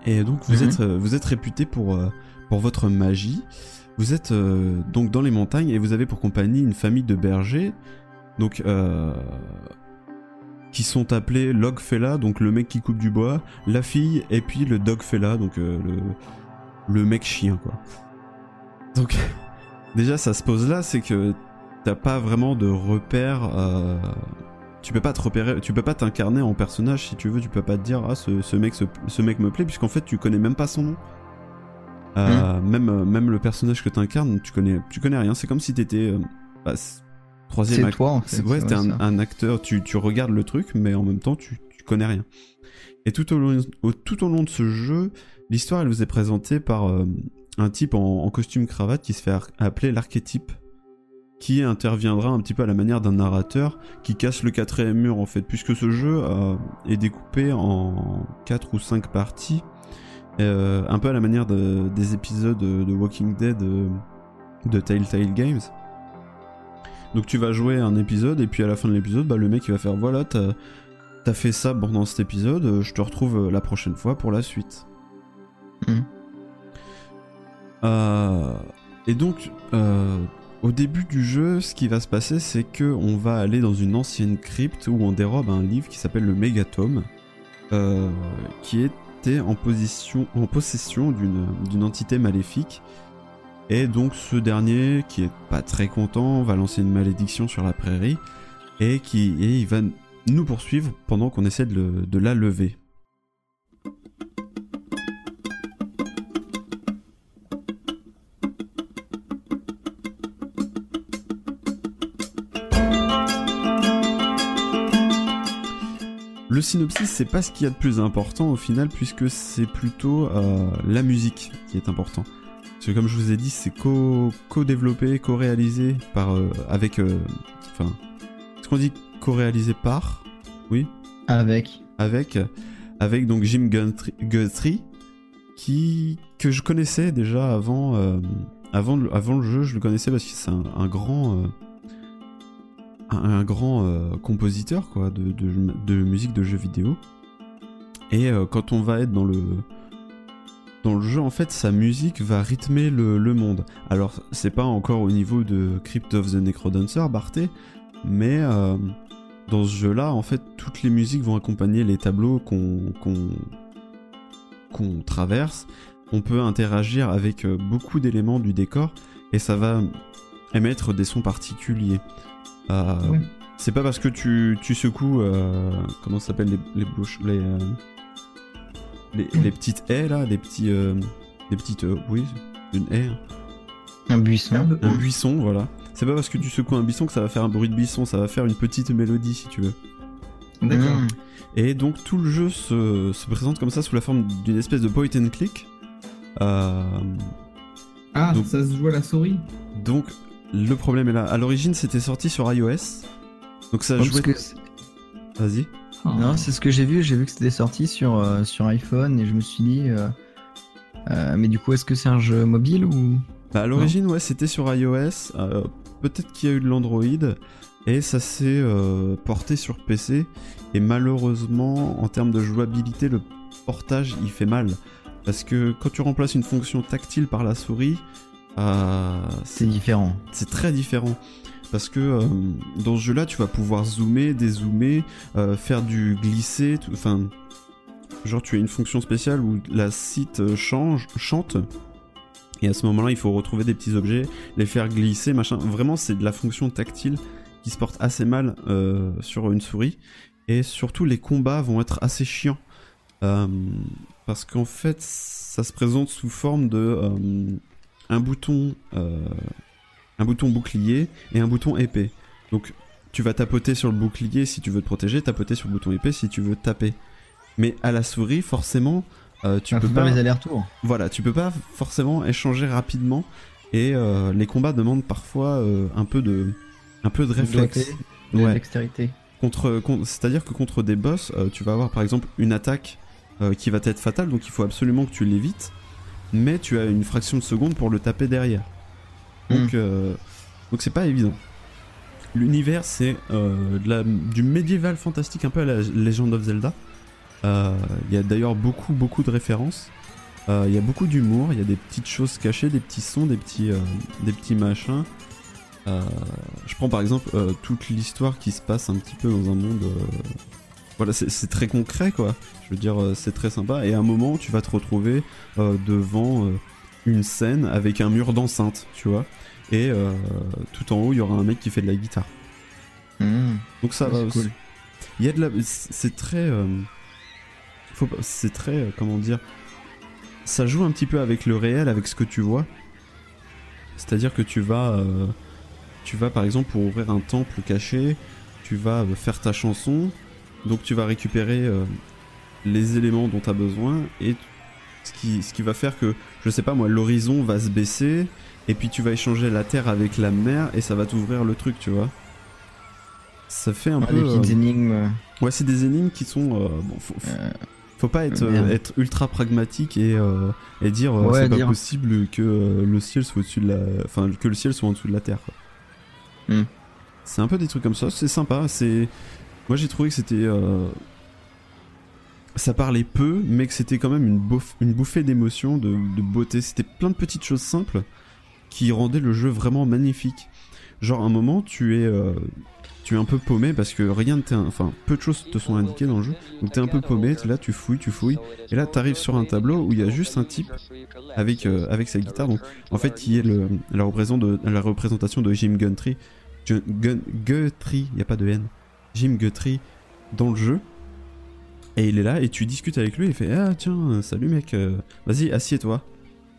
Speaker 2: Et donc vous
Speaker 4: Mhm.
Speaker 2: êtes euh, vous êtes réputé pour euh, pour votre magie. Vous êtes euh, donc dans les montagnes et vous avez pour compagnie une famille de bergers. Donc euh, qui sont appelés Logfella, donc le mec qui coupe du bois, la fille et puis le Dogfella, donc euh, le le mec chien quoi. Donc déjà ça se pose là, c'est que t'as pas vraiment de repère. Tu peux pas te repérer, tu peux pas t'incarner en personnage si tu veux, tu peux pas te dire ah ce, ce mec ce, ce mec me plaît puisqu'en fait tu connais même pas son nom. Euh, même euh, même le personnage que t'incarnes, tu connais tu connais rien. C'est comme si t'étais euh, bah, c'est- troisième
Speaker 4: C'est
Speaker 2: act-
Speaker 4: toi, en fait,
Speaker 2: c'est- Ouais,
Speaker 4: c'est
Speaker 2: t'es
Speaker 4: vrai,
Speaker 2: un, acteur. Tu, tu regardes le truc, mais en même temps tu, tu connais rien. Et tout au long au, tout au long de ce jeu, l'histoire elle vous est présentée par euh, un type en, en costume cravate qui se fait appeler l'archétype qui interviendra un petit peu à la manière d'un narrateur qui casse le quatrième mur en fait, puisque ce jeu euh, est découpé en quatre ou cinq parties, euh, un peu à la manière de- des épisodes de, Walking Dead euh, de Telltale Games. Donc tu vas jouer un épisode et puis à la fin de l'épisode, bah, le mec il va faire voilà, t'as as fait ça pendant cet épisode, je te retrouve la prochaine fois pour la suite. Euh, et donc, au début du jeu, ce qui va se passer, c'est que on va aller dans une ancienne crypte où on dérobe un livre qui s'appelle le Mégatome, euh, qui était en, possession d'une entité maléfique. Et donc, ce dernier, qui est pas très content, va lancer une malédiction sur la prairie et qui il va nous poursuivre pendant qu'on essaie de la lever. Synopsis, c'est pas ce qu'il y a de plus important au final, puisque c'est plutôt euh, la musique qui est important. Parce que comme je vous ai dit, c'est co- co-développé, co-réalisé par euh, avec, euh, enfin, est-ce qu'on dit co-réalisé par, oui,
Speaker 4: Avec.
Speaker 2: avec, avec donc Jim Guthrie, qui que je connaissais déjà avant, avant, le, avant le jeu, je le connaissais parce que c'est un, un grand un, grand euh, compositeur quoi de, de, musique de jeux vidéo Et euh, quand on va être dans le dans le jeu, en fait, sa musique va rythmer le, le monde. Alors, c'est pas encore au niveau de Crypt of the Necrodancer, Barthé, mais euh, dans ce jeu-là, en fait, toutes les musiques vont accompagner les tableaux qu'on qu'on traverse. On peut interagir avec beaucoup d'éléments du décor et ça va émettre des sons particuliers. Euh,
Speaker 3: Ouais.
Speaker 2: C'est pas parce que tu, tu secoues, euh, comment ça s'appelle les, les bouches, les, euh, les, les petites haies là, des petits, des petites, oui, une haie.
Speaker 4: Un buisson.
Speaker 2: un buisson, voilà. C'est pas parce que tu secoues un buisson que ça va faire un bruit de buisson, ça va faire une petite mélodie si tu veux.
Speaker 3: D'accord.
Speaker 4: Mmh.
Speaker 2: Et donc tout le jeu se, se présente comme ça sous la forme d'une espèce de point and click. Euh,
Speaker 3: Ah,
Speaker 2: Donc-
Speaker 3: ça se joue à la souris.
Speaker 2: donc le problème est là. À l'origine c'était sorti sur iOS. Donc ça jouait...
Speaker 4: que
Speaker 2: Vas-y.
Speaker 3: Ah.
Speaker 4: Non, c'est ce que j'ai vu. J'ai vu que c'était sorti sur, euh, sur iPhone et je me suis dit. euh, euh, mais du coup, est-ce que c'est un jeu mobile ou?
Speaker 2: Bah, à l'origine, ouais, c'était sur iOS. euh, Peut-être qu'il y a eu de l'Android. Et ça s'est euh, porté sur PC. Et malheureusement, en termes de jouabilité, le portage il fait mal. Parce que quand tu remplaces une fonction tactile par la souris, euh,
Speaker 4: C'est différent.
Speaker 2: c'est très différent. Parce que euh, dans ce jeu-là, tu vas pouvoir zoomer, dézoomer, euh, faire du glisser, enfin, genre tu as une fonction spéciale où la site euh, change, chante, et à ce moment-là, il faut retrouver des petits objets, les faire glisser, machin. Vraiment, c'est de la fonction tactile qui se porte assez mal euh, sur une souris, et surtout les combats vont être assez chiants. Euh, parce qu'en fait, ça se présente sous forme de euh, un bouton euh, un bouton bouclier et un bouton épée. Donc tu vas tapoter sur le bouclier si tu veux te protéger, tapoter sur le bouton épée si tu veux taper. Mais à la souris, forcément, euh, tu
Speaker 4: Ah,
Speaker 2: peux pas.
Speaker 4: les allers-retours.
Speaker 2: Voilà, tu peux pas forcément échanger rapidement et euh, les combats demandent parfois un peu de un peu de réflexe.
Speaker 4: Doigté, de
Speaker 2: Ouais.
Speaker 4: dextérité.
Speaker 2: Contre, c'est-à-dire que contre des boss, tu vas avoir par exemple une attaque qui va être fatale, donc il faut absolument que tu l'évites, mais tu as une fraction de seconde pour le taper derrière. Donc, euh, donc c'est pas évident. L'univers, c'est euh, du médiéval fantastique, un peu à la Legend of Zelda. Euh, Il y a d'ailleurs beaucoup, beaucoup de références. Euh, Il y a beaucoup d'humour, il y a des petites choses cachées, des petits sons, des petits, euh, des petits machins. Euh, je prends par exemple euh, toute l'histoire qui se passe un petit peu dans un monde. Voilà, c'est très concret quoi. Je veux dire, euh, c'est très sympa. Et à un moment, tu vas te retrouver euh, devant euh, une scène avec un mur d'enceinte, tu vois. Et euh, tout en haut, il y aura un mec qui fait de la guitare.
Speaker 4: Mmh.
Speaker 2: Donc ça va
Speaker 4: cool.
Speaker 2: Il y a de la. C'est très. faut C'est très. Comment dire Ça joue un petit peu avec le réel, avec ce que tu vois. C'est-à-dire que tu vas. Tu vas par exemple pour ouvrir un temple caché, tu vas faire ta chanson. Donc tu vas récupérer euh, les éléments dont tu as besoin et ce qui, ce qui va faire que, je sais pas moi, l'horizon va se baisser et puis tu vas échanger la terre avec la mer et ça va t'ouvrir le truc, tu vois. Ça fait un peu.
Speaker 4: des petites
Speaker 2: euh,
Speaker 4: énigmes.
Speaker 2: Ouais, c'est des énigmes qui sont. euh, bon, faut, faut- faut pas être, être ultra pragmatique et, et dire
Speaker 4: Ouais,
Speaker 2: c'est pas
Speaker 4: dire.
Speaker 2: possible que le ciel soit au-dessus de la. Enfin, que le ciel soit en dessous de la terre, quoi.
Speaker 4: Hmm.
Speaker 2: C'est un peu des trucs comme ça, c'est sympa. C'est. Moi j'ai trouvé que c'était. euh, Ça parlait peu, mais que c'était quand même une, bouf- une bouffée d'émotion, de, beauté. C'était plein de petites choses simples qui rendaient le jeu vraiment magnifique. Genre, à un moment, tu es. euh, tu es un peu paumé parce que rien ne t'est. Enfin, peu de choses te sont indiquées dans le jeu. Donc t'es un peu paumé, là, tu fouilles, tu fouilles. Et là, t'arrives sur un tableau où il y a juste un type avec, euh, avec sa guitare. Donc, en fait, qui est la, représentation de Jim Guthrie. Ju- Gun- Guthrie, il n'y a pas de N. Jim Guthrie dans le jeu. Et il est là et tu discutes avec lui et il fait Ah tiens, euh, salut mec, euh, vas-y, assieds-toi.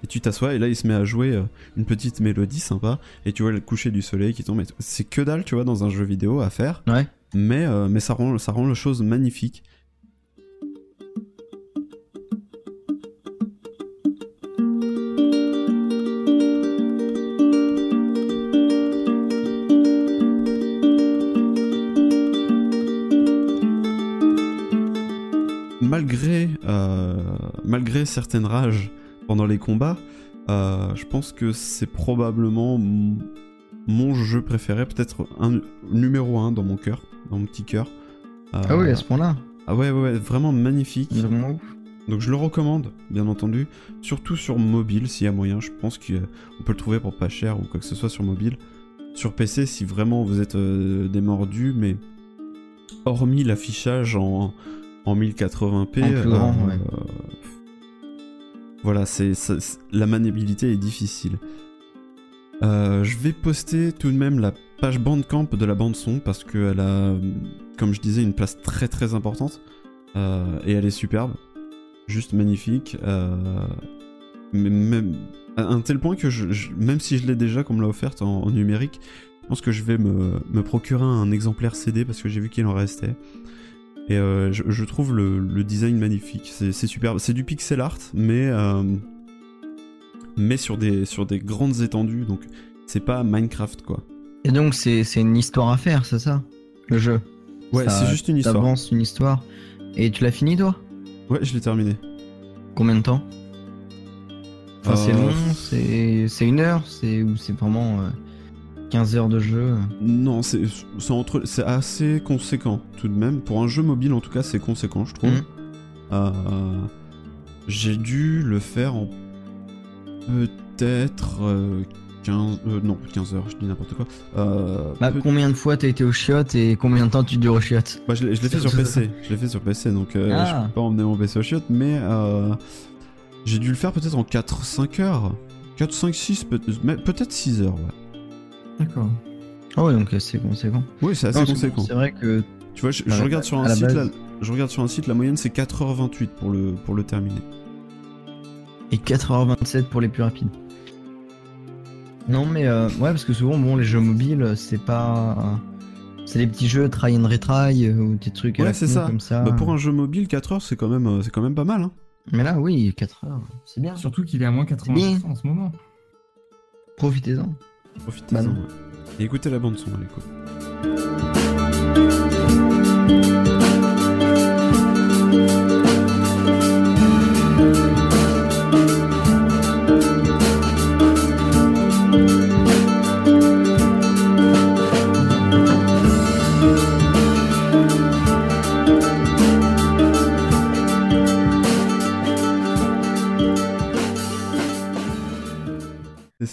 Speaker 2: Et tu t'assois et là il se met à jouer euh, une petite mélodie sympa et tu vois le coucher du soleil qui tombe. C'est que dalle, tu vois, dans un jeu vidéo à faire.
Speaker 4: Ouais.
Speaker 2: Mais, euh, mais ça, rend, ça rend la chose magnifique. Malgré certaines rages pendant les combats, euh, je pense que c'est probablement mon jeu préféré, peut-être un numéro 1 dans mon cœur, dans mon petit cœur. Euh,
Speaker 4: Ah oui, à ce point-là.
Speaker 2: Ah ouais, ouais, ouais, vraiment magnifique.
Speaker 4: Vraiment ouf.
Speaker 2: Donc je le recommande, bien entendu. Surtout sur mobile, s'il y a moyen. Je pense qu'on peut le trouver pour pas cher ou quoi que ce soit sur mobile. Sur PC, si vraiment vous êtes euh, des mordus, mais hormis l'affichage en, en 1080p,
Speaker 4: En plus grand, ouais.
Speaker 2: Voilà, c'est la maniabilité est difficile. Euh, je vais poster tout de même la page Bandcamp de la bande son parce qu'elle a, comme je disais, une place très très importante Euh, et elle est superbe, juste magnifique. euh, mais même à un tel point que même si je l'ai déjà, comme l'a offerte en, numérique, je pense que je vais me procurer un exemplaire CD parce que j'ai vu qu'il en restait. Et euh, je, je trouve le, le design magnifique, c'est superbe. C'est du pixel art, mais euh, mais sur des sur des grandes étendues, donc c'est pas Minecraft quoi.
Speaker 4: Et donc, c'est une histoire à faire, c'est ça Le jeu?
Speaker 2: Ouais, c'est juste une histoire.
Speaker 4: T'avances une histoire. Et tu l'as fini, toi?
Speaker 2: Ouais, je l'ai terminé.
Speaker 4: Combien de temps? Enfin, c'est
Speaker 2: Euh,
Speaker 4: long, c'est c'est une heure, c'est ou c'est vraiment euh, 15 heures de jeu.
Speaker 2: Non, c'est c'est entre c'est assez conséquent tout de même pour un jeu mobile en tout cas c'est conséquent je trouve.
Speaker 4: Mhm.
Speaker 2: Euh, J'ai dû le faire en peut-être euh, 15 euh, non 15 heures je dis n'importe quoi. Euh,
Speaker 4: Bah,
Speaker 2: peut-
Speaker 4: combien de fois t'as été au chiottes et combien de temps tu dures au chiottes
Speaker 2: Bah, je l'ai fait sur PC, je l'ai fait sur PC donc euh,
Speaker 4: Ah.
Speaker 2: je peux pas emmener mon PC au chiottes mais euh, j'ai dû le faire peut-être en 4-5 heures. 4, 5, 6, peut- mais peut-être 6 heures, ouais.
Speaker 3: D'accord.
Speaker 4: Ah ouais, donc c'est conséquent.
Speaker 2: Oui, c'est assez
Speaker 4: Non,
Speaker 2: conséquent.
Speaker 4: C'est vrai que
Speaker 2: Tu vois, je,
Speaker 4: la-
Speaker 2: regarde sur un site,
Speaker 4: base-
Speaker 2: là, je regarde sur un site, la moyenne c'est 4h28 pour le, pour le terminer.
Speaker 4: et 4h27 pour les plus rapides. Non mais euh, ouais parce que souvent bon les jeux mobiles c'est pas c'est des petits jeux try and retry euh, ou des trucs
Speaker 2: Ouais, c'est ça.
Speaker 4: comme ça.
Speaker 2: Bah, pour un jeu mobile, 4h c'est quand, même, euh, c'est quand même pas mal. Hein.
Speaker 4: Mais là oui 4h c'est bien.
Speaker 3: Surtout qu'il est à moins 80% en ce moment.
Speaker 4: Profitez-en.
Speaker 2: Profitez-en.
Speaker 4: Bah.
Speaker 2: Et écoutez la bande son, elle est cool.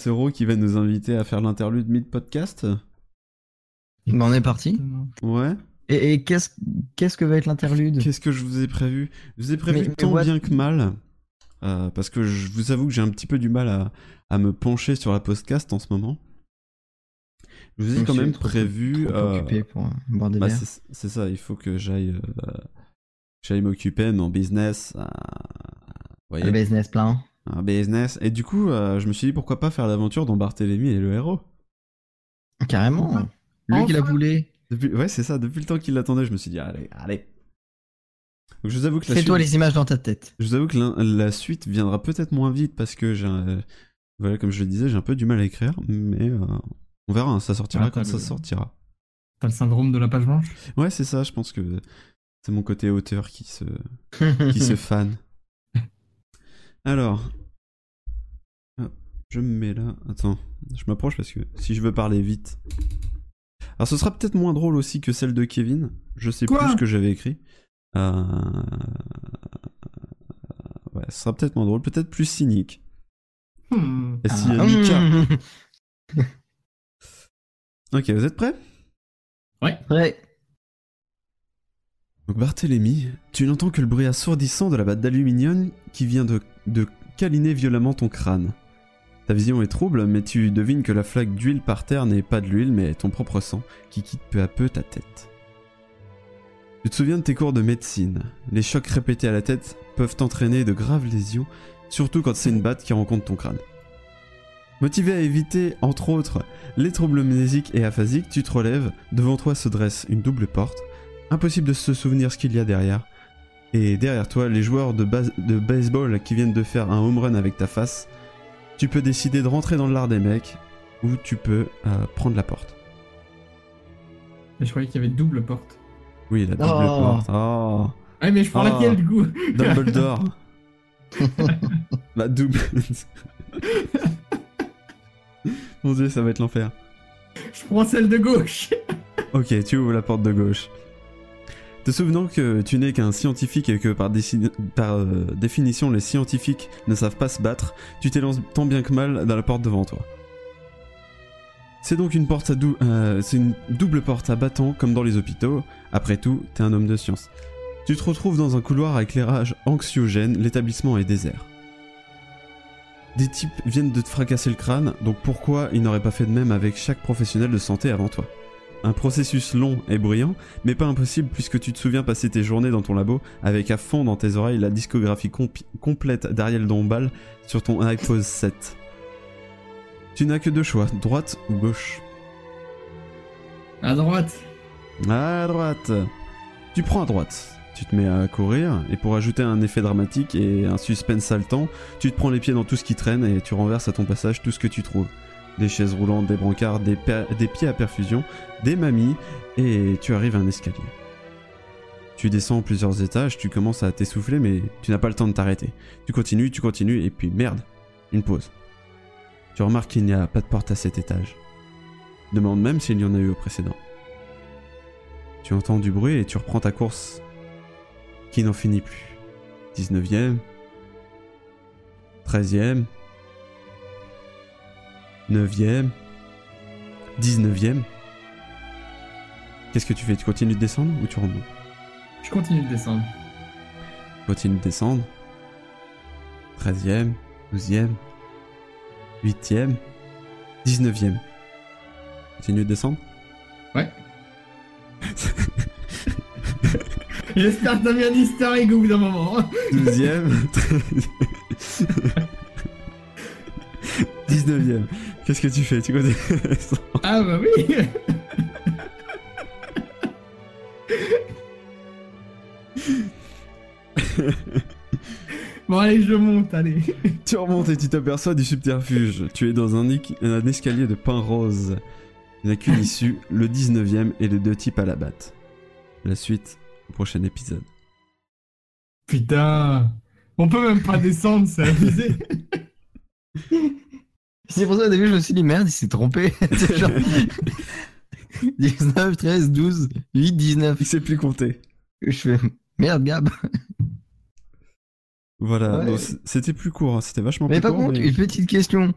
Speaker 2: Sero qui va nous inviter à faire l'interlude mid-podcast.
Speaker 4: Bah, on est parti.
Speaker 2: Ouais.
Speaker 4: Et, et qu'est-ce qu'est-ce que va être l'interlude?
Speaker 2: Qu'est-ce que je vous ai prévu? Je vous ai prévu
Speaker 4: Mais- mais
Speaker 2: tant
Speaker 4: what-
Speaker 2: bien que mal. euh, parce que je vous avoue que j'ai un petit peu du mal à, à me pencher sur la podcast en ce moment. Je vous ai quand même
Speaker 4: trop-
Speaker 2: prévu.
Speaker 4: trop
Speaker 2: euh,
Speaker 4: occupé pour, euh, boire des
Speaker 2: bah, c'est c'est ça, il faut que j'aille euh, j'aille m'occuper de mon business. vous voyez
Speaker 4: Le business plan.
Speaker 2: Un business. Et du coup, euh, je me suis dit pourquoi pas faire l'aventure dont Barthélemy est le héros?
Speaker 4: Carrément. Lui qui l'a voulu.
Speaker 2: Depuis... Ouais, c'est ça. Depuis le temps qu'il l'attendait, je me suis dit allez, allez. Donc, je vous avoue que la
Speaker 4: Fais-toi
Speaker 2: suite...
Speaker 4: les images dans ta tête.
Speaker 2: Je vous avoue que la suite viendra peut-être moins vite parce que j'ai, un- voilà, comme je le disais, j'ai un peu du mal à écrire, mais euh, on verra. hein, ça sortira
Speaker 3: Ah,
Speaker 2: quand
Speaker 3: t'as
Speaker 2: ça
Speaker 3: le-
Speaker 2: sortira.
Speaker 3: T'as le syndrome de la page blanche?
Speaker 2: Ouais, c'est ça. Je pense que c'est mon côté auteur qui se qui se fan. Alors, je me mets là. Attends, je m'approche parce que si je veux parler vite. Alors, ce sera peut-être moins drôle aussi que celle de Kevin. Je sais
Speaker 3: Quoi
Speaker 2: plus ce que j'avais écrit. Euh... Ouais, ce sera peut-être moins drôle, peut-être plus cynique.
Speaker 3: Hmm.
Speaker 2: Et y a
Speaker 4: Ah,
Speaker 2: Mika-
Speaker 4: hum.
Speaker 2: Ok, vous êtes prêts?
Speaker 3: Ouais.
Speaker 4: Ouais.
Speaker 2: Donc Barthélemy, tu n'entends que le bruit assourdissant de la batte d'aluminium qui vient de, de câliner violemment ton crâne. Ta vision est trouble, mais tu devines que la flaque d'huile par terre n'est pas de l'huile, mais ton propre sang qui quitte peu à peu ta tête. Tu te souviens de tes cours de médecine. Les chocs répétés à la tête peuvent entraîner de graves lésions, surtout quand c'est une batte qui rencontre ton crâne. Motivé à éviter, entre autres, les troubles mnésiques et aphasiques, tu te relèves, devant toi se dresse une double porte, impossible de se souvenir ce qu'il y a derrière. Et derrière toi, les joueurs de, base- de baseball qui viennent de faire un home run avec ta face. Tu peux décider de rentrer dans le lard des mecs ou tu peux euh, prendre la porte.
Speaker 3: Mais je croyais qu'il y avait double porte.
Speaker 2: Oui, la double
Speaker 4: Oh.
Speaker 2: porte. Oh.
Speaker 3: Ouais, mais je prends
Speaker 2: Oh.
Speaker 3: laquelle du coup
Speaker 2: Dumbledore. bah double. Mon dieu, ça va être l'enfer.
Speaker 3: Je prends celle de gauche.
Speaker 2: Ok, tu ouvres la porte de gauche. Te souvenant que tu n'es qu'un scientifique et que par, euh, définition les scientifiques ne savent pas se battre, tu t'élances tant bien que mal dans la porte devant toi. C'est donc une porte à dou- euh, c'est une double porte à bâton comme dans les hôpitaux. Après tout, t'es un homme de science. Tu te retrouves dans un couloir à éclairage anxiogène, l'établissement est désert. Des types viennent de te fracasser le crâne, donc pourquoi ils n'auraient pas fait de même avec chaque professionnel de santé avant toi? Un processus long et bruyant, mais pas impossible puisque tu te souviens passer tes journées dans ton labo avec à fond dans tes oreilles la discographie complète d'Ariel Dombal sur ton iPod 7. Tu n'as que deux choix, droite ou gauche.
Speaker 3: À droite.
Speaker 2: À droite. Tu prends à droite. Tu te mets à courir, et pour ajouter un effet dramatique et un suspense haletant, tu te prends les pieds dans tout ce qui traîne et tu renverses à ton passage tout ce que tu trouves. Des chaises roulantes, des brancards, des, pieds à perfusion, des mamies, et tu arrives à un escalier. Tu descends plusieurs étages, tu commences à t'essouffler, mais tu n'as pas le temps de t'arrêter. Tu continues, tu continues, et puis merde, une pause. Tu remarques qu'il n'y a pas de porte à cet étage. Demande même s'il y en a eu au précédent. Tu entends du bruit et tu reprends ta course qui n'en finit plus. 19e, 13e, 9e, 19e. Qu'est-ce que tu fais? Tu continues de descendre ou tu remontes?
Speaker 3: Je continue de descendre.
Speaker 2: Tu continues de descendre. 13e, 12e, 8e, 19e. Continue de descendre?
Speaker 3: Ouais. J'espère que t'as mis un egg au bout d'un moment.
Speaker 2: 12e, 19e. Qu'est-ce que tu fais? Tu descendre
Speaker 3: Ah bah oui Bon allez, je monte, allez.
Speaker 2: Tu remontes et tu t'aperçois du subterfuge. Tu es dans un, un escalier de pain rose. Il n'y a qu'une issue, le 19ème et les deux types à la batte. La suite au prochain épisode.
Speaker 3: Putain On peut même pas descendre, c'est abusé.
Speaker 4: C'est pour ça au début je me suis dit merde, il s'est trompé. C'est genre 19, 13, 12, 8, 19.
Speaker 2: Il sait plus compter.
Speaker 4: Je fais merde Gab.
Speaker 2: Voilà,
Speaker 4: Ouais.
Speaker 2: donc c- c'était plus court, hein, c'était vachement
Speaker 4: Mais
Speaker 2: plus
Speaker 4: par
Speaker 2: court.
Speaker 4: contre,
Speaker 2: mais-
Speaker 4: une petite question.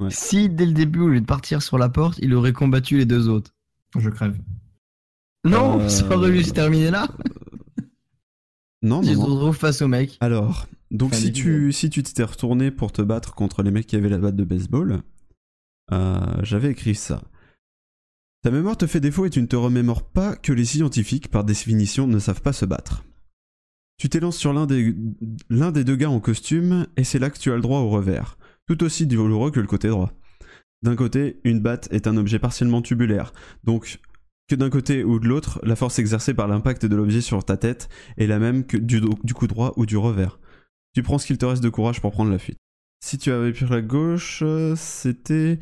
Speaker 2: Ouais.
Speaker 4: Si dès le début, au lieu de partir sur la porte, il aurait combattu les deux autres?
Speaker 3: Je crève.
Speaker 4: Non,
Speaker 2: Euh,
Speaker 4: ça aurait juste terminé là?
Speaker 2: Non,
Speaker 4: Tu te
Speaker 2: non, non.
Speaker 4: retrouves face au mec.
Speaker 2: Alors, donc si tu, si tu t'étais retourné pour te battre contre les mecs qui avaient la batte de baseball, euh, j'avais écrit ça. Ta mémoire te fait défaut et tu ne te remémores pas que les scientifiques, par définition, ne savent pas se battre. Tu t'élances sur l'un des, l'un des deux gars en costume et c'est là que tu as le droit au revers, tout aussi douloureux que le côté droit. D'un côté, une batte est un objet partiellement tubulaire, donc que d'un côté ou de l'autre, la force exercée par l'impact de l'objet sur ta tête est la même que du coup droit ou du revers. Tu prends ce qu'il te reste de courage pour prendre la fuite. Si tu avais pris la gauche, euh, c'était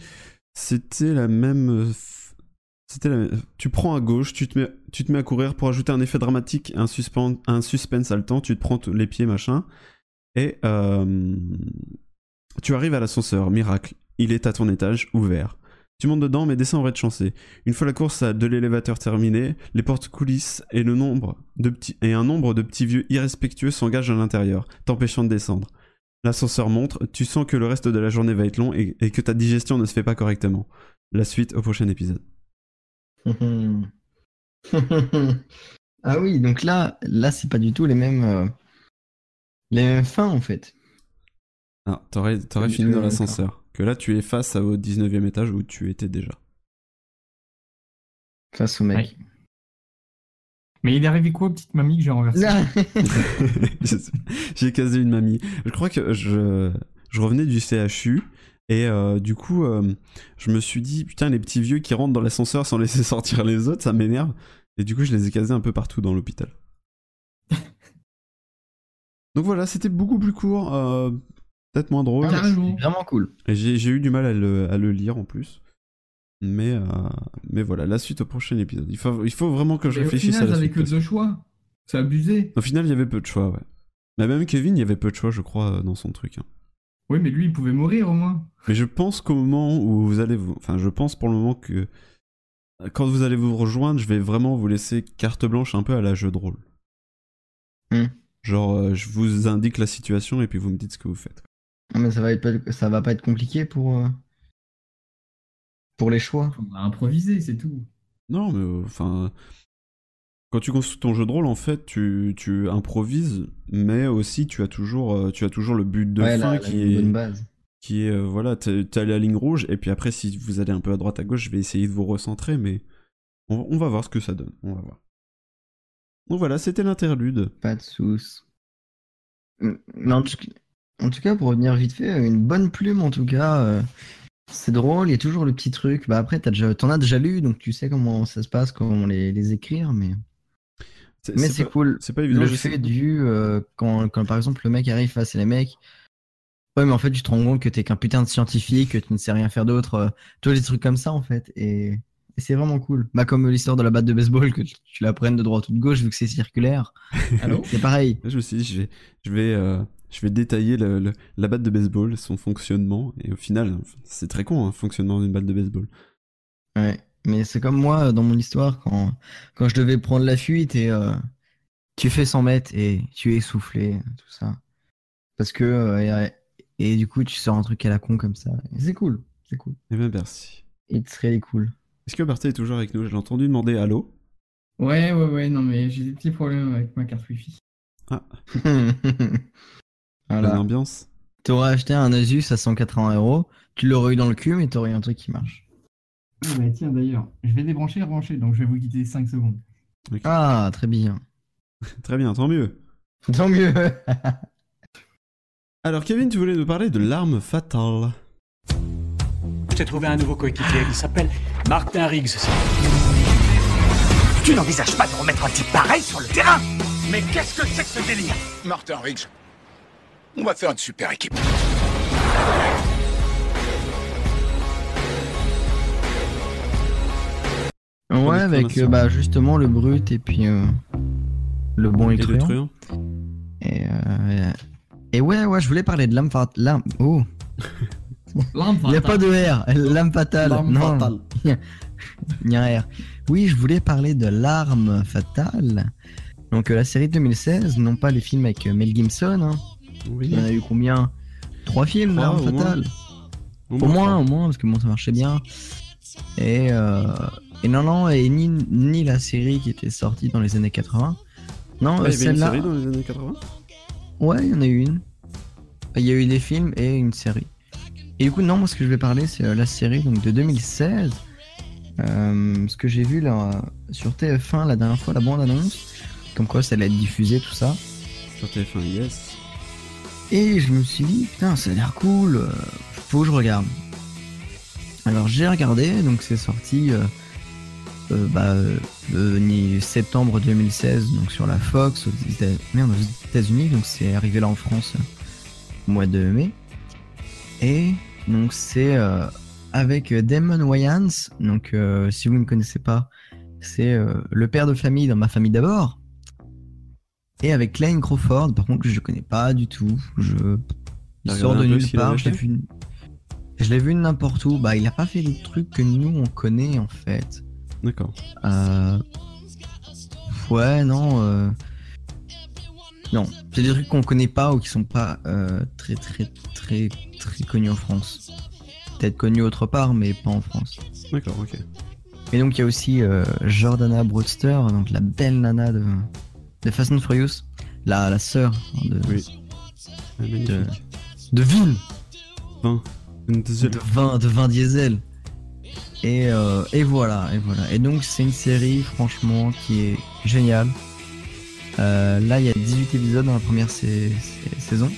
Speaker 2: c'était la même c'était la- tu prends à gauche, tu te mets tu te mets à courir pour ajouter un effet dramatique, un suspense un suspense haletant, tu te prends les pieds machin et euh, tu arrives à l'ascenseur, miracle. Il est à ton étage, ouvert. Tu montes dedans, mais descends au rez-de-chaussée. Une fois la course à- de l'élévateur terminée, les portes coulissent et, le nombre de petits, et un nombre de petits vieux irrespectueux s'engagent à l'intérieur, t'empêchant de descendre. L'ascenseur montre, tu sens que le reste de la journée va être long et, et que ta digestion ne se fait pas correctement. La suite au prochain épisode.
Speaker 4: ah oui, donc là, là c'est pas du tout les mêmes, euh, les mêmes fins en fait.
Speaker 2: Ah, t'aurais, fini dans l'ascenseur. Que là, tu es face au 19e étage où tu étais déjà.
Speaker 4: Face au mec.
Speaker 3: Mais il est arrivé quoi, petite mamie, que j'ai renversé
Speaker 2: J'ai casé une mamie. Je crois que je, je revenais du CHU et euh, du coup, euh, je me suis dit, putain, les petits vieux qui rentrent dans l'ascenseur sans laisser sortir les autres, ça m'énerve. Et du coup, je les ai casés un peu partout dans l'hôpital. Donc voilà, c'était beaucoup plus court, euh, peut-être moins drôle.
Speaker 3: Carrément.
Speaker 4: Vraiment cool.
Speaker 2: Et J'ai eu du mal à le, à le lire en plus. Mais, euh, mais voilà, la suite au prochain épisode. Il faut, il faut vraiment que je
Speaker 3: au
Speaker 2: réfléchisse
Speaker 3: final,
Speaker 2: à la suite.
Speaker 3: que deux choix. C'est abusé.
Speaker 2: Au final, il y avait peu de choix, ouais. Mais même Kevin, il y avait peu de choix, je crois, dans son truc. hein.
Speaker 3: Oui, mais lui, il pouvait mourir au moins.
Speaker 2: Mais je pense qu'au moment où vous allez vous... Enfin, je pense pour le moment que... Quand vous allez vous rejoindre, je vais vraiment vous laisser carte blanche un peu à la jeu de rôle.
Speaker 4: Hmm.
Speaker 2: Genre, euh, je vous indique la situation et puis vous me dites ce que vous faites.
Speaker 4: Mais ça va, être pas, ça va pas être compliqué pour, euh, pour les choix.
Speaker 3: On va improviser, c'est tout.
Speaker 2: Non, mais euh, enfin. Quand tu construis ton jeu de rôle, en fait, tu, tu improvises, mais aussi tu as toujours, euh, tu as toujours le but de
Speaker 4: Ouais,
Speaker 2: fin
Speaker 4: la- la
Speaker 2: qui est.
Speaker 4: bonne base.
Speaker 2: Qui est, euh, voilà, t'as la ligne rouge, et puis après, si vous allez un peu à droite à gauche, je vais essayer de vous recentrer, mais on, on va voir ce que ça donne. On va voir. Donc voilà, c'était l'interlude.
Speaker 4: Pas de soucis. En tout, en tout cas, pour revenir vite fait, une bonne plume en tout cas. euh, c'est drôle, il y a toujours le petit truc. Bah après, t'as déjà, t'en as déjà lu, donc tu sais comment ça se passe, comment les, les écrire, mais.
Speaker 2: C'est-
Speaker 4: Mais
Speaker 2: c'est
Speaker 4: cool.
Speaker 2: c'est pas évident,
Speaker 4: Le
Speaker 2: je sais.
Speaker 4: fait du. euh, quand, quand par exemple le mec arrive face à les mecs. Ouais, mais en fait, tu te rends compte que t'es qu'un putain de scientifique, que tu ne sais rien faire d'autre. euh, tous les trucs comme ça, en fait. Et, et c'est vraiment cool. Bah, comme l'histoire de la batte de baseball, que tu, tu la prennes de droite ou de gauche, vu que c'est circulaire. C'est pareil.
Speaker 2: Je me suis dit, je vais, je vais, euh, je vais détailler le- le- la batte de baseball, son fonctionnement, et au final, c'est très con, un fonctionnement d'une batte de baseball.
Speaker 4: Ouais, mais c'est comme moi euh, dans mon histoire quand, quand je devais prendre la fuite et euh, tu fais 100 mètres et tu es essoufflé, tout ça. Parce que. euh, et, et du coup, tu sors un truc à la con comme ça. C'est cool, c'est cool.
Speaker 2: Eh bien, merci.
Speaker 4: It's really cool.
Speaker 2: Est-ce que Berthe est toujours avec nous? J'ai entendu demander allô
Speaker 3: Ouais, ouais, ouais, non, mais j'ai des petits problèmes avec ma carte Wi-Fi.
Speaker 2: Ah,
Speaker 4: Voilà. T'aurais acheté un Asus à 180 euros, tu l'aurais eu dans le cul, mais t'aurais eu un truc qui marche.
Speaker 3: Ah bah tiens, d'ailleurs, je vais débrancher et rebrancher, donc je vais vous guider 5 secondes.
Speaker 4: Ah, très bien.
Speaker 2: Très bien, tant mieux.
Speaker 4: Tant mieux.
Speaker 2: Alors, Kevin, tu voulais nous parler de l'arme fatale.
Speaker 12: J'ai trouvé un nouveau coéquipier, il s'appelle Martin Riggs.
Speaker 15: Tu n'envisages pas de remettre un type pareil sur le terrain?
Speaker 12: Mais qu'est-ce que c'est que ce délire?
Speaker 15: Martin Riggs, on va faire une super équipe.
Speaker 4: Ouais, avec euh, bah, justement le brut et puis euh, le bon et,
Speaker 2: Et le
Speaker 4: truand. Et, euh, et ouais, ouais, je voulais parler de l'âme fatale. L'âme. Oh
Speaker 3: L'âme
Speaker 4: Il n'y a pas de R. L'âme fatale.
Speaker 3: L'âme
Speaker 4: non.
Speaker 3: fatale.
Speaker 4: Il y a un R. Oui, je voulais parler de l'arme fatale. Donc euh, la série de 2016, non pas les films avec euh, Mel Gibson. hein.
Speaker 2: Oui.
Speaker 4: Il y en a eu combien? Trois films,
Speaker 2: Trois,
Speaker 4: l'arme
Speaker 2: au moins.
Speaker 4: fatale.
Speaker 2: Au moins
Speaker 4: au moins, parce que bon, ça marchait bien. Et, euh, et non, non, et ni, ni la série qui était sortie dans les années 80. Non,
Speaker 2: Ah,
Speaker 4: euh,
Speaker 2: il y avait une
Speaker 4: celle-là.
Speaker 2: série dans les années 80
Speaker 4: Ouais, il y en a eu une. Il y a eu des films et une série. Et du coup, non, moi, ce que je vais parler, c'est euh, la série donc, de 2016. Euh, ce que j'ai vu là sur TF1 la dernière fois, la bande-annonce. Comme quoi, ça allait être diffusé, tout ça.
Speaker 2: Sur TF1, yes.
Speaker 4: Et je me suis dit, putain, ça a l'air cool, euh, faut que je regarde. Alors j'ai regardé, donc c'est sorti euh, euh, bah, euh, septembre 2016, donc sur la Fox, aux merde, aux États-Unis, donc c'est arrivé là en France au mois de mai. Et donc c'est euh, avec Damon Wayans, donc euh, si vous ne connaissez pas, c'est le père de famille dans ma famille d'abord. Et avec Lane Crawford, par contre, que je connais pas du tout. Je... Il sort de nulle part. Je l'ai vu... je l'ai vu n'importe où. Bah, il a pas fait des trucs que nous on connaît en fait.
Speaker 2: D'accord.
Speaker 4: Euh... Ouais, non. euh, Non, c'est des trucs qu'on connaît pas ou qui sont pas euh, très très très très connus en France. Peut-être connus autre part, mais pas en France.
Speaker 2: D'accord, ok.
Speaker 4: Et donc il y a aussi Jordana Brewster, donc la belle nana de, de Fast and Furious, la, la sœur de,
Speaker 2: Oui. Ah,
Speaker 4: de, de Vin,
Speaker 2: Vin. Diesel.
Speaker 4: de vin, de vin diesel. Et, euh, et voilà, et voilà. Et donc c'est une série franchement qui est géniale. Euh, là il y a 18 épisodes dans la première sa- sa- saison.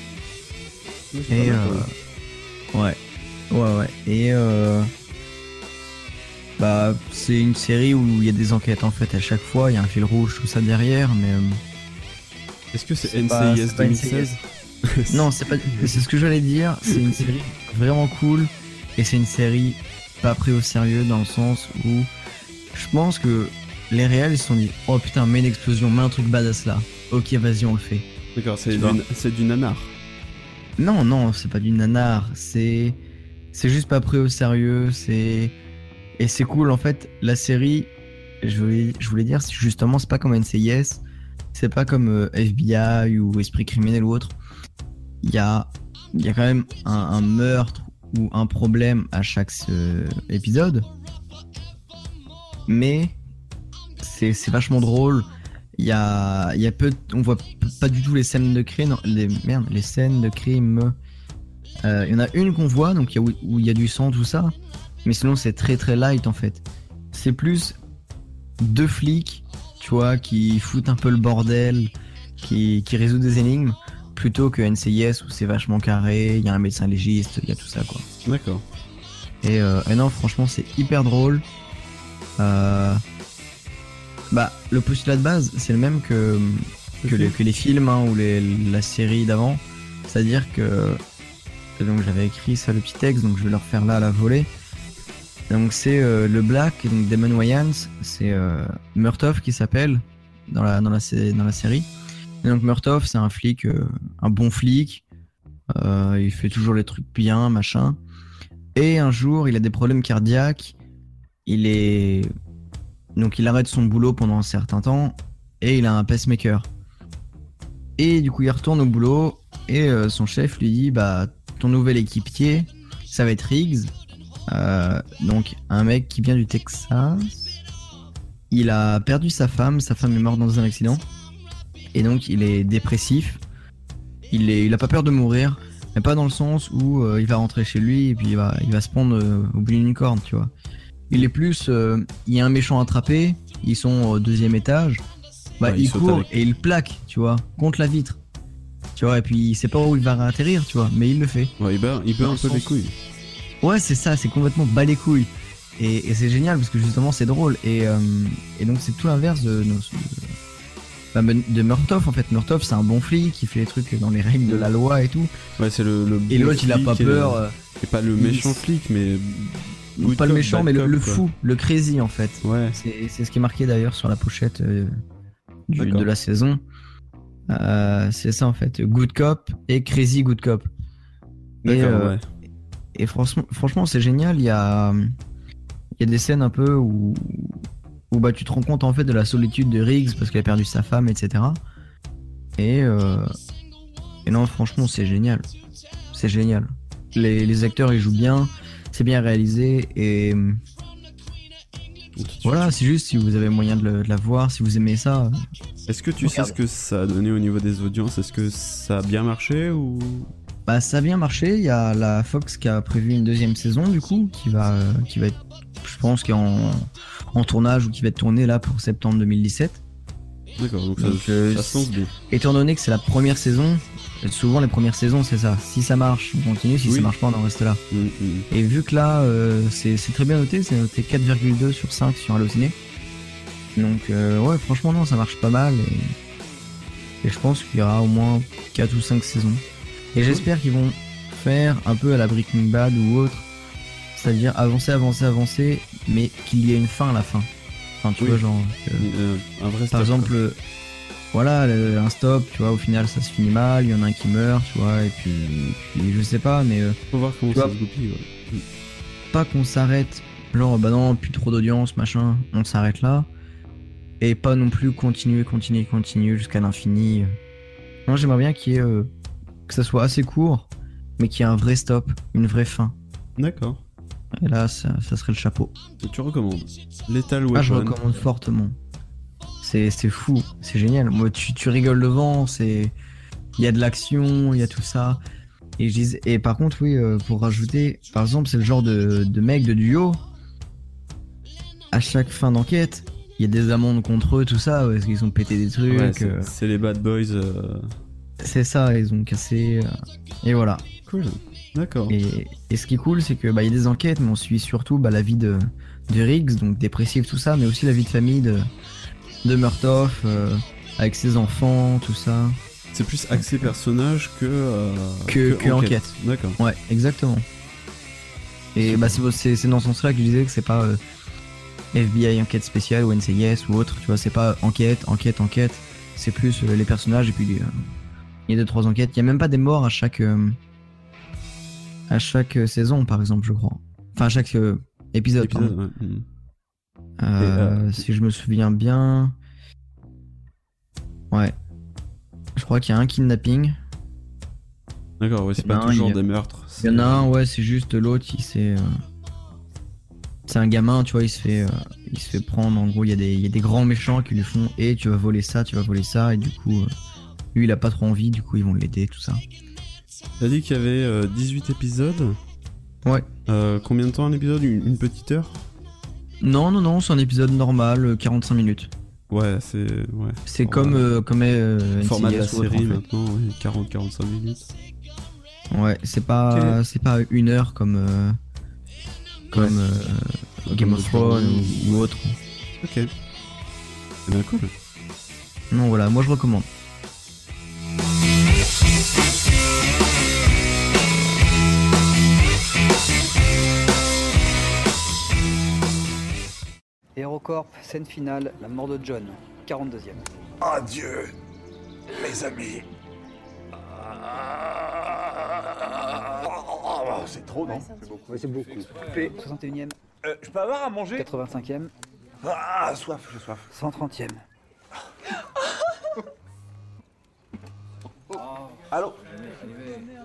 Speaker 2: Oui,
Speaker 4: Et euh, ouais, ouais, ouais. Et euh, bah, c'est une série où il y a des enquêtes en fait à chaque fois. Il y a un fil rouge, tout ça derrière, mais. euh,
Speaker 2: Est-ce que c'est NCIS
Speaker 4: c'est pas
Speaker 2: 2016
Speaker 4: non, c'est pas. C'est ce que j'allais dire. C'est une série vraiment cool et c'est une série pas pris au sérieux dans le sens où je pense que les réels ils se sont dit oh putain mets une explosion, mets un truc badass là. Ok vas-y on le fait.
Speaker 2: D'accord, c'est du, du nanar.
Speaker 4: Non, non, c'est pas du nanar. C'est, c'est juste pas pris au sérieux. C'est et c'est cool en fait. La série, je voulais, je voulais dire, justement, c'est pas comme NCIS c'est pas comme euh, FBI ou Esprit criminel ou autre. Il y a, y a quand même un, meurtre ou un problème à chaque euh, épisode. Mais c'est c'est vachement drôle. Il y a, y a peu, on voit pas du tout les scènes de crime, les merde, les scènes de crime. Euh, Il y en a une qu'on voit, donc y a où il y a du sang, tout ça. Mais sinon, c'est très très light en fait. C'est plus deux flics, tu vois, qui foutent un peu le bordel, qui, qui résout des énigmes, plutôt que NCIS où c'est vachement carré, il y a un médecin légiste, il y a tout ça quoi.
Speaker 2: D'accord.
Speaker 4: Et, euh, et non, franchement, c'est hyper drôle. Euh, bah, le postulat de base, c'est le même que, que, les, que les films hein, ou les, la série d'avant. C'est-à-dire que. Donc, j'avais écrit ça, le petit texte, donc je vais le refaire là à la volée. Donc, c'est euh, le Black, donc Damon Wayans, c'est euh, Murtoff qui s'appelle dans la, dans, série. Et donc, Murtoff, c'est un flic, euh, un bon flic. Il fait toujours les trucs bien, machin. Et un jour, il a des problèmes cardiaques. Il est. Donc, il arrête son boulot pendant un certain temps. Et il a un pacemaker. Et du coup, il retourne au boulot. Et son chef lui dit Bah, ton nouvel équipier, ça va être Riggs. Euh, donc, un mec qui vient du Texas. Il a perdu sa femme. Sa femme est morte dans un accident. Et donc, il est dépressif. Il, est, il a pas peur de mourir mais pas dans le sens où euh, il va rentrer chez lui et puis il va, il va se prendre euh, au bout d'une licorne, tu vois. Il est plus, euh, il y a un méchant attrapé, ils sont au deuxième étage, bah,
Speaker 2: Ouais, il
Speaker 4: court
Speaker 2: avec.
Speaker 4: et il plaque, tu vois, contre la vitre. Tu vois, et puis il sait pas où il va atterrir, tu vois, mais il le fait.
Speaker 2: Ouais, il bat, il bat un peu les couilles.
Speaker 4: Ouais, c'est ça, c'est complètement bas les couilles. Et, et c'est génial parce que justement c'est drôle. Et, euh, et donc c'est tout l'inverse de, bah, de Murtoff en fait. Murtoff c'est un bon flic qui fait les trucs dans les règles de la loi et tout.
Speaker 2: Ouais, c'est le, le
Speaker 4: Et l'autre, il a pas
Speaker 2: et
Speaker 4: peur,
Speaker 2: le-
Speaker 4: euh,
Speaker 2: Et pas le
Speaker 4: il-
Speaker 2: méchant flic, mais. good
Speaker 4: pas le méchant, mais le,
Speaker 2: cop,
Speaker 4: le
Speaker 2: quoi.
Speaker 4: fou, le crazy en fait.
Speaker 2: Ouais.
Speaker 4: C'est ce qui est marqué d'ailleurs sur la pochette euh, du- de la saison. Euh, c'est ça en fait, good cop et crazy good cop. Et, euh,
Speaker 2: ouais.
Speaker 4: Et franchement, franchement c'est génial. Il y a, y a des scènes un peu où, où bah, tu te rends compte en fait de la solitude de Riggs parce qu'il a perdu sa femme, etc. Et, euh, et non, franchement, c'est génial. C'est génial. Les, les acteurs ils jouent bien, c'est bien réalisé et voilà, c'est juste si vous avez moyen de, le- de la voir, si vous aimez ça.
Speaker 2: Est-ce que tu sais ce que ça a donné au niveau des audiences? Est-ce que ça a bien marché ou?
Speaker 4: Bah ça a bien marché, il y a la Fox qui a prévu une deuxième saison du coup, qui va, euh, qui va être, je pense, qui est en, en tournage ou qui va être tournée là pour septembre 2017.
Speaker 2: D'accord, donc ça,
Speaker 4: euh,
Speaker 2: ça se lance bien.
Speaker 4: Étant donné que c'est la première saison, souvent les premières saisons c'est ça. Si ça marche, on continue. Si
Speaker 2: Oui.
Speaker 4: ça marche pas, on en reste là.
Speaker 2: Mm, mm.
Speaker 4: Et vu que là, euh, c'est c'est très bien noté, c'est noté 4,2 sur 5 sur Allociné. Donc euh, ouais, franchement non, ça marche pas mal. Et, et je pense qu'il y aura au moins 4 ou 5 saisons. Et j'espère qu'ils vont faire un peu à la Breaking Bad ou autre. C'est-à-dire avancer, avancer, avancer, mais qu'il y ait une fin à la fin. Enfin, tu
Speaker 2: Oui.
Speaker 4: vois, genre... que-
Speaker 2: Euh, un vrai
Speaker 4: par exemple,
Speaker 2: quoi.
Speaker 4: euh, voilà, le- un stop, tu vois, au final ça se finit mal, il y en a un qui meurt, tu vois, et puis, puis je sais pas, mais euh,
Speaker 2: Faut voir comment ça
Speaker 4: vois,
Speaker 2: se goupille. ouais.
Speaker 4: pas qu'on s'arrête, genre bah non, plus trop d'audience, machin, on s'arrête là, et pas non plus continuer, continuer, continuer jusqu'à l'infini. Moi j'aimerais bien qu'il y ait, euh, que ça soit assez court, mais qu'il y ait un vrai stop, une vraie fin.
Speaker 2: D'accord.
Speaker 4: Et là, ça, ça serait le chapeau.
Speaker 2: Et tu recommandes Lethal Weapon.
Speaker 4: Ah, je recommande fortement. C'est fou, c'est génial. Moi, tu, tu rigoles devant, c'est. Il y a de l'action, il y a tout ça. Et, je disais- et par contre, oui, euh, pour rajouter, par exemple, c'est le genre de, de mec de duo. À chaque fin d'enquête, il y a des amendes contre eux, tout ça, parce qu'ils ont pété des trucs.
Speaker 2: Ouais, c'est-
Speaker 4: euh,
Speaker 2: c'est les bad boys. euh,
Speaker 4: c'est ça, ils ont cassé. euh, et voilà.
Speaker 2: Cool. D'accord.
Speaker 4: Et, et ce qui est cool, c'est que bah, il y a des enquêtes, mais on suit surtout bah, la vie de, de Riggs, donc dépressif, tout ça, mais aussi la vie de famille de, de Murtoff, euh, avec ses enfants, tout ça.
Speaker 2: C'est plus axé personnage que. euh,
Speaker 4: Que, que enquête.
Speaker 2: D'accord.
Speaker 4: Ouais, exactement. Et bah, c'est- dans ce sens-là que je disais que c'est pas euh, FBI enquête spéciale ou NCIS ou autre, tu vois, c'est pas enquête, enquête, enquête. C'est plus les personnages et puis il y a deux trois enquêtes. Il y a même pas des morts à chaque euh, à chaque euh, saison, par exemple, je crois. Enfin, à chaque euh, épisode.
Speaker 2: Épisode,
Speaker 4: pardon.
Speaker 2: ouais. mm.
Speaker 4: Euh,
Speaker 2: Et, euh,
Speaker 4: si je me souviens bien. Ouais. Je crois qu'il y a un kidnapping.
Speaker 2: D'accord, ouais, c'est pas
Speaker 4: Ben,
Speaker 2: toujours
Speaker 4: a-
Speaker 2: des meurtres.
Speaker 4: Il y en a un, ouais, c'est juste l'autre, il s'est. C'est un gamin, tu vois, il se fait, il se fait prendre. En gros, il y, a des- il y a des grands méchants qui lui font Et tu vas voler ça, tu vas voler ça. Et du coup, lui, il a pas trop envie, du coup, ils vont l'aider, tout ça.
Speaker 2: T'as dit qu'il y avait euh, 18 épisodes
Speaker 4: Ouais.
Speaker 2: Euh, combien de temps un épisode? Une, une petite heure?
Speaker 4: Non, non, non, c'est un épisode normal, euh, 45 minutes.
Speaker 2: Ouais, c'est. Ouais.
Speaker 4: C'est comme, euh, comme euh,
Speaker 2: format de la
Speaker 4: NCIS ou autre,
Speaker 2: série
Speaker 4: en fait.
Speaker 2: maintenant, ouais, 40-45 minutes.
Speaker 4: Ouais, c'est pas, c'est pas une heure comme, euh, comme euh,
Speaker 2: Comme
Speaker 4: Game of Thrones
Speaker 2: Thrones.
Speaker 4: ou, ou autre.
Speaker 2: Ok. C'est bien cool.
Speaker 4: Non, voilà, moi je recommande.
Speaker 16: HeroCorp, scène finale, la mort de John, 42e.
Speaker 15: Adieu, mes amis. Ah, c'est trop, non? C'est beaucoup.
Speaker 16: c'est beaucoup. Coupé, 61e.
Speaker 15: Euh, je peux avoir à manger?
Speaker 16: 85e.
Speaker 15: Ah, soif, j'ai soif.
Speaker 16: 130e.
Speaker 15: Allô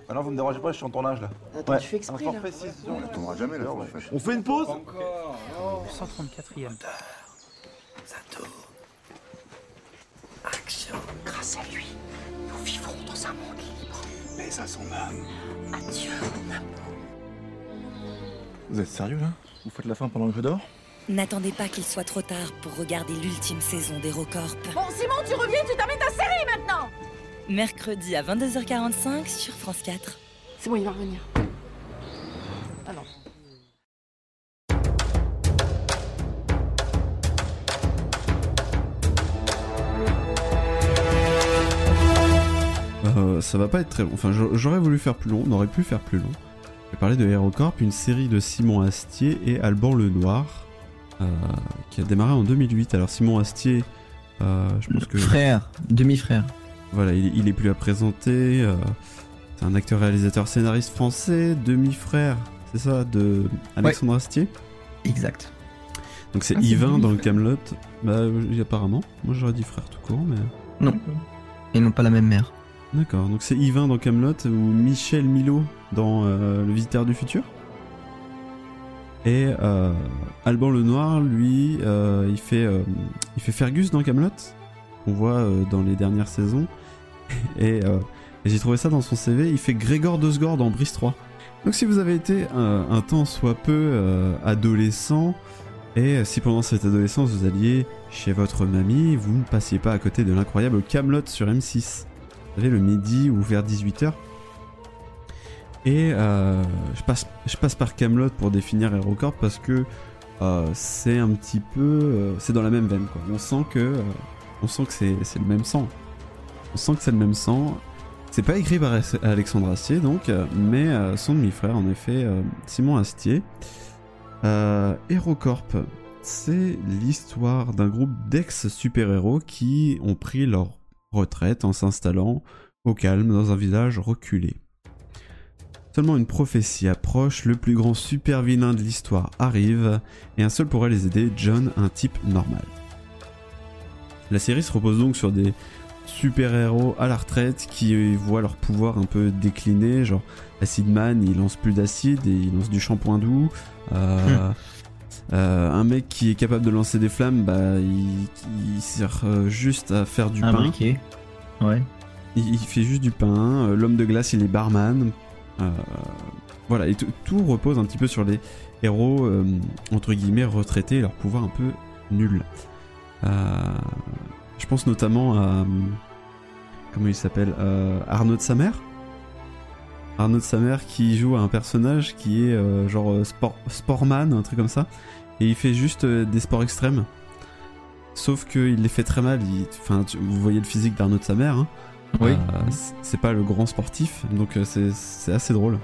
Speaker 15: Ah non, vous me dérangez pas, je suis en tournage là.
Speaker 16: Attends,
Speaker 15: ouais.
Speaker 16: tu fais exprès, là.
Speaker 15: forfait 6, on tournera jamais l'heure, ouais. On fait une pause
Speaker 16: 134e.
Speaker 15: Action. Grâce à lui, nous vivrons dans un monde libre. Mais à son âme. Adieu, mon amour. Vous êtes sérieux là? Vous faites la fin pendant que je dors?
Speaker 17: N'attendez pas qu'il soit trop tard pour regarder l'ultime saison d'HeroCorp.
Speaker 18: Bon, Simon, tu reviens, tu termines ta série maintenant
Speaker 17: Mercredi à 22h45 sur France 4.
Speaker 18: C'est bon, il va revenir. Ah non.
Speaker 2: Euh, ça va pas être très long. Enfin, j'a- j'aurais voulu faire plus long, on aurait pu faire plus long. Je vais parler de HeroCorp, une série de Simon Astier et Alban Lenoir, euh, qui a démarré en 2008. Alors Simon Astier, euh, je pense que...
Speaker 4: Frère, demi-frère.
Speaker 2: Voilà, il, il est plus à présenter. euh, c'est un acteur, réalisateur, scénariste français, demi-frère, c'est ça, de Alexandre Astier?
Speaker 4: Exact.
Speaker 2: Donc c'est
Speaker 4: Ah,
Speaker 2: Yvain dans. Camelot. Bah, euh, apparemment. Moi j'aurais dit frère tout court, mais.
Speaker 4: Non. Ils n'ont pas la même mère.
Speaker 2: D'accord, donc c'est Yvain dans Camelot ou Michel Milo dans euh, Le Visiteur du Futur? Et euh, Alban Lenoir, lui, euh, il fait euh, il fait Fergus dans Camelot? On voit euh, dans les dernières saisons. Et, euh, et j'ai trouvé ça dans son CV. Il fait Grégor Dosgor dans Brice 3. Donc si vous avez été euh, un temps soit peu adolescent et si pendant cette adolescence vous alliez chez votre mamie, vous ne passiez pas à côté de l'incroyable Camelot sur M6 vous savez, le midi ou vers 18h. Et je, passe, je passe par Camelot pour définir HeroCorp parce que c'est un petit peu. c'est dans la même veine, quoi. On sent que, on sent que c'est, le même sang. On sent que c'est le même sang. C'est pas écrit par Alexandre Astier, donc, euh, mais euh, son demi-frère, en effet, euh, Simon Astier. Euh, HeroCorp, c'est l'histoire d'un groupe d'ex-super-héros qui ont pris leur retraite en s'installant au calme dans un village reculé. Seulement une prophétie approche, le plus grand super vilain de l'histoire arrive, et un seul pourrait les aider, John, un type normal. La série se repose donc sur des super-héros à la retraite qui euh, voient leur pouvoir un peu décliner, genre Acid Man, il lance plus d'acide et il lance du shampoing doux. Euh, euh, un mec qui est capable de lancer des flammes, bah, il, il sert juste à faire du
Speaker 4: Un
Speaker 2: pain.
Speaker 4: briquet. Ouais.
Speaker 2: Il, il fait juste du pain. L'homme de glace, il est barman. Euh, voilà, et tout- repose un petit peu sur les héros, entre guillemets, retraités et leur pouvoir un peu nul. Euh, je pense notamment à. euh, Comment il s'appelle Euh, Arnaud de sa mère Arnaud de sa mère qui joue un personnage qui est euh, genre sport, sportman, un truc comme ça. Et il fait juste euh, des sports extrêmes. Sauf qu'il les fait très mal. il- Enfin, tu- vous voyez le physique d'Arnaud de sa mère. hein.
Speaker 4: Oui.
Speaker 2: Euh, c'est pas le grand sportif, donc c'est assez drôle.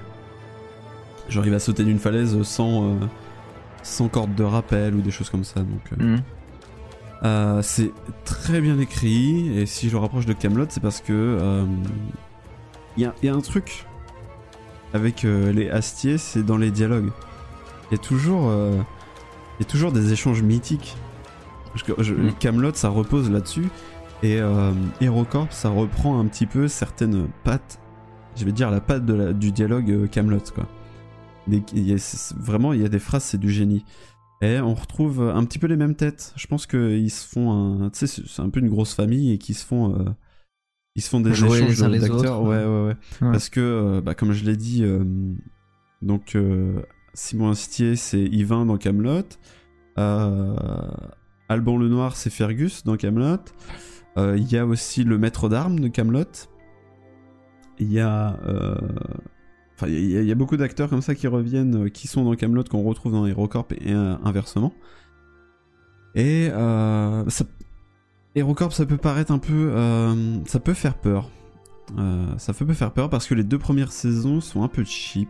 Speaker 2: Genre il va sauter d'une falaise sans, sans corde de rappel ou des choses comme ça. Donc
Speaker 4: Mhm.
Speaker 2: Euh, c'est très bien écrit et si je le rapproche de Camelot, c'est parce que euh, il y, a- il y a un truc avec euh, les Astiers, c'est dans les dialogues. Il y a toujours, euh, il y a toujours des échanges mythiques.
Speaker 4: Mm.
Speaker 2: Camelot, ça repose là-dessus. Et euh, HeroCorp, ça reprend un petit peu certaines pattes, je vais dire la patte de la- du dialogue euh, Camelot, quoi. Des- il y a- c'est- vraiment, il y a des phrases, c'est du génie. Et on retrouve un petit peu les mêmes têtes. Je pense qu'ils se font un, tu sais, c'est un peu une grosse famille et qu'ils se font, euh, ils se font des
Speaker 4: Jouer
Speaker 2: échanges d'acteurs.
Speaker 4: autres,
Speaker 2: Ouais,
Speaker 4: ouais.
Speaker 2: ouais, ouais. Parce que, euh, bah, comme je l'ai dit, euh, donc Simon Astier, c'est Yvain dans Camelot. Alban le Noir, c'est Fergus dans Camelot. Il y a aussi le maître d'armes de Camelot. Il y a, enfin, il y, a- il y a beaucoup d'acteurs comme ça qui reviennent, euh, qui sont dans Camelot, qu'on retrouve dans HeroCorp et euh, inversement. Et euh, ça, HeroCorp, ça peut paraître un peu, euh, ça peut faire peur. Euh, ça peut faire peur parce que les deux premières saisons sont un peu cheap.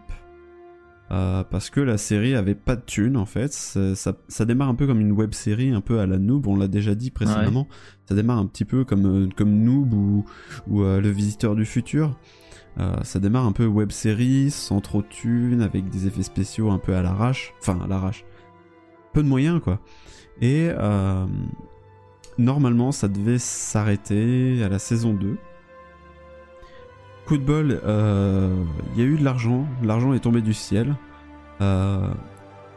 Speaker 2: Euh, parce que la série avait pas de thunes en fait. Ça, ça- ça démarre un peu comme une web série, un peu à la Noob, on l'a déjà dit précédemment. Ça démarre un petit peu comme, comme Noob ou, ou euh, Le Visiteur du Futur. Euh, ça démarre un peu web série, sans trop de thunes, avec des effets spéciaux un peu à l'arrache. Enfin, à l'arrache. Peu de moyens quoi. Et euh, normalement, ça devait s'arrêter à la saison 2. Coup de bol, euh, il y a eu de l'argent, l'argent est tombé du ciel. Euh,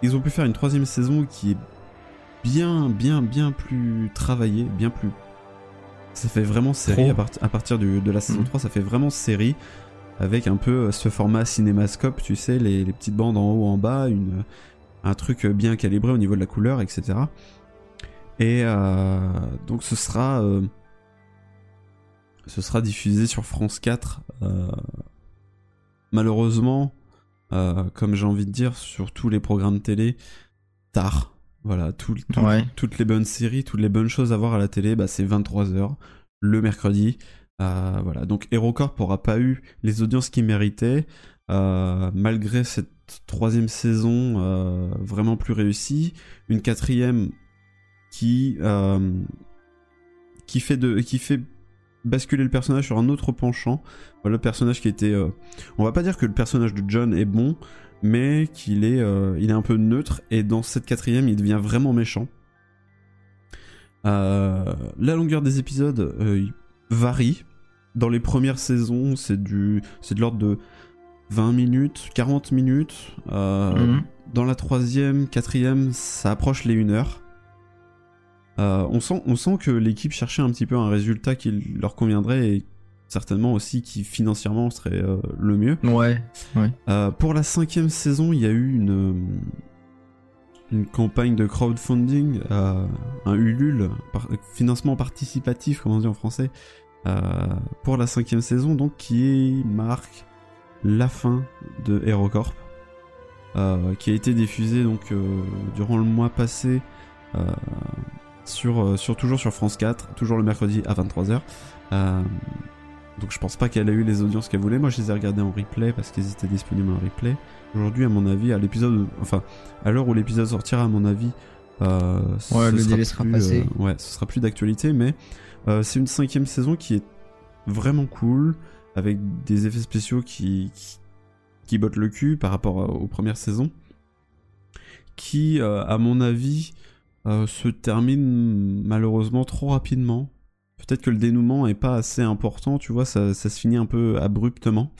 Speaker 2: ils ont pu faire une troisième saison qui est bien, bien, bien plus travaillée, bien plus. Ça fait vraiment série à, part- à partir du- de la saison
Speaker 4: Mhm.
Speaker 2: 3, ça fait vraiment série avec un peu euh, ce format cinémascope, tu sais, les, les petites bandes en haut, en bas, une, un truc bien calibré au niveau de la couleur, etc. Et euh, donc ce sera, euh, ce sera diffusé sur France 4. euh, malheureusement, comme j'ai envie de dire, sur tous les programmes télé, tard. Voilà, tout- tout-
Speaker 4: Ouais.
Speaker 2: toutes les bonnes séries, toutes les bonnes choses à voir à la télé, bah, c'est 23h le mercredi. Euh, voilà, donc HeroCorp n'aura pas eu les audiences qu'il méritait, euh, malgré cette troisième saison euh, vraiment plus réussie, une quatrième qui qui fait de qui fait basculer le personnage sur un autre penchant. Le personnage qui était, on va pas dire que le personnage de John est bon, mais qu'il est, est un peu neutre et dans cette quatrième, il devient vraiment méchant. La longueur des épisodes varie. Dans les premières saisons, c'est du, c'est de l'ordre de 20 minutes, 40 minutes. Euh,
Speaker 4: Mhm.
Speaker 2: Dans la troisième, quatrième, ça approche les 1 heure. Euh, on, sent, on sent que l'équipe cherchait un petit peu un résultat qui leur conviendrait et certainement aussi qui financièrement serait euh, le mieux.
Speaker 4: Ouais, ouais.
Speaker 2: Pour la cinquième saison, il y a eu une, une campagne de crowdfunding, euh, un Ulule, financement participatif, comme on dit en français, euh, pour la cinquième saison, donc qui marque la fin de HeroCorp, euh, qui a été diffusée donc durant le mois passé sur, toujours sur France 4, toujours le mercredi à 23h. Euh, donc je pense pas qu'elle a eu les audiences qu'elle voulait. Moi je les ai regardés en replay parce qu'ils étaient disponibles en replay. Aujourd'hui à mon avis à l'épisode, enfin à l'heure où l'épisode sortira à mon avis, euh,
Speaker 4: Ouais, le délai sera
Speaker 2: plus,
Speaker 4: passé.
Speaker 2: euh, ouais, ce sera plus d'actualité, mais euh, c'est une cinquième saison qui est vraiment cool avec des effets spéciaux qui qui, qui bottent le cul par rapport à- aux premières saisons, qui à mon avis se termine malheureusement trop rapidement. Peut-être que le dénouement est pas assez important, tu vois, ça, ça se finit un peu abruptement.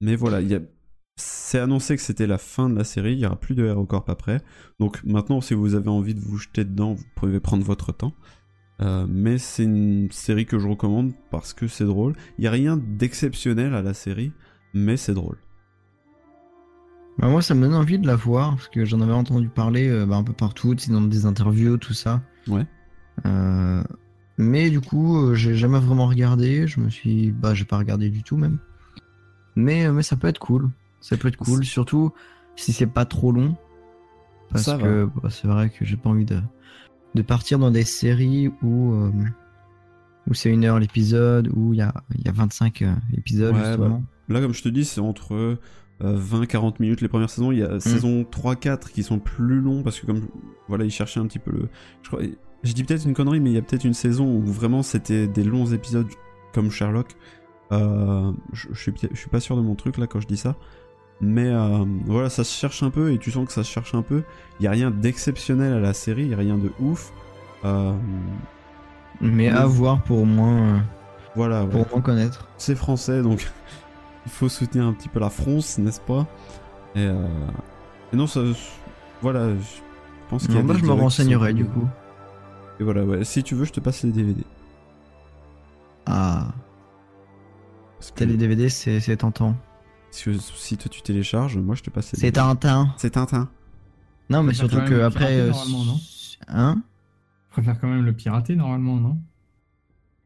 Speaker 2: Mais voilà, il y a... c'est annoncé que c'était la fin de la série, il y aura plus de HeroCorp après. Donc maintenant, si vous avez envie de vous jeter dedans, vous pouvez prendre votre temps. Euh, mais c'est une série que je recommande parce que c'est drôle. Il y a rien d'exceptionnel à la série, mais c'est drôle.
Speaker 4: Bah, moi, ça me donne envie de la voir parce que j'en avais entendu parler euh, bah, un peu partout, dans des interviews, tout ça.
Speaker 2: Ouais.
Speaker 4: Euh, mais du coup, j'ai jamais vraiment regardé. Je me suis, bah, j'ai pas regardé du tout même. Mais, euh, mais ça peut être cool. Ça peut être cool, surtout si c'est pas trop long. Parce
Speaker 2: Ça
Speaker 4: que bah, c'est vrai que j'ai pas envie de, de partir dans des séries où, euh, où c'est une heure l'épisode, où il y a, y a 25 euh, épisodes
Speaker 2: Ouais,
Speaker 4: justement.
Speaker 2: bah, là, comme je te dis, c'est entre 20-40 minutes les premières saisons. Il y a
Speaker 4: Mm.
Speaker 2: saison 3-4 qui sont plus longs parce que, comme voilà, ils cherchaient un petit peu le. Je, crois... je dis peut-être une connerie, mais il y a peut-être une saison où vraiment c'était des longs épisodes comme Sherlock. Euh, je, je suis, je suis pas sûr de mon truc là quand je dis ça. Mais euh, voilà, ça se cherche un peu et tu sens que ça se cherche un peu. Il y a rien d'exceptionnel à la série, il y a rien de ouf. Euh,
Speaker 4: Mais à voir pour moins,
Speaker 2: Voilà,
Speaker 4: pour
Speaker 2: ouais.
Speaker 4: moins connaître.
Speaker 2: c'est français, donc il faut soutenir un petit peu la France, n'est-ce pas? Et, et non, ça, voilà, je pense qu'il y a des
Speaker 4: je me renseignerai du coup.
Speaker 2: Et voilà, ouais. Si tu veux, je te passe les DVD.
Speaker 4: Ah. T'as les DVD, c'est c'est tentant.
Speaker 2: Si, si toi tu télécharges, moi je te passe les
Speaker 4: C'est. Tintin.
Speaker 2: C'est Tintin.
Speaker 4: Non, mais surtout que après. euh,
Speaker 3: normalement, non
Speaker 4: Hein?
Speaker 3: Je préfère quand même le pirater normalement, non?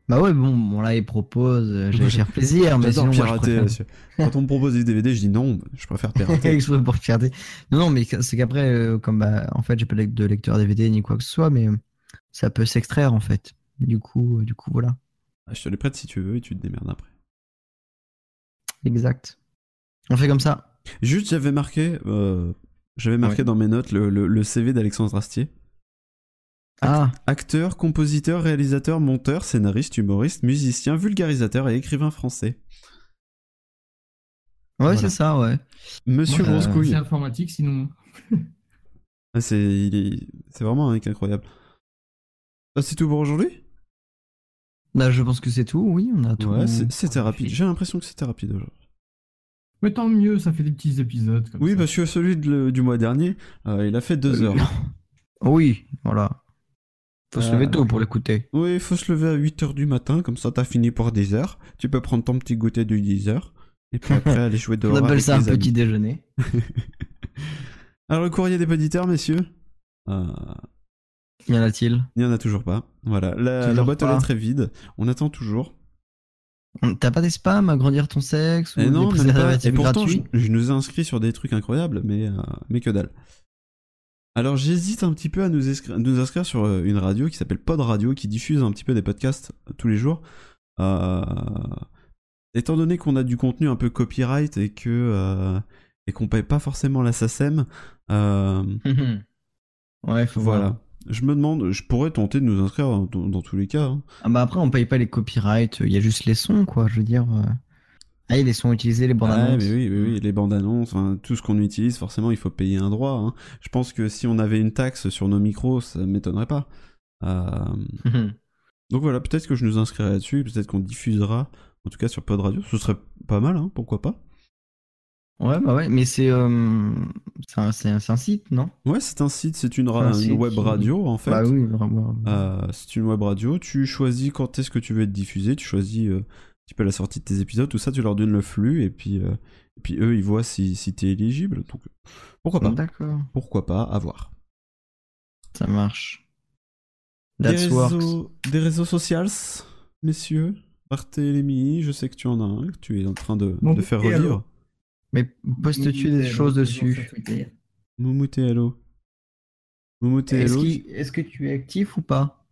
Speaker 4: Bah ouais, bon, bon là, il propose, euh, je vais faire plaisir, mais sinon, moi, je
Speaker 2: pirater. Quand on me propose des DVD, je dis non, je préfère pirater.
Speaker 4: Exprès pour pirater. Non, non, mais c'est qu'après, euh, comme bah, en fait, j'ai pas de lecteur DVD ni quoi que ce soit, mais euh, ça peut s'extraire en fait. Du coup, euh, du coup, voilà.
Speaker 2: Ah, je te les prête si tu veux et tu te démerdes après.
Speaker 4: Exact. On fait comme ça.
Speaker 2: Juste, j'avais marqué, euh, j'avais marqué
Speaker 4: Ouais.
Speaker 2: dans mes notes le, le- le CV d'Alexandre Astier.
Speaker 4: Ah.
Speaker 2: Acteur, compositeur, réalisateur, monteur, scénariste, humoriste, musicien, vulgarisateur et écrivain français.
Speaker 4: Ouais,
Speaker 2: Voilà.
Speaker 4: c'est ça, ouais.
Speaker 2: Monsieur
Speaker 4: Moi, euh,
Speaker 2: Grosse Couille.
Speaker 3: C'est informatique sinon.
Speaker 2: Ah, c'est, il est, c'est vraiment un mec incroyable. Ah, c'est tout pour aujourd'hui?
Speaker 4: Bah, je pense que c'est tout, oui, on a tout.
Speaker 2: Ouais, c'est- c'était rapide. J'ai l'impression que c'était rapide aujourd'hui.
Speaker 3: Mais tant mieux, ça fait des petits épisodes. Comme
Speaker 2: Oui,
Speaker 3: ça.
Speaker 2: parce que celui de le- du mois dernier, euh, il a fait deux
Speaker 4: Euh,
Speaker 2: heures.
Speaker 4: Oui, voilà. Faut se
Speaker 2: Euh,
Speaker 4: lever tôt pour l'écouter.
Speaker 2: Oui, il faut se lever à 8h du matin, comme ça t'as fini pour 10 heures. Tu peux prendre ton petit goûter de 10 heures. Et puis après aller jouer dehors.
Speaker 4: On appelle
Speaker 2: avec
Speaker 4: ça un
Speaker 2: amis.
Speaker 4: petit déjeuner.
Speaker 2: Alors le courrier des auditeurs, messieurs Euh,
Speaker 4: Y en a-t-il?
Speaker 2: Il n'y en a toujours pas. Voilà, la, boîte aux lettres est vide. On attend toujours.
Speaker 4: T'as pas des spams à grandir ton sexe ou
Speaker 2: Et non,
Speaker 4: des.
Speaker 2: Et pourtant, je, nous ai inscrits sur des trucs incroyables, mais, euh, mais que dalle. Alors j'hésite un petit peu à nous, inscrire- nous inscrire sur euh, une radio qui s'appelle Pod Radio, qui diffuse un petit peu des podcasts euh, tous les jours. Euh, étant donné qu'on a du contenu un peu copyright et que euh, et qu'on paye pas forcément la SACEM, euh,
Speaker 4: Ouais, faut
Speaker 2: voilà.
Speaker 4: voir.
Speaker 2: Je me demande, je pourrais tenter de nous inscrire dans, dans tous les cas. hein.
Speaker 4: Ah bah après, on paye pas les copyrights, il y a juste les sons, quoi, je veux dire. euh. Ah, les sons utilisés, les bandes annonces.
Speaker 2: mais oui, les bandes annonces, tout ce qu'on utilise, forcément, il faut payer un droit. hein. Je pense que si on avait une taxe sur nos micros, ça m'étonnerait pas. Euh, Donc voilà, peut-être que je nous inscrirai là-dessus, peut-être qu'on diffusera, en tout cas sur Pod Radio. Ce serait pas mal, hein, pourquoi pas.
Speaker 4: Ouais, bah ouais, mais c'est euh, c'est un, site, non?
Speaker 2: Ouais, c'est un site, c'est une,
Speaker 4: C'est
Speaker 2: ra-
Speaker 4: un
Speaker 2: une
Speaker 4: site
Speaker 2: web
Speaker 4: qui-
Speaker 2: radio en fait.
Speaker 4: Bah oui, vraiment.
Speaker 2: Euh, c'est une web radio. Tu choisis quand est-ce que tu veux être diffusé. Tu choisis euh, un petit peu la sortie de tes épisodes. Tout ça, tu leur donnes le flux et puis, euh, et puis eux, ils voient si, si t'es éligible. Donc pourquoi pas
Speaker 4: D'accord.
Speaker 2: Pourquoi pas À voir.
Speaker 4: Ça marche.
Speaker 2: Des
Speaker 4: That's
Speaker 2: réseaux, des réseaux sociaux, messieurs. Barthélémy, je sais que tu en as un, que tu es en train de,
Speaker 4: Mon
Speaker 2: de faire revivre.
Speaker 4: Mais poste-tu des choses dessus?
Speaker 2: Moumout et Hello. Hello.
Speaker 4: est-ce que tu es actif ou pas?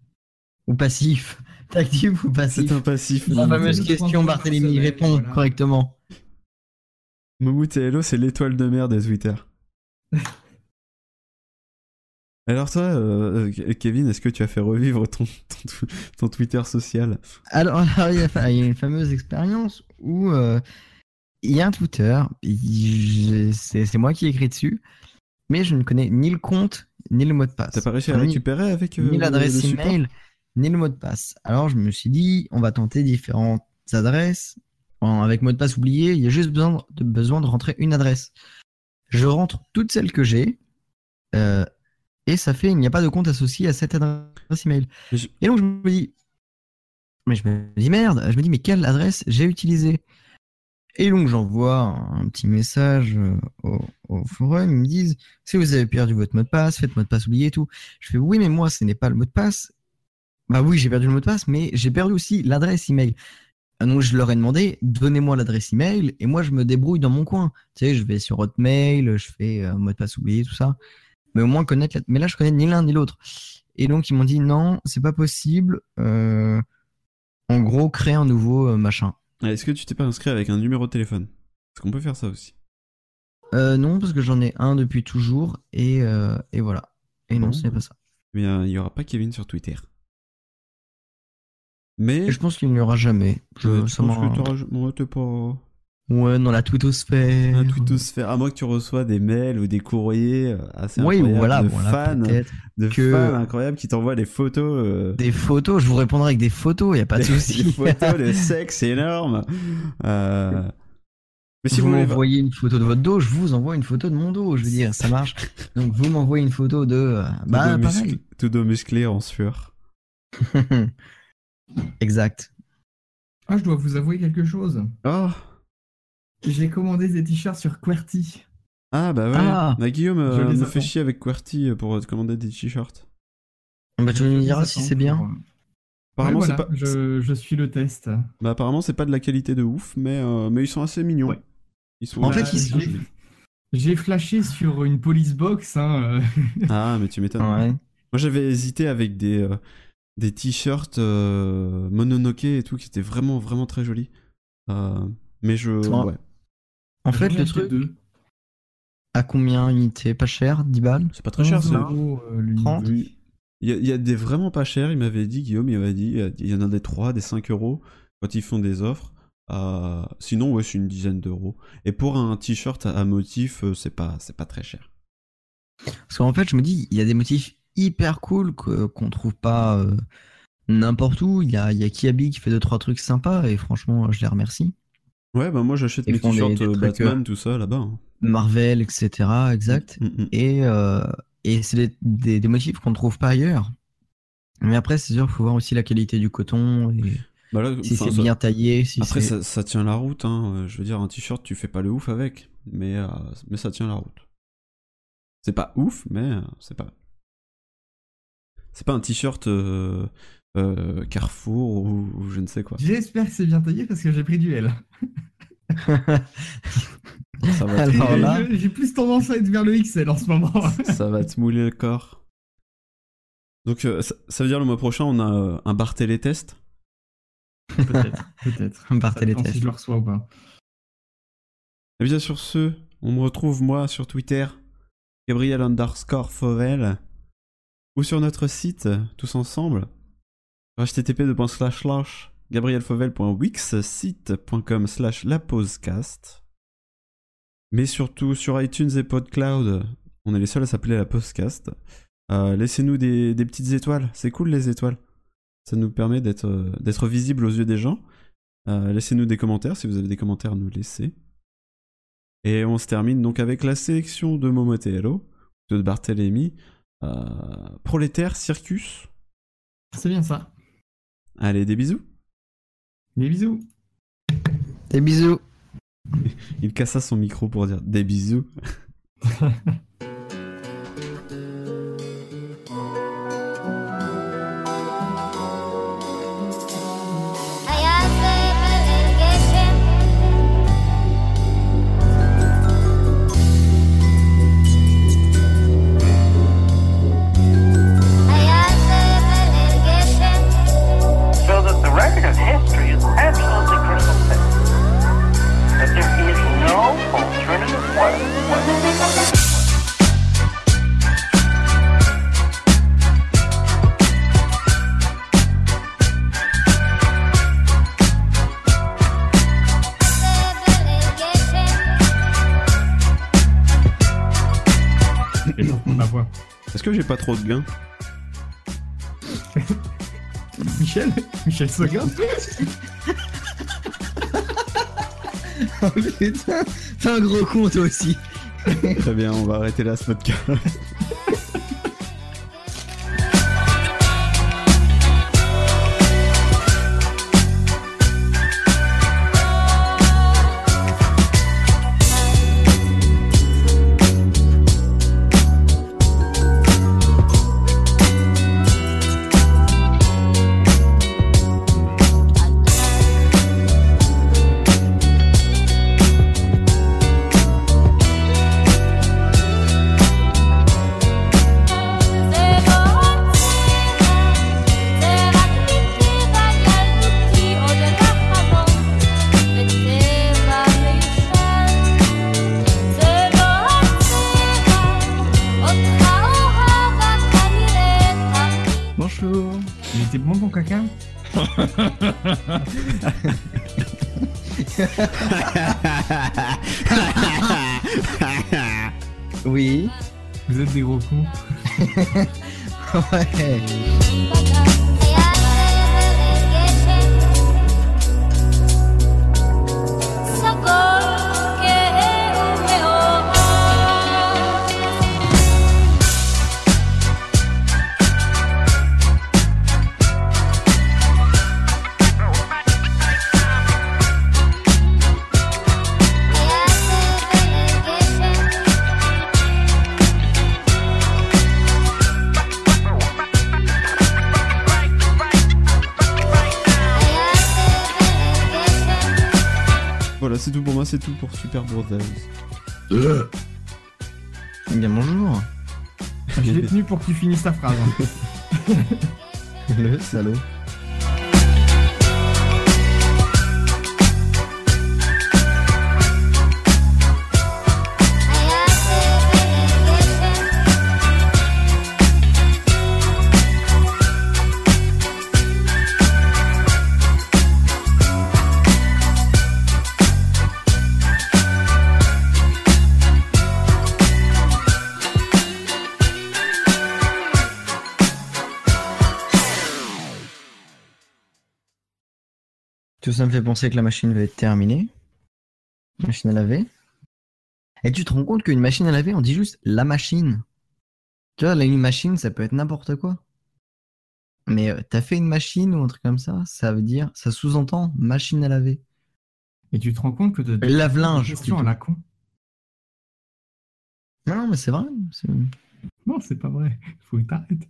Speaker 4: Ou passif? T'es actif ou passif?
Speaker 2: C'est un passif.
Speaker 4: La fameuse question, Barthélémy, réponds correctement.
Speaker 2: Moumout et Hello, c'est l'étoile de mer des Twitter. Alors toi, euh, Kevin, est-ce que tu as fait revivre ton, ton, ton Twitter social?
Speaker 4: Alors, alors, il, y a, il y a une fameuse expérience où euh, il y a un Twitter, c'est moi qui ai écrit dessus, mais je ne connais ni le compte ni le mot de passe.
Speaker 2: T'as pas réussi à récupérer avec euh,
Speaker 4: ni l'adresse email, ni le mot de passe. Alors je me suis dit, on va tenter différentes adresses. Bon, avec mot de passe oublié, il y a juste besoin de, besoin de rentrer une adresse. Je rentre toutes celles que j'ai, euh, et ça fait, il n'y a pas de compte associé à cette adresse email. Et donc je me dis, mais je me dis merde, je me dis mais quelle adresse j'ai utilisée? Et donc j'envoie un petit message euh, au, forum, ils me disent si vous avez perdu votre mot de passe, faites mot de passe oublié et tout. Je fais oui mais moi ce n'est pas le mot de passe. Bah oui j'ai perdu le mot de passe, mais j'ai perdu aussi l'adresse email. Donc je leur ai demandé donnez-moi l'adresse email et moi je me débrouille dans mon coin. Tu sais je vais sur Hotmail, je fais euh, mot de passe oublié tout ça. Mais au moins connaître. La... Mais là je connais ni l'un ni l'autre. Et donc ils m'ont dit non c'est pas possible. Euh, en gros créer un nouveau euh, machin.
Speaker 2: Est-ce que tu t'es pas inscrit avec un numéro de téléphone? Parce qu'on peut faire ça aussi.
Speaker 4: Euh, non, parce que j'en ai un depuis toujours et, euh, et voilà. Et non,
Speaker 2: Bon.
Speaker 4: ce n'est pas ça.
Speaker 2: Mais euh, il y aura pas Kevin sur Twitter. Mais
Speaker 4: Et je pense qu'il n'y aura jamais. Je, m'en-
Speaker 2: que t'auras- ouais, t'es pas...
Speaker 4: Ouais, dans la twittosphère.
Speaker 2: La twittosphère. À moins que tu reçois des mails ou des courriers euh, assez
Speaker 4: Oui,
Speaker 2: incroyables
Speaker 4: voilà,
Speaker 2: de fans, de
Speaker 4: que-
Speaker 2: fans incroyables qui t'envoient des photos. euh,
Speaker 4: Des photos, je vous répondrai avec des photos, y a pas de souci.
Speaker 2: des photos de sexe énorme. Euh, Mais si
Speaker 4: vous m'envoyez une photo de votre dos, je vous envoie une photo de mon dos, je veux dire, ça marche. Donc vous m'envoyez une photo de... euh, Bah,
Speaker 2: musclé, tout dos musclé en sueur.
Speaker 4: exact.
Speaker 3: Ah, je dois vous avouer quelque chose.
Speaker 2: Oh
Speaker 3: J'ai commandé des t-shirts sur QWERTY.
Speaker 2: Ah bah ouais.
Speaker 4: Ah.
Speaker 2: Bah, Guillaume
Speaker 3: Je
Speaker 2: euh, me fait chier avec QWERTY euh, pour te commander des t-shirts.
Speaker 4: Bah tu me diras si c'est bien.
Speaker 3: pour-
Speaker 2: Apparemment
Speaker 3: Ouais, voilà,
Speaker 2: pas.
Speaker 3: Je, je suis le test.
Speaker 2: Bah apparemment c'est pas de la qualité de ouf, mais euh, mais ils sont assez mignons. Ils sont.
Speaker 4: En fait, ils sont-
Speaker 3: j'ai- J'ai flashé sur une police box. Hein, euh.
Speaker 2: Ah mais tu m'étonnes.
Speaker 4: Ouais.
Speaker 2: Moi j'avais hésité avec des euh, des t-shirts euh, Mononoke et tout qui étaient vraiment vraiment très jolis. Euh, mais je ouais.
Speaker 4: En fait, le truc,
Speaker 3: deux.
Speaker 4: à combien unité Pas cher 10 balles?
Speaker 2: C'est pas très cher
Speaker 3: 11
Speaker 2: ça.
Speaker 3: euros, euh, l'unité.
Speaker 4: 30
Speaker 2: Oui. Il y, a, il y a des vraiment pas chers, il m'avait dit, Guillaume, il m'avait dit, il y en a des 3, des 5 euros quand ils font des offres. Euh, sinon, ouais, c'est une dizaine d'euros. Et pour un t-shirt à, à motif, euh, c'est pas, c'est pas très cher.
Speaker 4: Parce qu'en fait, je me dis, il y a des motifs hyper cool que- qu'on trouve pas euh, n'importe où. Il y a, il y a Kiabi qui fait deux trois trucs sympas et franchement, je les remercie.
Speaker 2: Ouais, bah moi j'achète mes t-shirts euh,
Speaker 4: trucs,
Speaker 2: Batman,
Speaker 4: euh,
Speaker 2: tout ça là-bas. hein.
Speaker 4: Marvel, etc. Exact.
Speaker 2: Mm, mm.
Speaker 4: Et, euh, et c'est des, des, des motifs qu'on ne trouve pas ailleurs. Mais après, c'est sûr, il faut voir aussi la qualité du coton et
Speaker 2: Bah là,
Speaker 4: si c'est
Speaker 2: ça-
Speaker 4: bien taillé. Si
Speaker 2: Après, ça, ça tient la route. Hein. Euh, Je veux dire, un t-shirt, tu fais pas le ouf avec, mais, euh, mais ça tient la route. C'est pas ouf, mais euh, c'est pas. C'est pas un t-shirt euh, Carrefour ou, ou je ne sais quoi.
Speaker 3: J'espère que c'est bien taillé parce que j'ai pris du L.
Speaker 2: Ça va, te
Speaker 4: Alors là-
Speaker 3: J'ai- plus tendance à être vers le XL en ce moment.
Speaker 2: ça va te mouler le corps. Donc, euh, ça, ça veut dire le mois prochain, on a euh, un bar test?
Speaker 3: Peut-être, peut-être.
Speaker 4: Un bar télétest.
Speaker 3: Si je le reçois ou pas.
Speaker 2: Et bien sur ce, on me retrouve moi sur Twitter, Gabriel underscore Fauvel, ou sur notre site, tous ensemble, http gabrielfauvel.wixsite.com slash lapausecast. Mais surtout sur iTunes et PodCloud, on est les seuls à s'appeler la Postcast. Euh, Laissez-nous des, petites étoiles, c'est cool les étoiles. Ça nous permet d'être euh, visible aux yeux des gens. Euh, Laissez-nous des commentaires, si vous avez des commentaires, nous laissez. Et on se termine donc avec la sélection de Momotello, de Barthélemy, euh, Prolétaire Circus.
Speaker 3: C'est bien ça.
Speaker 2: Allez, des bisous.
Speaker 3: Des bisous.
Speaker 4: Des bisous.
Speaker 2: Il cassa son micro pour dire des bisous. Est-ce que j'ai pas trop de gains
Speaker 3: Michel Michel Seguin
Speaker 4: Oh putain, t'es un gros con toi aussi.
Speaker 2: Très bien, on va arrêter là ce podcast.
Speaker 4: ouais.
Speaker 2: Super Brothers.
Speaker 4: Eh bien bonjour.
Speaker 3: Je l'ai tenu pour qu'il finisse ta phrase. hein.
Speaker 4: Le salaud. Me fait penser que la machine va être terminée. Machine à laver. Et tu te rends compte qu'une machine à laver, on dit juste la machine. Tu vois, une machine, ça peut être n'importe quoi. Mais euh, t'as fait une machine ou un truc comme ça, ça veut dire, ça sous-entend machine à laver.
Speaker 3: Et tu te rends compte que de
Speaker 4: Lave-linge,
Speaker 3: à la con.
Speaker 4: Non, non, mais c'est vrai.
Speaker 3: Non, c'est pas vrai. Faut que t'arrêtes.